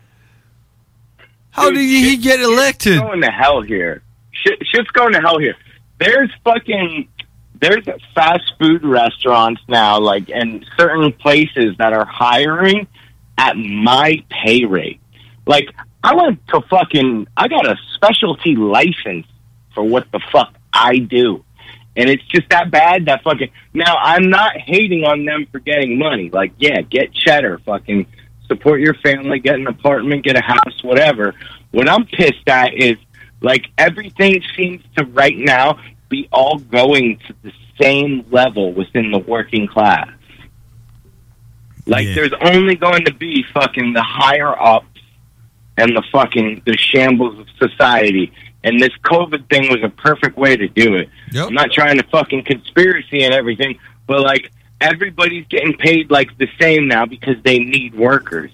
How did he get elected? Shit's going to hell here. Shit, shit's going to hell here. There's fucking there's fast food restaurants now, like and certain places that are hiring at my pay rate. Like, I went to fucking, I got a specialty license for what the fuck I do. And it's just that bad that fucking, now I'm not hating on them for getting money. Like, yeah, get cheddar, fucking support your family, get an apartment, get a house, whatever. What I'm pissed at is, like, everything seems to right now be all going to the same level within the working class. Like, there's only going to be fucking the higher ups and the fucking the shambles of society. And this COVID thing was a perfect way to do it. I'm not trying to fucking conspiracy and everything, but like everybody's getting paid like the same now because they need workers.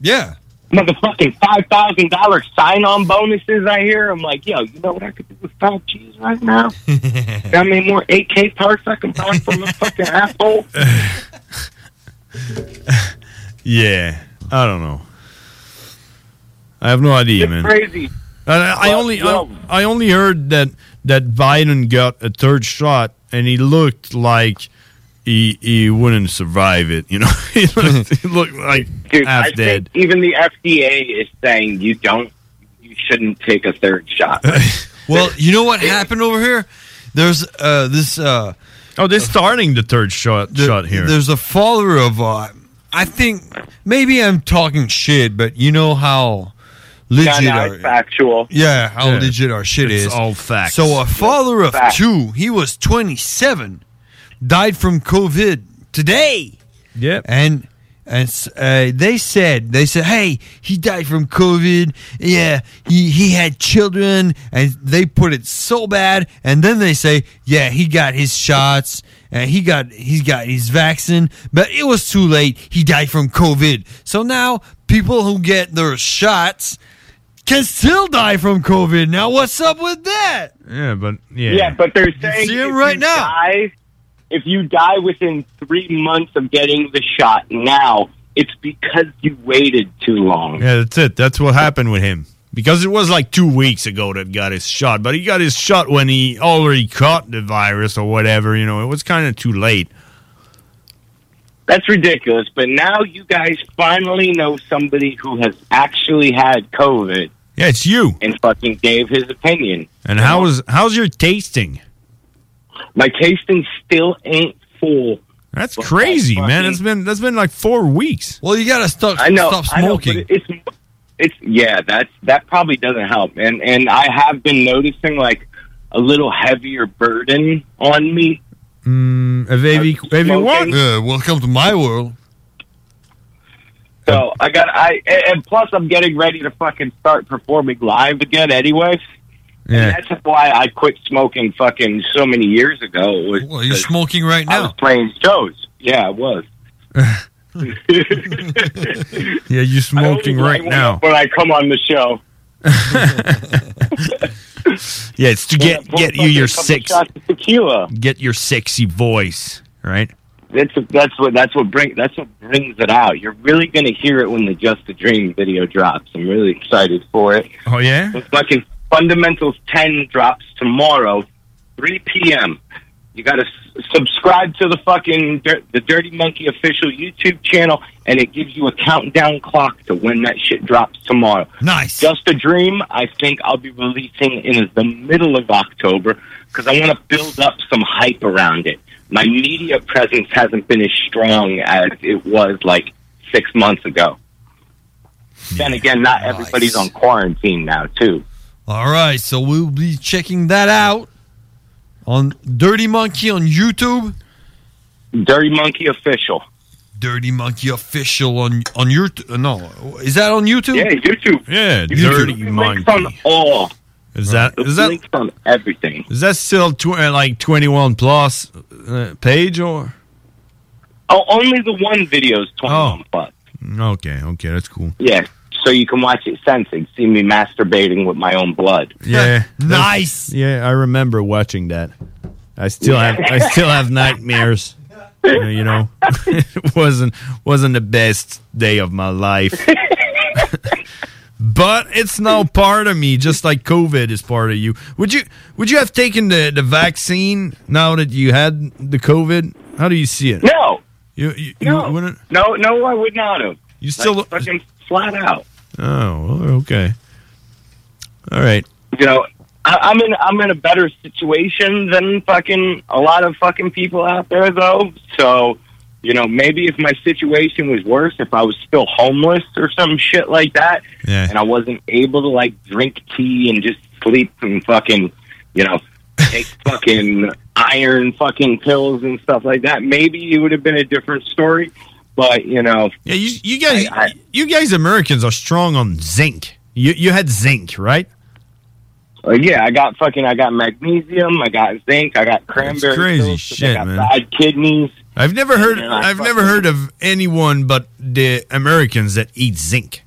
Yeah. Motherfucking five thousand dollar sign on bonuses I hear. I'm like, yo, you know what I could do with five G's right now? How many more AK parts I can buy from a fucking asshole? Yeah, I don't know. I have no idea, man. Crazy. I, I only I, I only heard that that Biden got a third shot, and he looked like he he wouldn't survive it. You know, he looked, he looked like Dude, half I dead. think even the FDA is saying you don't, you shouldn't take a third shot. Well, you know what happened over here? There's uh, this. Uh, oh, they're starting the third shot shot here. There's a follower of. Uh, I think maybe I'm talking shit, but you know how legit no, no, our factual. yeah how Yeah. legit our shit It's is. all facts. So a father of Facts. two, he was 27, died from COVID today. Yep. And and uh, they said they said, hey, he died from COVID. Yeah, he he had children, and they put it so bad. And then they say, yeah, he got his shots. And he got he got his vaccine, but it was too late. He died from COVID. So now people who get their shots can still die from COVID. Now what's up with that? Yeah, but yeah, Yeah, but they're saying see him right now. Die, if you die within three months of getting the shot now, it's because you waited too long. Yeah, that's it. That's what happened with him. Because it was like two weeks ago that got his shot, but he got his shot when he already caught the virus or whatever. You know, it was kind of too late. That's ridiculous. But now you guys finally know somebody who has actually had COVID Yeah, it's you. and fucking gave his opinion. And how was how's your tasting? My tasting still ain't full. That's But crazy, that's man. It's been that's been like four weeks. Well, you gotta stop I know. stop I know, smoking. but it's it's yeah. That's that probably doesn't help. And and I have been noticing like a little heavier burden on me. Mm, have you, have you won? Yeah, welcome to my world. So I got I and and plus I'm getting ready to fucking start performing live again anyway. Yeah. And that's why I quit smoking fucking so many years ago. Was Well, you're smoking right I was now. playing shows. Yeah, I was. Yeah, you're smoking right now. when I come on the show. Yeah, it's to get pour get you your a couple sex shots of tequila. get your sexy voice, right? That's that's what that's what bring that's what brings it out. You're really gonna hear it when the Just a Dream video drops. I'm really excited for it. Oh yeah. Fucking Fundamentals 10 drops tomorrow, 3 p.m. You got to s- subscribe to the fucking Dir- the Dirty Monkey official YouTube channel, and it gives you a countdown clock to when that shit drops tomorrow. Nice. Just a Dream, I think I'll be releasing in the middle of October because I want to build up some hype around it. My media presence hasn't been as strong as it was like six months ago. Then again, not everybody's on quarantine now, too. All right, so we'll be checking that out on Dirty Monkey on YouTube. Dirty Monkey official. Dirty Monkey official on on your uh, no is that on YouTube? Yeah, YouTube. Yeah, You Dirty can Monkey. links on all. Is that The is that links on everything? is that still tw- uh, like twenty one plus uh, page or? Oh, only the one video is 21 plus. Okay, okay, that's cool. Yeah, so you can watch it censored. See me masturbating with my own blood. Yeah, nice. Yeah, I remember watching that. I still have I still have nightmares. Uh, you know, it wasn't wasn't the best day of my life. but it's now part of me, just like COVID is part of you. Would you would you have taken the, the vaccine now that you had the COVID? How do you see it? No. You, you, No, you wouldn't? no, no, I would not have. You still like, fucking flat out. Oh, well, okay. All right. You know, I, I'm in I'm in a better situation than fucking a lot of fucking people out there, though. So, you know, maybe if my situation was worse, if I was still homeless or some shit like that, Yeah. and I wasn't able to like drink tea and just sleep and fucking, you know, take fucking iron fucking pills and stuff like that, maybe it would have been a different story. But you know, Yeah, you you guys you guys Americans are strong on zinc. You you had zinc, right? Uh, yeah, I got fucking, I got magnesium, I got zinc, I got cranberry. crazy pills 'cause shit, I got man. Bad kidneys. I've never heard I I've never heard of anyone but the Americans that eat zinc.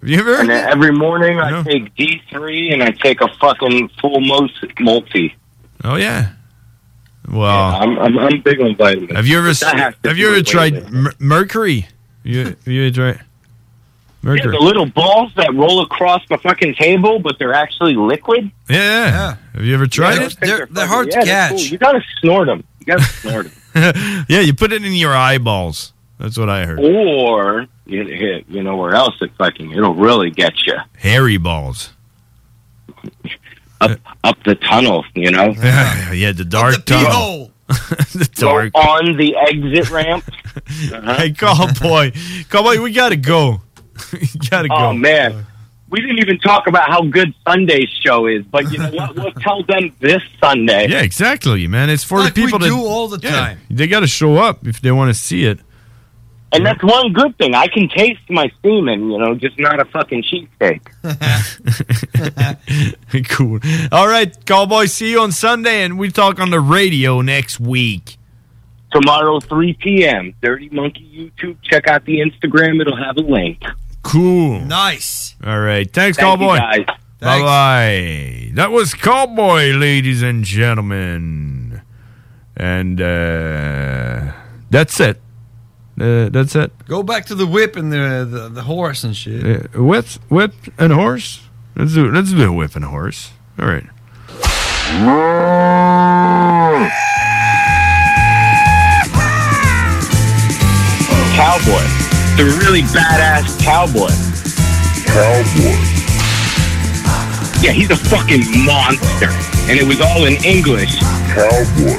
Have you ever heard And of then that? every morning I take D three and I take a fucking full multi. Oh yeah. Well, I'm, I'm I'm big on vitamins. have you ever But that has to have you ever tried weightlifting. mer- mercury? You have you ever tried Yeah, mercury? the little balls that roll across the fucking table, but they're actually liquid. Yeah, yeah. Have you ever tried Yeah, it? they're, they're hard to catch. You gotta snort them. You gotta snort them. yeah, you put it in your eyeballs. That's what I heard. Or you, you you know where else it fucking it'll really get you Hairy balls. up up the tunnel. You know. Yeah, yeah, the dark tunnel. the dark. Go on the exit ramp. Hey, cowboy, cowboy, we gotta go. we gotta oh, go. Oh man, we didn't even talk about how good Sunday's show is. But you know what? We'll tell them this Sunday. Yeah, exactly, man. It's for Like the we people that do all the Yeah, time. They got to show up if they want to see it. And that's one good thing. I can taste my semen. You know, just not a fucking cheesesteak. cool. All right, cowboy. See you on Sunday, and we talk on the radio next week. Tomorrow, 3 p.m. Dirty Monkey YouTube. Check out the Instagram. It'll have a link. Cool. Nice. All right. Thanks, Thank you, cowboy. guys. Bye bye. That was cowboy, ladies and gentlemen, and uh, that's it. Uh, that's it. Go back to the whip and the the, the horse and shit. Uh, whip, whip, and horse. Let's do. Let's do a whip and a horse. All right. Cowboy. The really badass cowboy. Cowboy. Yeah, he's a fucking monster. And it was all in English. Cowboy.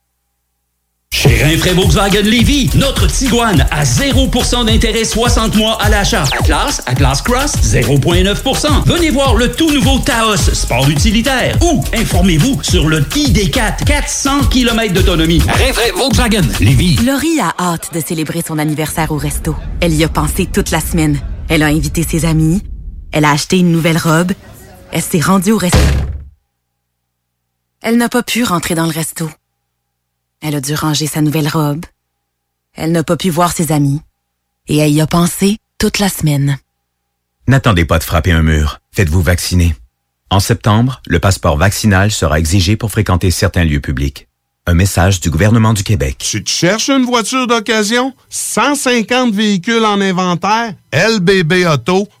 Chez Rinfraie Volkswagen Lévy, notre Tiguan à 0% d'intérêt 60 mois à l'achat. Atlas, Atlas Cross, 0,9%. Venez voir le tout nouveau Taos, sport utilitaire. Ou informez-vous sur le ID4, 400 km d'autonomie. Rinfraie Volkswagen Lévy. Laurie a hâte de célébrer son anniversaire au resto. Elle y a pensé toute la semaine. Elle a invité ses amis. Elle a acheté une nouvelle robe. Elle s'est rendue au resto. Elle n'a pas pu rentrer dans le resto. Elle a dû ranger sa nouvelle robe. Elle n'a pas pu voir ses amis. Et elle y a pensé toute la semaine. N'attendez pas de frapper un mur. Faites-vous vacciner. En septembre, le passeport vaccinal sera exigé pour fréquenter certains lieux publics. Un message du gouvernement du Québec. Tu te cherches une voiture d'occasion? 150 véhicules en inventaire? LBBauto.com.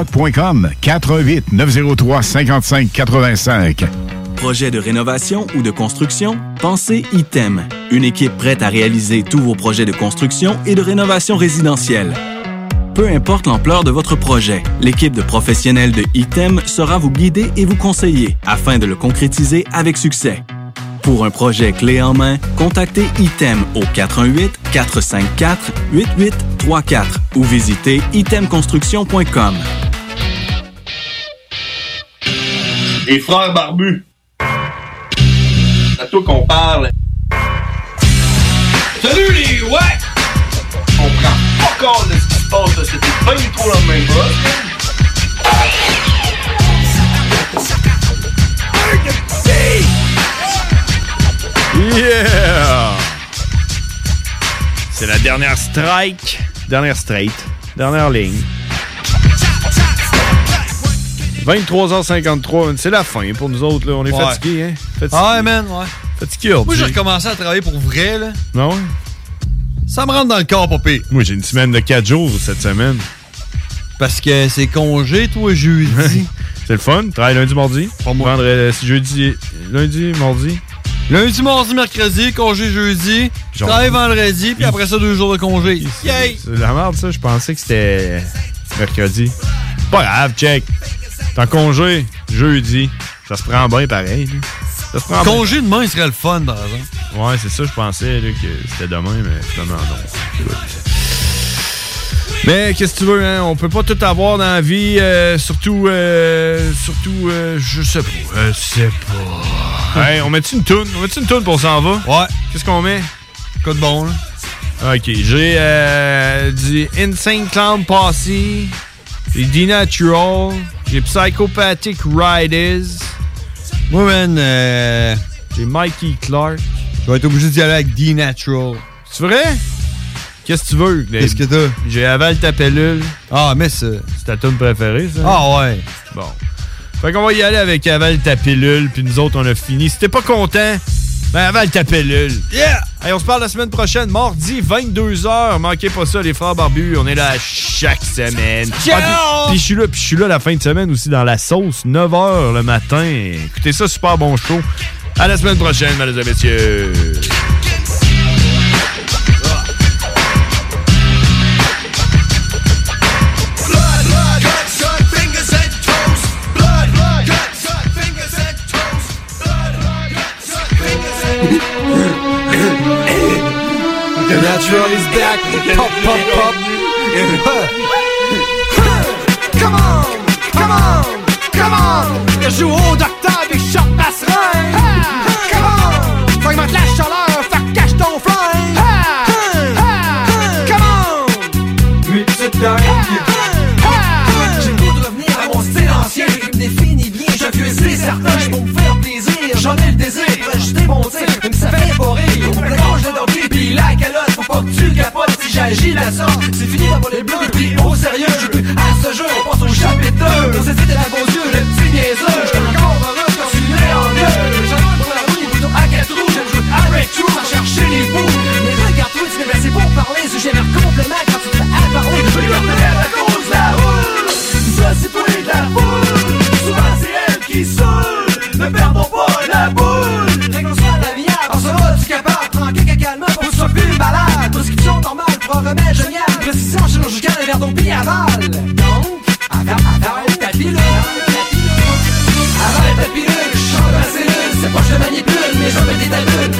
GestionBloc.com 418 903 55 85. Projet de rénovation ou de construction? Pensez ITEM, une équipe prête à réaliser tous vos projets de construction et de rénovation résidentielle. Peu importe l'ampleur de votre projet, l'équipe de professionnels de ITEM sera vous guider et vous conseiller afin de le concrétiser avec succès. Pour un projet clé en main, contactez ITEM au 418-454-8834 ou visitez itemconstruction.com. Les frères barbus. C'est à toi qu'on parle. Salut les ouais! On prend pas compte de ce qui se passe, là. c'était pas du tout la même chose. Yeah! C'est la dernière strike. Dernière straight. Dernière ligne. 23h53, c'est la fin pour nous autres. Là. On est Ouais. fatigués, hein? Fatigués. Ah ouais, man, ouais. Fatigués, Moi, j'ai recommencé à travailler pour vrai, là. Non? Ça me rentre dans le corps, papé. Moi, j'ai une semaine de 4 jours cette semaine. Parce que c'est congé, toi, jeudi. c'est le fun. Travaille lundi, mardi. Vendredi, jeudi, lundi, mardi. Lundi, mardi, mercredi, congé jeudi. Je travaille vendredi, puis après ça, deux jours de congé. Yay! C'est de la merde, ça. Je pensais que c'était mercredi. Pas grave, check. T'es en congé, jeudi. Ça se prend bien pareil. là. Ça se prend bien. Congé demain, il serait le fun, par exemple. Ouais, c'est ça, je pensais là, que c'était demain, mais finalement non. Mais qu'est-ce que tu veux, hein? On peut pas tout avoir dans la vie, euh, surtout, euh, surtout, euh, je sais pas. Je sais pas. hey, on met-tu une toune? On met-tu une toune pour s'en va? Ouais. Qu'est-ce qu'on met? Quoi de bon, là? Ok, j'ai euh, du Insane Clown Posse, j'ai D-Natural, j'ai Psychopathic Riders. Moi, man, euh, j'ai Mikey Clark. Je vais être obligé d'y aller avec D-Natural. C'est vrai? Qu'est-ce que tu veux? Qu'est-ce que t'as? J'ai avalé ta pilule. Ah, mais ça. C'est ta tune préférée, ça? Ah, ouais. Bon. Fait qu'on va y aller avec avale ta pilule, puis nous autres, on a fini. Si t'es pas content, ben avale ta pilule. Yeah! Hey, on se parle la semaine prochaine, mardi, 22h. Manquez pas ça, les frères barbus. On est là chaque semaine. Ciao! Ah, puis- puis je suis là, puis je suis là la fin de semaine aussi dans la sauce, 9h le matin. Écoutez ça, super bon show. À la semaine prochaine, mesdames et messieurs. Natural is back. Pop, pop, pop. Come on, come on, come on. Je joue au docteur des chocs passerelles. Come on. Fragmente la C'est fini d'avoir les bleus, pris au sérieux. Je à ce jeu, on passe au chapitre 2. On la beaux yeux, le petit niaiseux. J'étais encore heureux quand je suis né en deux. J'avance pour la roues. J'aime jouer à chercher les bouts. Mais regarde, toi, tu m'es placé pour parler. Tu te fais à parler. Je la Remède génial. Précision chirurgicale, un verre d'eau pis aval. Donc, avale, avale ta pilule. Avale ta change ma cellule. C'est pas je manipule, mais j'en mets des